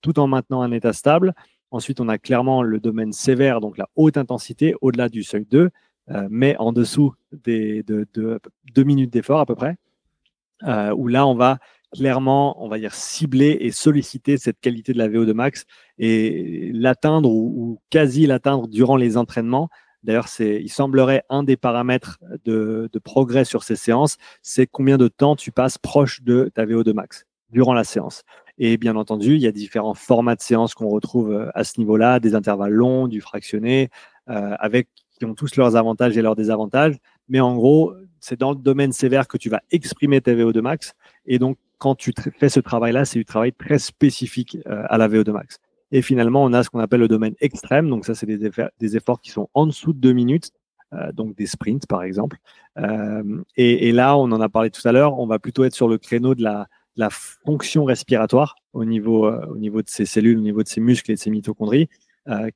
tout en maintenant un état stable. Ensuite, on a clairement le domaine sévère, donc la haute intensité, au-delà du seuil 2, mais en dessous des, de, de, deux minutes d'effort à peu près, où là, on va clairement, on va dire, cibler et solliciter cette qualité de la VO2 max et l'atteindre ou, quasi l'atteindre durant les entraînements D'ailleurs, il semblerait un des paramètres de, progrès sur ces séances, c'est combien de temps tu passes proche de ta VO2 max durant la séance. Et bien entendu, il y a différents formats de séances qu'on retrouve euh, à ce niveau-là, des intervalles longs, du fractionné, euh, avec qui ont tous leurs avantages et leurs désavantages. Mais en gros, c'est dans le domaine sévère que tu vas exprimer ta VO2 max. Et donc, quand tu fais ce travail-là, c'est du travail très spécifique euh, à la VO2 max. Et finalement, on a ce qu'on appelle le domaine extrême. Donc ça, c'est des, efforts qui sont en dessous de deux minutes, euh, donc des sprints par exemple. Euh, et, là, on en a parlé tout à l'heure, on va plutôt être sur le créneau de la, fonction respiratoire au niveau, au niveau de ces cellules, au niveau de ces muscles et de ces mitochondries,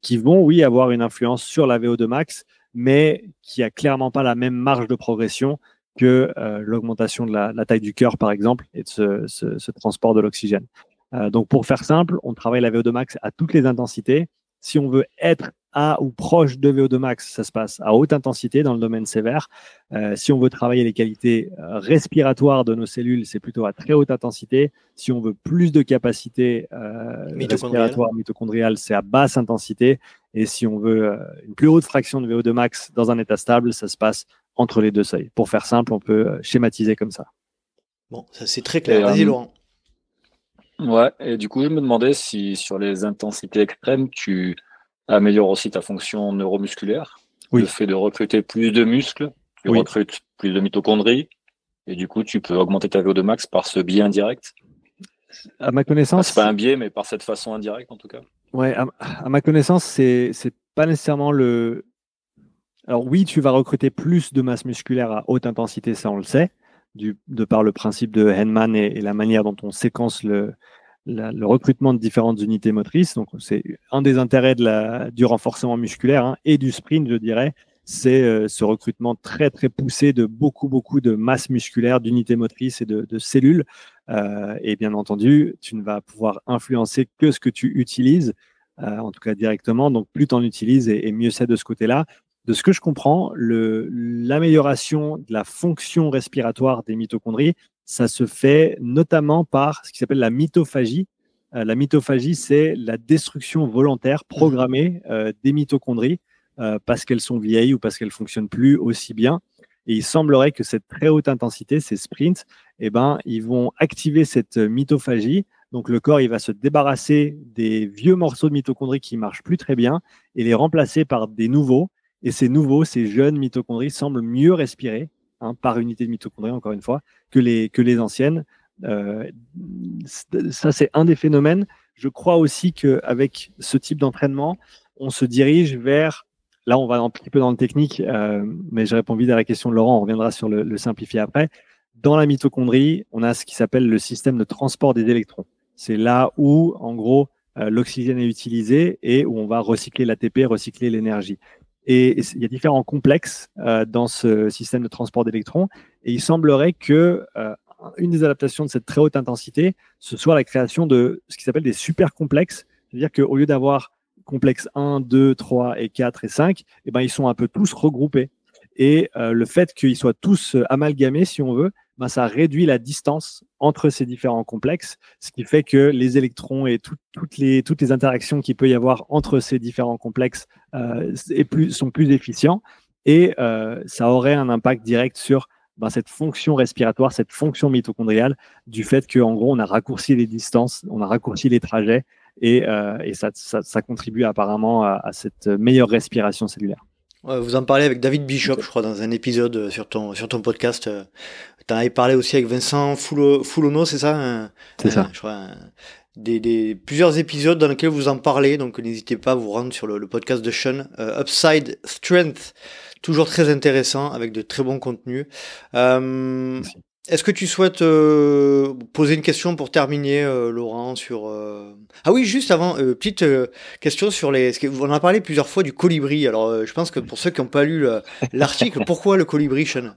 qui vont, oui, avoir une influence sur la VO2 max, mais qui a clairement pas la même marge de progression que l'augmentation de la, taille du cœur, par exemple, et de ce, ce transport de l'oxygène. Euh, donc pour faire simple, on travaille la VO2 max à toutes les intensités. Si on veut être à ou proche de VO2 max, ça se passe à haute intensité dans le domaine sévère. Euh, si on veut travailler les qualités euh, respiratoires de nos cellules, c'est plutôt à très haute intensité. Si on veut plus de capacité euh, respiratoire mitochondriale, c'est à basse intensité. Et si on veut une plus haute fraction de VO2 max dans un état stable, ça se passe entre les deux seuils. Pour faire simple, on peut schématiser comme ça. Bon, ça c'est très clair. Vas-y Laurent. Ouais, et du coup, je me demandais si sur les intensités extrêmes, tu améliores aussi ta fonction neuromusculaire. Oui. Le fait de recruter plus de muscles, tu recrutes plus de mitochondries, et du coup, tu peux augmenter ta VO2 max par ce biais indirect. À ma connaissance. c'est pas un biais, mais par cette façon indirecte en tout cas. Ouais, à, ma connaissance, c'est c'est pas nécessairement le. Alors oui, tu vas recruter plus de masse musculaire à haute intensité, ça on le sait de par le principe de Henman et, la manière dont on séquence le, recrutement de différentes unités motrices. Donc, c'est un des intérêts de la, du renforcement musculaire hein, et du sprint, je dirais, c'est euh, ce recrutement très très poussé de beaucoup beaucoup de masse musculaire, d'unités motrices et de, cellules. Euh, et bien entendu, tu ne vas pouvoir influencer que ce que tu utilises, euh, en tout cas directement. Donc plus tu en utilises et mieux c'est de ce côté-là de ce que je comprends, l'amélioration de la fonction respiratoire des mitochondries, ça se fait notamment par ce qui s'appelle la mitophagie. Euh, la mitophagie, c'est la destruction volontaire programmée euh, des mitochondries euh, parce qu'elles sont vieilles ou parce qu'elles fonctionnent plus aussi bien. Et il semblerait que cette très haute intensité, ces sprints, eh ben, ils vont activer cette mitophagie. Donc le corps, il va se débarrasser des vieux morceaux de mitochondries qui marchent plus très bien et les remplacer par des nouveaux et ces nouveaux, ces jeunes mitochondries semblent mieux respirer hein, par unité de mitochondrie, encore une fois, que les, que les anciennes. Euh, ça, c'est un des phénomènes. Je crois aussi qu'avec ce type d'entraînement, on se dirige vers. Là, on va un petit peu dans le technique, euh, mais je réponds vite à la question de Laurent. On reviendra sur le, le simplifié après. Dans la mitochondrie, on a ce qui s'appelle le système de transport des électrons. C'est là où, en gros, euh, l'oxygène est utilisé et où on va recycler l'ATP, recycler l'énergie. Et il y a différents complexes euh, dans ce système de transport d'électrons. Et il semblerait que euh, une des adaptations de cette très haute intensité, ce soit la création de ce qui s'appelle des supercomplexes. C'est-à-dire qu'au lieu d'avoir complexe 1, 2, 3 et 4 et 5, eh ben, ils sont un peu tous regroupés. Et euh, le fait qu'ils soient tous amalgamés, si on veut, ben, ça réduit la distance entre ces différents complexes, ce qui fait que les électrons et toutes, les, interactions qu'il peut y avoir entre ces différents complexes euh, sont plus efficients et euh, ça aurait un impact direct sur ben, cette fonction respiratoire, cette fonction mitochondriale, du fait qu'en gros, on a raccourci les distances, on a raccourci les trajets et, euh, ça, contribue apparemment à cette meilleure respiration cellulaire. Vous en parlez avec David Bishop, je crois, dans un épisode sur ton, sur ton podcast. Tu en avais parlé aussi avec Vincent Foulono, c'est ça C'est ça. Je crois, des, des, plusieurs épisodes dans lesquels vous en parlez, donc n'hésitez pas à vous rendre sur le, podcast de Sean. Euh, Upside Strength, toujours très intéressant, avec de très bons contenus. Euh, est-ce que tu souhaites euh, poser une question pour terminer, euh, Laurent, sur... Euh, ah oui, juste avant, petite question sur les... On en a parlé plusieurs fois du colibri. Alors, je pense que pour ceux qui n'ont pas lu l'article, pourquoi le colibri, Sean?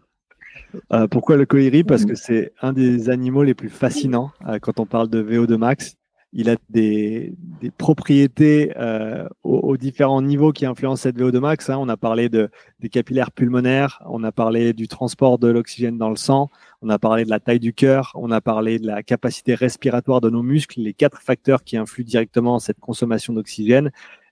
Pourquoi le colibri? Parce que c'est un des animaux les plus fascinants quand on parle de VO2 max il a des, des propriétés euh, aux, différents niveaux qui influencent cette VO2 max. Hein. On a parlé de, des capillaires pulmonaires, on a parlé du transport de l'oxygène dans le sang, on a parlé de la taille du cœur, on a parlé de la capacité respiratoire de nos muscles, les quatre facteurs qui influent directement cette consommation d'oxygène.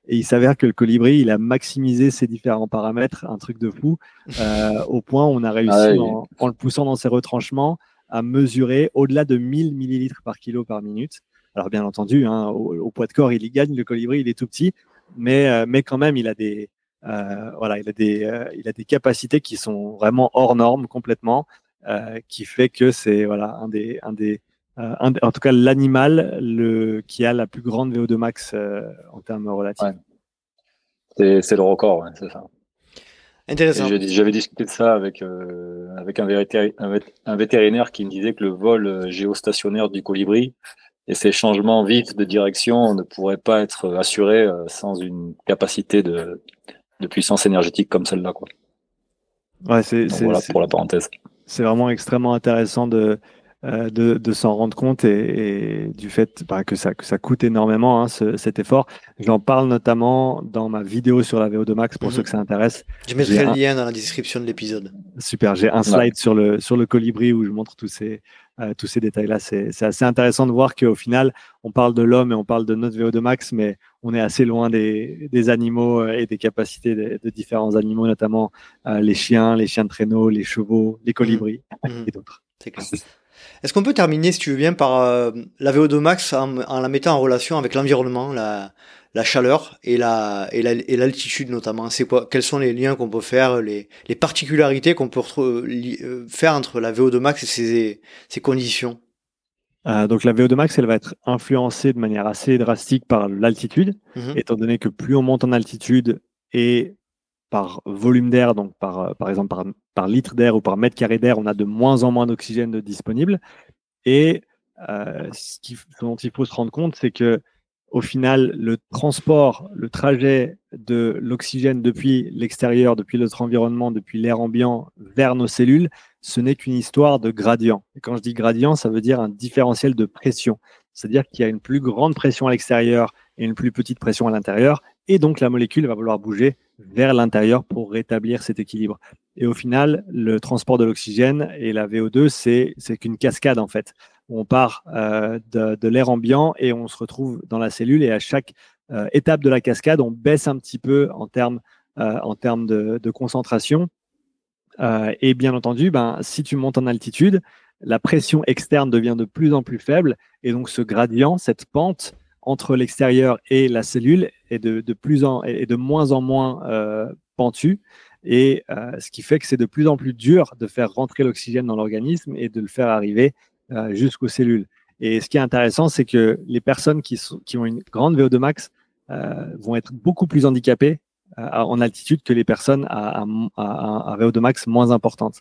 Et il s'avère que le colibri, il a maximisé ses différents paramètres, un truc de fou, euh, au point où on a réussi, ah en, le poussant dans ses retranchements, à mesurer au-delà de 1000 millilitres par kilo par minute. Alors bien entendu, hein, au, poids de corps, il y gagne. Le colibri, il est tout petit, mais, euh, mais quand même, il a des, euh, voilà, il a des, euh, il a des capacités qui sont vraiment hors normes complètement, euh, qui fait que c'est voilà un des, un des, un, en tout cas l'animal le qui a la plus grande VO2 max en termes relatifs. C'est le record, c'est ça. Intéressant. J'avais discuté de ça avec, avec un, un, vétérinaire qui me disait que le vol géostationnaire du colibri et ces changements vifs de direction ne pourraient pas être assurés sans une capacité de, de puissance énergétique comme celle-là. Quoi. Ouais, c'est, voilà pour la parenthèse. C'est vraiment extrêmement intéressant de, euh, de, de s'en rendre compte et, du fait bah, que, ça, que ça coûte énormément hein, ce, cet effort. J'en parle notamment dans ma vidéo sur la VO2 Max pour mhm. ceux que ça intéresse. Je mettrai le lien dans la description de l'épisode. Super, j'ai un slide sur, le, sur le colibri où je montre tous ces, euh, tous ces détails-là. C'est assez intéressant de voir qu'au final, on parle de l'homme et on parle de notre VO2 max, mais on est assez loin des, des animaux euh, et des capacités de, différents animaux, notamment euh, les chiens, les chiens de traîneau, les chevaux, les colibris mmh. et d'autres. Est-ce qu'on peut terminer, si tu veux bien, par la VO2 max en, en, la mettant en relation avec l'environnement, la, la chaleur et la et l'altitude notamment. C'est quoi Quels sont les liens qu'on peut faire, les, les particularités qu'on peut euh, faire entre la VO2 max et ces, ces conditions? Euh, donc la VO2 max, elle va être influencée de manière assez drastique par l'altitude, mhm. étant donné que plus on monte en altitude et par volume d'air, donc par, euh, par exemple par, par litre d'air ou par mètre carré d'air, on a de moins en moins d'oxygène disponible. Et ce, qui, ce dont il faut se rendre compte, c'est que au final, le transport, le trajet de l'oxygène depuis l'extérieur, depuis notre environnement, depuis l'air ambiant vers nos cellules, ce n'est qu'une histoire de gradient. Et quand je dis gradient, ça veut dire un différentiel de pression. C'est-à-dire qu'il y a une plus grande pression à l'extérieur et une plus petite pression à l'intérieur. Et donc, la molécule va vouloir bouger vers l'intérieur pour rétablir cet équilibre. Et au final, le transport de l'oxygène et la VO2, c'est qu'une cascade en fait on part euh, de, l'air ambiant et on se retrouve dans la cellule et à chaque euh, étape de la cascade, on baisse un petit peu en termes, euh, de, concentration. et bien entendu, ben, si tu montes en altitude, la pression externe devient de plus en plus faible et donc ce gradient, cette pente entre l'extérieur et la cellule est de, plus en, de moins en moins pentue et ce qui fait que c'est de plus en plus dur de faire rentrer l'oxygène dans l'organisme et de le faire arriver euh, jusqu'aux cellules. Et ce qui est intéressant, c'est que les personnes qui, sont, qui ont une grande VO2 max euh, vont être beaucoup plus handicapées euh, en altitude que les personnes à, à, à, VO2 max moins importante.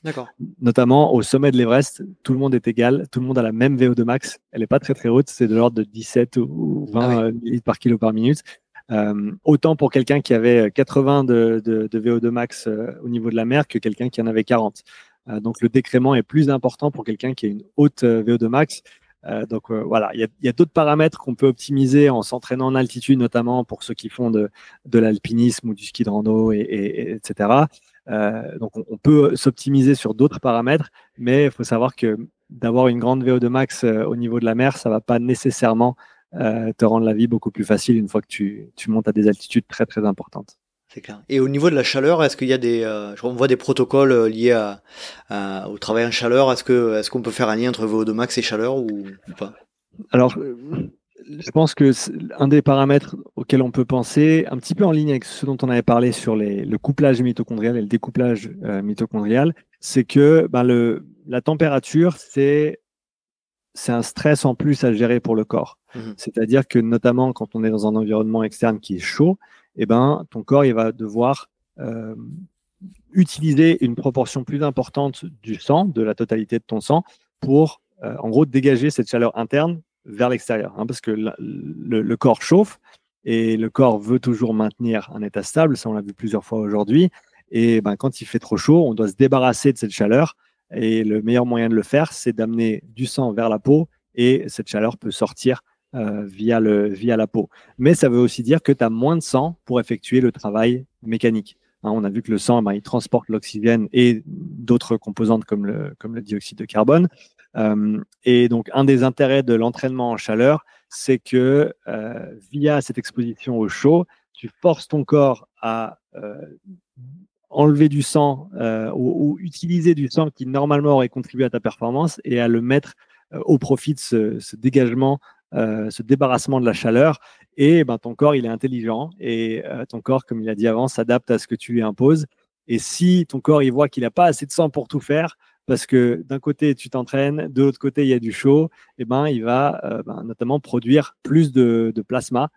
Notamment au sommet de l'Everest, tout le monde est égal, tout le monde a la même VO2 max. Elle n'est pas très très haute, c'est de l'ordre de 17 ou 20 ah litres par kilo par minute. Euh, autant pour quelqu'un qui avait 80 de, de, de VO2 max au niveau de la mer que quelqu'un qui en avait 40. Euh, donc le décrément est plus important pour quelqu'un qui a une haute euh, VO2 max. Euh, donc voilà, il y a, d'autres paramètres qu'on peut optimiser en s'entraînant en altitude, notamment pour ceux qui font de, l'alpinisme ou du ski de rando, et, etc. donc on, peut s'optimiser sur d'autres paramètres, mais il faut savoir que d'avoir une grande VO2 max au niveau de la mer, ça va pas nécessairement te rendre la vie beaucoup plus facile une fois que tu montes à des altitudes très très importantes. C'est clair. Et au niveau de la chaleur, est-ce qu'il y a des, euh, on voit des protocoles euh, liés à, au travail en chaleur. Est-ce que, est-ce qu'on peut faire un lien entre VO2 max et chaleur ou, pas? Alors, euh, je pense que un des paramètres auxquels on peut penser, un petit peu en ligne avec ce dont on avait parlé sur les, le couplage mitochondrial et le découplage mitochondrial, c'est que ben, le, la température, c'est c'est un stress en plus à gérer pour le corps. Mmh C'est-à-dire que notamment quand on est dans un environnement externe qui est chaud, eh ben, ton corps il va devoir euh, utiliser une proportion plus importante du sang, de la totalité de ton sang, pour euh, en gros dégager cette chaleur interne vers l'extérieur. Hein, parce que le, corps chauffe et le corps veut toujours maintenir un état stable, ça on l'a vu plusieurs fois aujourd'hui. Et ben, quand il fait trop chaud, on doit se débarrasser de cette chaleur. Et le meilleur moyen de le faire, c'est d'amener du sang vers la peau et cette chaleur peut sortir euh, via, le, via la peau. Mais ça veut aussi dire que tu as moins de sang pour effectuer le travail mécanique. Hein, on a vu que le sang, ben, il transporte l'oxygène et d'autres composantes comme le, comme le dioxyde de carbone. Euh, et donc, un des intérêts de l'entraînement en chaleur, c'est que euh, via cette exposition au chaud, tu forces ton corps à enlever du sang ou, utiliser du sang qui normalement aurait contribué à ta performance et à le mettre au profit de ce, dégagement, ce débarrassement de la chaleur. Et ben, ton corps, il est intelligent et ton corps, comme il a dit avant, s'adapte à ce que tu lui imposes. Et si ton corps, il voit qu'il n'a pas assez de sang pour tout faire, parce que d'un côté tu t'entraînes, de l'autre côté il y a du chaud, et eh ben il va euh, ben, notamment produire plus de, plasma,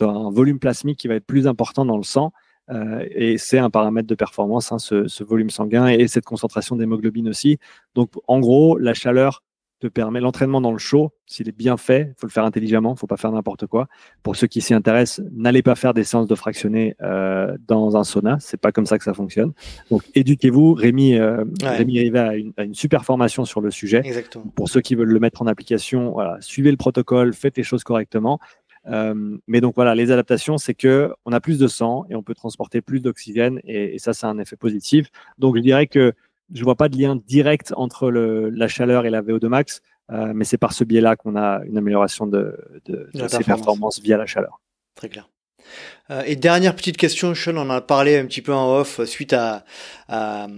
un volume plasmique qui va être plus important dans le sang, euh, et c'est un paramètre de performance, hein, ce, volume sanguin et cette concentration d'hémoglobine aussi. Donc en gros, la chaleur te permet l'entraînement dans le chaud, s'il est bien fait, il faut le faire intelligemment, il ne faut pas faire n'importe quoi. Pour ceux qui s'y intéressent, n'allez pas faire des séances de fractionné euh, dans un sauna, c'est pas comme ça que ça fonctionne. Donc éduquez-vous, Rémi, euh, Rémi a une, une, super formation sur le sujet. Exactement. Pour ceux qui veulent le mettre en application, voilà, suivez le protocole, faites les choses correctement. Euh, mais donc voilà, les adaptations, c'est que on a plus de sang et on peut transporter plus d'oxygène et, et, ça, c'est un effet positif. Donc je dirais que je vois pas de lien direct entre le, la chaleur et la VO2 max, euh, mais c'est par ce biais-là qu'on a une amélioration de, de, de ces performances via la chaleur. Très clair. Euh, et dernière petite question, Sean, on en a parlé un petit peu en off suite à, à,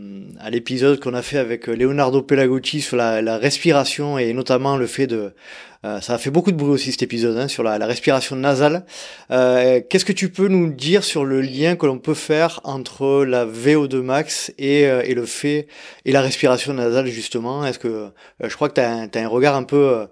à l'épisode qu'on a fait avec Leonardo Pelagocci sur la, la, respiration et notamment le fait de, euh, ça a fait beaucoup de bruit aussi cet épisode hein, sur la, la, respiration nasale. Euh, Qu'est-ce que tu peux nous dire sur le lien que l'on peut faire entre la VO2 max et, euh, et, le fait et la respiration nasale justement? Est-ce que euh, je crois que tu as, un regard un peu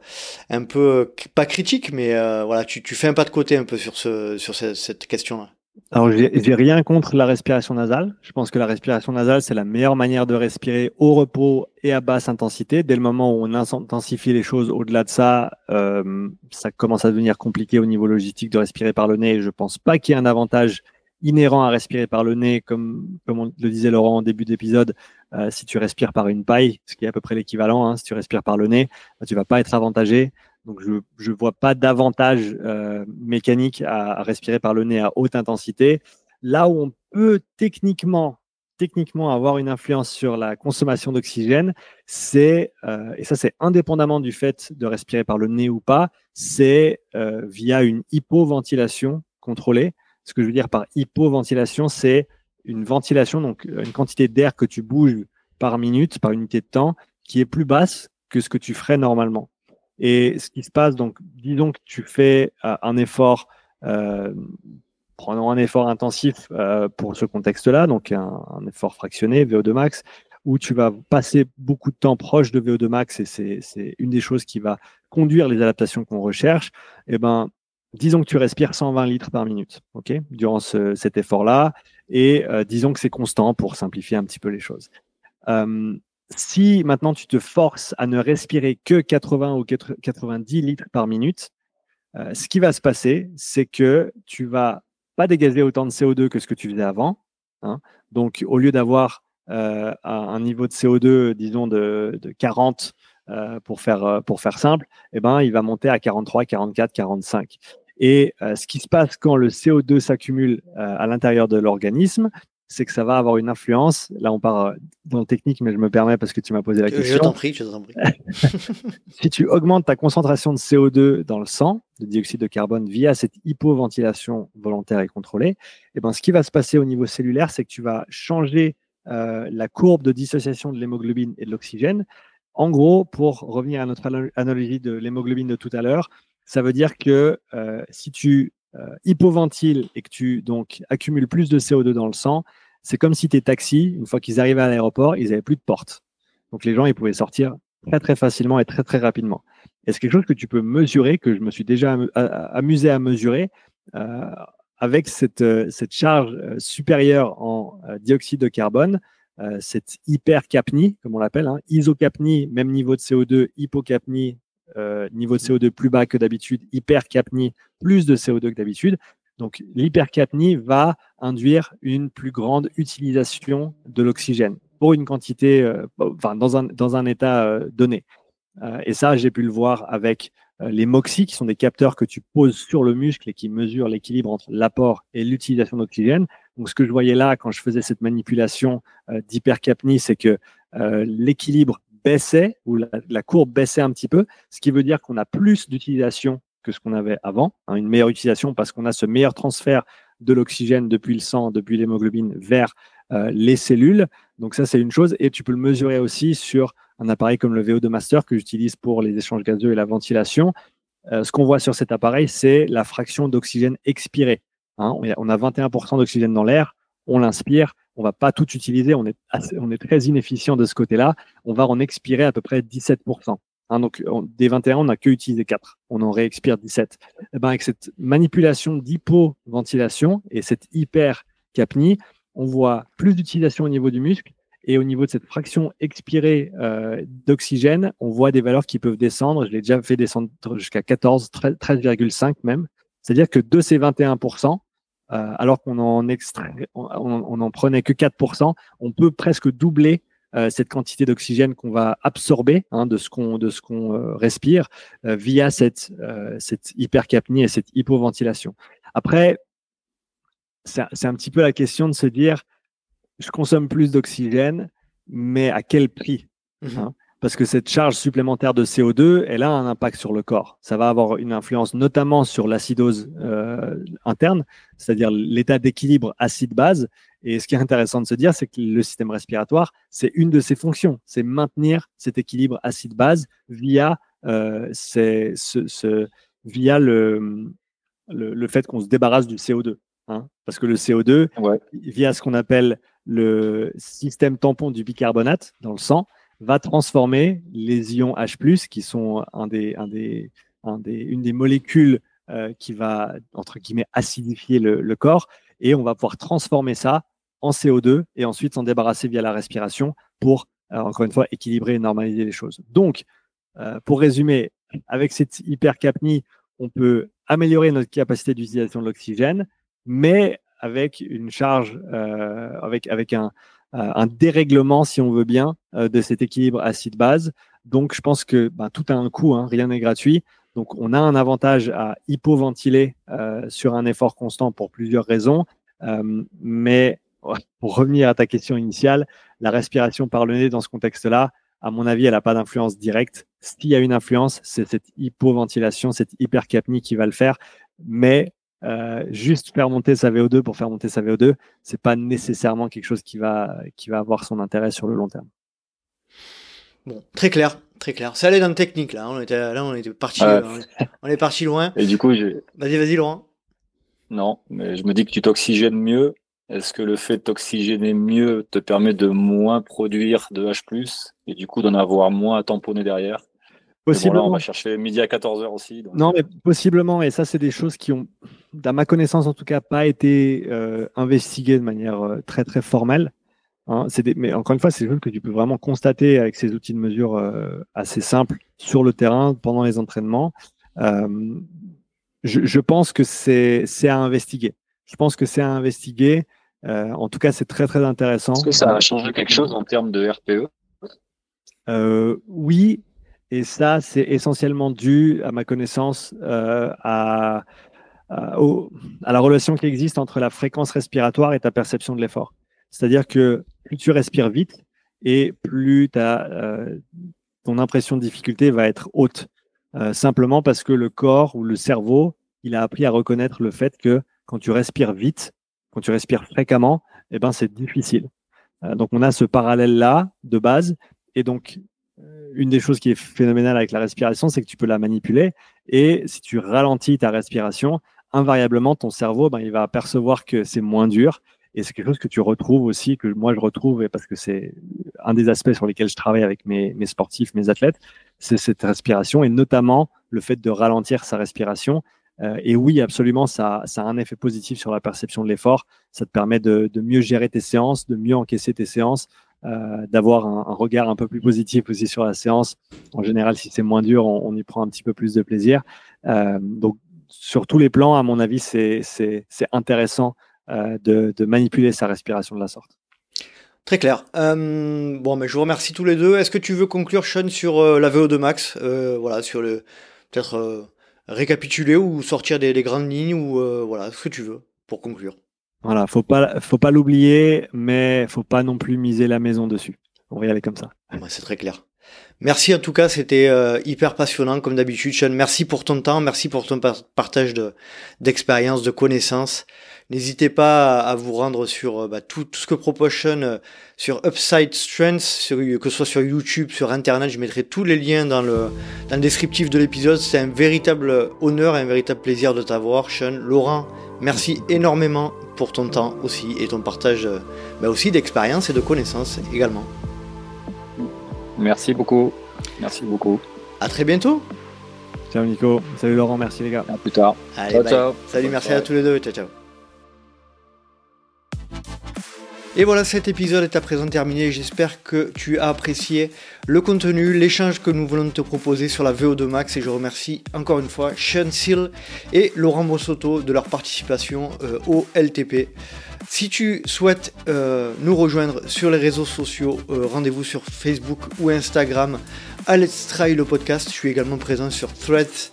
un peu pas critique, mais voilà, tu, tu fais un pas de côté un peu sur ce sur cette, cette question-là. Alors, j'ai rien contre la respiration nasale. Je pense que la respiration nasale, c'est la meilleure manière de respirer au repos et à basse intensité. Dès le moment où on intensifie les choses au-delà de ça, euh, ça commence à devenir compliqué au niveau logistique de respirer par le nez. Je pense pas qu'il y ait un avantage inhérent à respirer par le nez, comme, comme le disait Laurent en début d'épisode. Euh, si tu respires par une paille, ce qui est à peu près l'équivalent, hein, si tu respires par le nez, bah, tu vas pas être avantagé. Donc je ne vois pas d'avantage euh, mécanique à, respirer par le nez à haute intensité. Là où on peut techniquement, techniquement avoir une influence sur la consommation d'oxygène, c'est, euh, et ça c'est indépendamment du fait de respirer par le nez ou pas, c'est euh, via une hypoventilation contrôlée. Ce que je veux dire par hypoventilation, c'est une ventilation, donc une quantité d'air que tu bouges par minute, par unité de temps, qui est plus basse que ce que tu ferais normalement. Et ce qui se passe, donc, disons que tu fais euh, un effort, euh, prenons un effort intensif euh, pour ce contexte-là, donc un, effort fractionné, VO2 max, où tu vas passer beaucoup de temps proche de VO2 max, et c'est une des choses qui va conduire les adaptations qu'on recherche, et eh ben, disons que tu respires 120 litres par minute, ok, durant cet effort-là, et disons que c'est constant pour simplifier un petit peu les choses si maintenant tu te forces à ne respirer que 80 ou 90 litres par minute, euh, ce qui va se passer, c'est que tu vas pas dégager autant de CO2 que ce que tu faisais avant. Hein. Donc, au lieu d'avoir euh, un niveau de CO2, disons, de, 40 euh, pour, faire, simple, eh ben, il va monter à 43, 44, 45. Et ce qui se passe quand le CO2 s'accumule à l'intérieur de l'organisme, c'est que ça va avoir une influence. Là, on part euh, dans le technique, mais je me permets parce que tu m'as posé la question. Je t'en prie, je t'en prie. si tu augmentes ta concentration de CO2 dans le sang, de dioxyde de carbone, via cette hypoventilation volontaire et contrôlée, eh ben, ce qui va se passer au niveau cellulaire, c'est que tu vas changer euh, la courbe de dissociation de l'hémoglobine et de l'oxygène. En gros, pour revenir à notre analogie de l'hémoglobine de tout à l'heure, ça veut dire que euh, si tu euh, hypoventile et que tu donc accumules plus de CO2 dans le sang, c'est comme si tes taxis, une fois qu'ils arrivaient à l'aéroport, ils n'avaient plus de porte. Donc les gens, ils pouvaient sortir très très facilement et très très rapidement. Et c'est quelque chose que tu peux mesurer, que je me suis déjà amusé à mesurer euh, avec cette, euh, charge supérieure en dioxyde de carbone, cette hypercapnie, comme on l'appelle, hein, isocapnie, même niveau de CO2, hypocapnie, euh, niveau de CO2 plus bas que d'habitude, hypercapnie, plus de CO2 que d'habitude. Donc l'hypercapnie va induire une plus grande utilisation de l'oxygène pour une quantité, euh, enfin, dans, un, état euh, donné. et ça, j'ai pu le voir avec les MOXIE, qui sont des capteurs que tu poses sur le muscle et qui mesurent l'équilibre entre l'apport et l'utilisation d'oxygène. Donc, ce que je voyais là quand je faisais cette manipulation d'hypercapnie, c'est que l'équilibre baissait, ou la, courbe baissait un petit peu, ce qui veut dire qu'on a plus d'utilisation que ce qu'on avait avant, hein, une meilleure utilisation parce qu'on a ce meilleur transfert de l'oxygène depuis le sang, depuis l'hémoglobine vers euh, les cellules. Donc ça, c'est une chose. Et tu peux le mesurer aussi sur un appareil comme le VO2 Master que j'utilise pour les échanges gazeux et la ventilation. Euh, ce qu'on voit sur cet appareil, c'est la fraction d'oxygène expirée. Hein. on a 21% d'oxygène dans l'air, on l'inspire, on va pas tout utiliser, on est, on est très inefficient de ce côté-là. On va en expirer à peu près 17%. Hein. donc, des 21, on n'a que utilisé 4. On en réexpire 17. Et eh ben, avec cette manipulation d'hypoventilation et cette hypercapnie, on voit plus d'utilisation au niveau du muscle et au niveau de cette fraction expirée euh, d'oxygène, on voit des valeurs qui peuvent descendre. Je l'ai déjà fait descendre jusqu'à 14, 13,5 même. C'est-à-dire que de ces 21%, euh, alors qu'on en, en prenait que 4%, on peut presque doubler cette quantité d'oxygène qu'on va absorber hein, de ce qu'on de ce qu'on respire via cette cette hypercapnie et cette hypoventilation. Après, c'est un petit peu la question de se dire, je consomme plus d'oxygène, mais à quel prix mmh hein? Parce que cette charge supplémentaire de CO2, elle a un impact sur le corps. Ça va avoir une influence notamment sur l'acidose euh, interne, c'est-à-dire l'état d'équilibre acide-base. Et ce qui est intéressant de se dire, c'est que le système respiratoire, c'est une de ses fonctions, c'est maintenir cet équilibre acide-base via, euh, ce, via le, le fait qu'on se débarrasse du CO2. Hein, parce que le CO2, via ce qu'on appelle le système tampon du bicarbonate dans le sang, va transformer les ions H+, qui sont des, un des, un des, une des molécules euh, qui va, entre guillemets, acidifier le, corps, et on va pouvoir transformer ça en CO2 et ensuite s'en débarrasser via la respiration pour, euh, encore une fois, équilibrer et normaliser les choses. Donc, euh, pour résumer, avec cette hypercapnie, on peut améliorer notre capacité d'utilisation de l'oxygène, mais avec une charge, avec, avec un, un, dérèglement, si on veut bien, euh, de cet équilibre acide-base. Donc, je pense que ben, tout a un coût, hein, rien n'est gratuit. Donc, on a un avantage à hypoventiler sur un effort constant pour plusieurs raisons. mais pour revenir à ta question initiale, la respiration par le nez dans ce contexte-là, à mon avis, elle n'a pas d'influence directe. S'il y a une influence, c'est cette hypoventilation, cette hypercapnie qui va le faire. Mais euh, juste faire monter sa VO2 pour faire monter sa VO2, c'est pas nécessairement quelque chose qui va, qui va avoir son intérêt sur le long terme. Bon, très clair, très clair. Ça allait dans le technique là. On était là, on était parti, on, est, parti loin. Et du coup. Vas-y, vas-y, Laurent. Non, mais je me dis que tu t'oxygènes mieux. Est-ce que le fait d'oxygéner mieux te permet de moins produire de H+, et du coup d'en avoir moins à tamponner derrière? Possiblement. on va chercher midi à 14h aussi. Non, mais possiblement, et ça, c'est des choses qui ont, à ma connaissance en tout cas, pas été euh, investiguées de manière euh, très très formelle. Hein. mais encore une fois, c'est des choses que tu peux vraiment constater avec ces outils de mesure euh, assez simples sur le terrain pendant les entraînements. Je, pense que c'est à investiguer. Je pense que c'est à investiguer. en tout cas, c'est très très intéressant. Est-ce que ça a changé quelque chose en termes de RPE Oui, et ça, c'est essentiellement dû, à ma connaissance, euh, à, à, la relation qui existe entre la fréquence respiratoire et ta perception de l'effort. C'est-à-dire que plus tu respires vite et plus ta, euh, ton impression de difficulté va être haute. Euh, simplement parce que le corps ou le cerveau, il a appris à reconnaître le fait que quand tu respires vite, quand tu respires fréquemment, eh ben, c'est difficile. donc on a ce parallèle-là de base. Et donc une des choses qui est phénoménale avec la respiration, c'est que tu peux la manipuler. Et si tu ralentis ta respiration, invariablement, ton cerveau, ben, il va percevoir que c'est moins dur. Et c'est quelque chose que tu retrouves aussi, que moi je retrouve, parce que c'est un des aspects sur lesquels je travaille avec mes, sportifs, mes athlètes, c'est cette respiration et notamment le fait de ralentir sa respiration. Euh, et oui, absolument, ça, ça a un effet positif sur la perception de l'effort. Ça te permet de mieux gérer tes séances, de mieux encaisser tes séances, euh, d'avoir un, regard un peu plus positif aussi sur la séance. En général, si c'est moins dur, on, y prend un petit peu plus de plaisir. Euh, donc, sur tous les plans, à mon avis, c'est intéressant euh, de, de, manipuler sa respiration de la sorte. Très clair. bon, mais je vous remercie tous les deux. Est-ce que tu veux conclure, Sean, sur la VO2 Max Voilà, sur le peut-être récapituler ou sortir des, des, grandes lignes ou voilà, ce que tu veux pour conclure? Voilà, faut pas, faut pas l'oublier, mais faut pas non plus miser la maison dessus. On va y aller comme ça. C'est très clair. Merci en tout cas, c'était euh, hyper passionnant comme d'habitude. Sean, merci pour ton temps, merci pour ton partage de d'expérience, de connaissances. N'hésitez pas à, vous rendre sur euh, bah, tout, tout, ce que propose Sean euh, sur Upside Strengths, que ce soit sur YouTube, sur Internet. Je mettrai tous les liens dans le, dans le descriptif de l'épisode. C'est un véritable honneur et un véritable plaisir de t'avoir, Sean. Laurent, merci énormément pour ton temps aussi et ton partage bah, aussi d'expérience et de connaissances également. Merci beaucoup. Merci beaucoup. À très bientôt. Ciao Nico. Salut Laurent. Merci les gars. À plus tard. ciao, ciao. Salut, merci à tous les deux. Ciao, ciao. Et voilà, cet épisode est à présent terminé. J'espère que tu as apprécié le contenu, l'échange que nous voulons te proposer sur la VO2 Max. Et je remercie encore une fois Sean Seal et Laurent Bossotto de leur participation euh, au LTP. Si tu souhaites euh, nous rejoindre sur les réseaux sociaux, euh, rendez-vous sur Facebook ou Instagram à Let's Try le podcast. Je suis également présent sur Threads.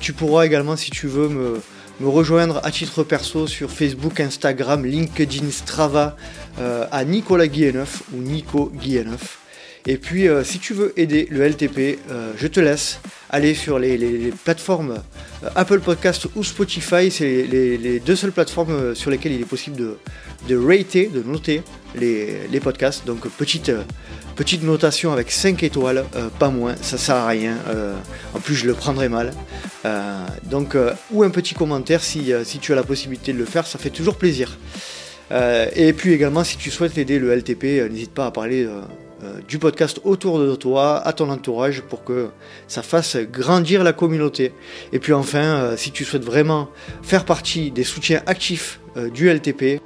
tu pourras également, si tu veux, me me rejoindre à titre perso sur Facebook, Instagram, LinkedIn, Strava euh, à Nicolas Guilleneuf ou Nico Guilleneuf. Et puis euh, si tu veux aider le LTP, euh, je te laisse aller sur les, plateformes Apple Podcast ou Spotify. C'est les, deux seules plateformes sur lesquelles il est possible de, de rater, de noter les, podcasts. Donc petite, petite notation avec 5 étoiles, pas moins, ça sert à rien. en plus je le prendrai mal. Euh, donc, euh, ou un petit commentaire euh, si, tu as la possibilité de le faire, ça fait toujours plaisir. et puis également, si tu souhaites aider le LTP, n'hésite pas à parler du podcast autour de toi, à ton entourage, pour que ça fasse grandir la communauté. Et puis enfin, si tu souhaites vraiment faire partie des soutiens actifs du LTP,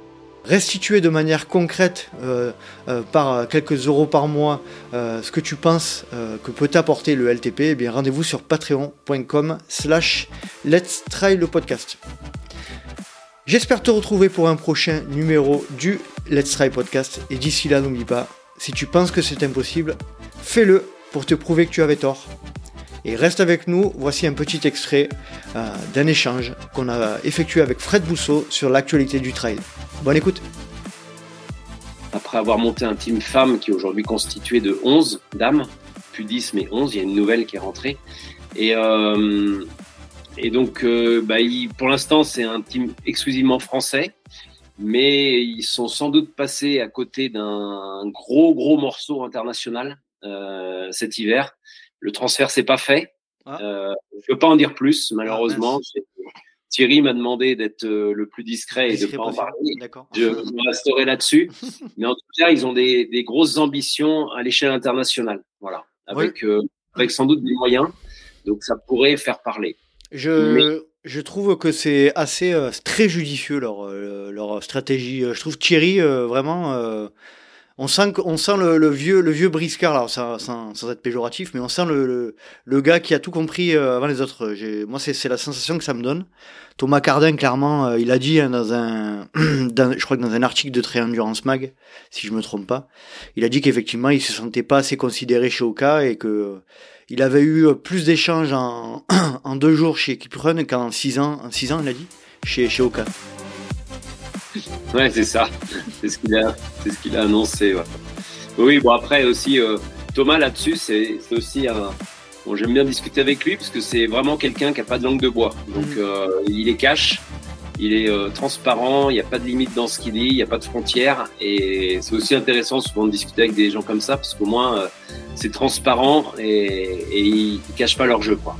restituer de manière concrète euh, euh, par quelques euros par mois euh, ce que tu penses que peut t'apporter le LTP, eh bien rendez-vous sur patreon.com slash let's try le podcast. J'espère te retrouver pour un prochain numéro du Let's Try Podcast et d'ici là n'oublie pas, si tu penses que c'est impossible, fais-le pour te prouver que tu avais tort. Et reste avec nous, voici un petit extrait d'un échange qu'on a effectué avec Fred Bousseau sur l'actualité du trail. Bonne écoute. Après avoir monté un team femme qui est aujourd'hui constitué de 11 dames, plus 10 mais 11, il y a une nouvelle qui est rentrée. Et, euh, donc, euh, bah, pour l'instant, c'est un team exclusivement français, mais ils sont sans doute passés à côté d'un gros, gros morceau international euh, cet hiver. Le transfert s'est pas fait. Ah. je ne peux pas en dire plus, malheureusement. Ah, Thierry m'a demandé d'être euh, le plus discret et de ne pas en parler. Je resterai là-dessus. Mais en tout cas, ils ont des, grosses ambitions à l'échelle internationale. Voilà. Avec, euh, avec sans doute des moyens. Donc, ça pourrait faire parler. Je, je trouve que c'est assez euh, très judicieux leur, leur stratégie. Je trouve Thierry vraiment on sent, on sent le, vieux, le vieux briscard, là, sans, sans, être péjoratif, mais on sent le, le, gars qui a tout compris euh, avant les autres. Moi, c'est la sensation que ça me donne. Thomas Cardin, clairement, euh, il a dit hein, dans un, je crois que dans un article de Endurance Mag, si je me trompe pas, il a dit qu'effectivement, il se sentait pas assez considéré chez Oka et que il avait eu plus d'échanges en, en deux jours chez Kiprun qu'en six ans, en six ans, il a dit, chez, chez Oka. Ouais, c'est ça. C'est ce qu'il a, c'est ce qu'il a annoncé. Oui, bon après aussi euh, Thomas là-dessus, c'est aussi un. Bon, j'aime bien discuter avec lui parce que c'est vraiment quelqu'un qui a pas de langue de bois. Donc mm. euh, il est cash, il est euh, transparent, il n'y a pas de limite dans ce qu'il dit, il n'y a pas de frontières. Et c'est aussi intéressant souvent de discuter avec des gens comme ça parce qu'au moins c'est transparent et, et ils, ils cachent pas leur jeu, quoi.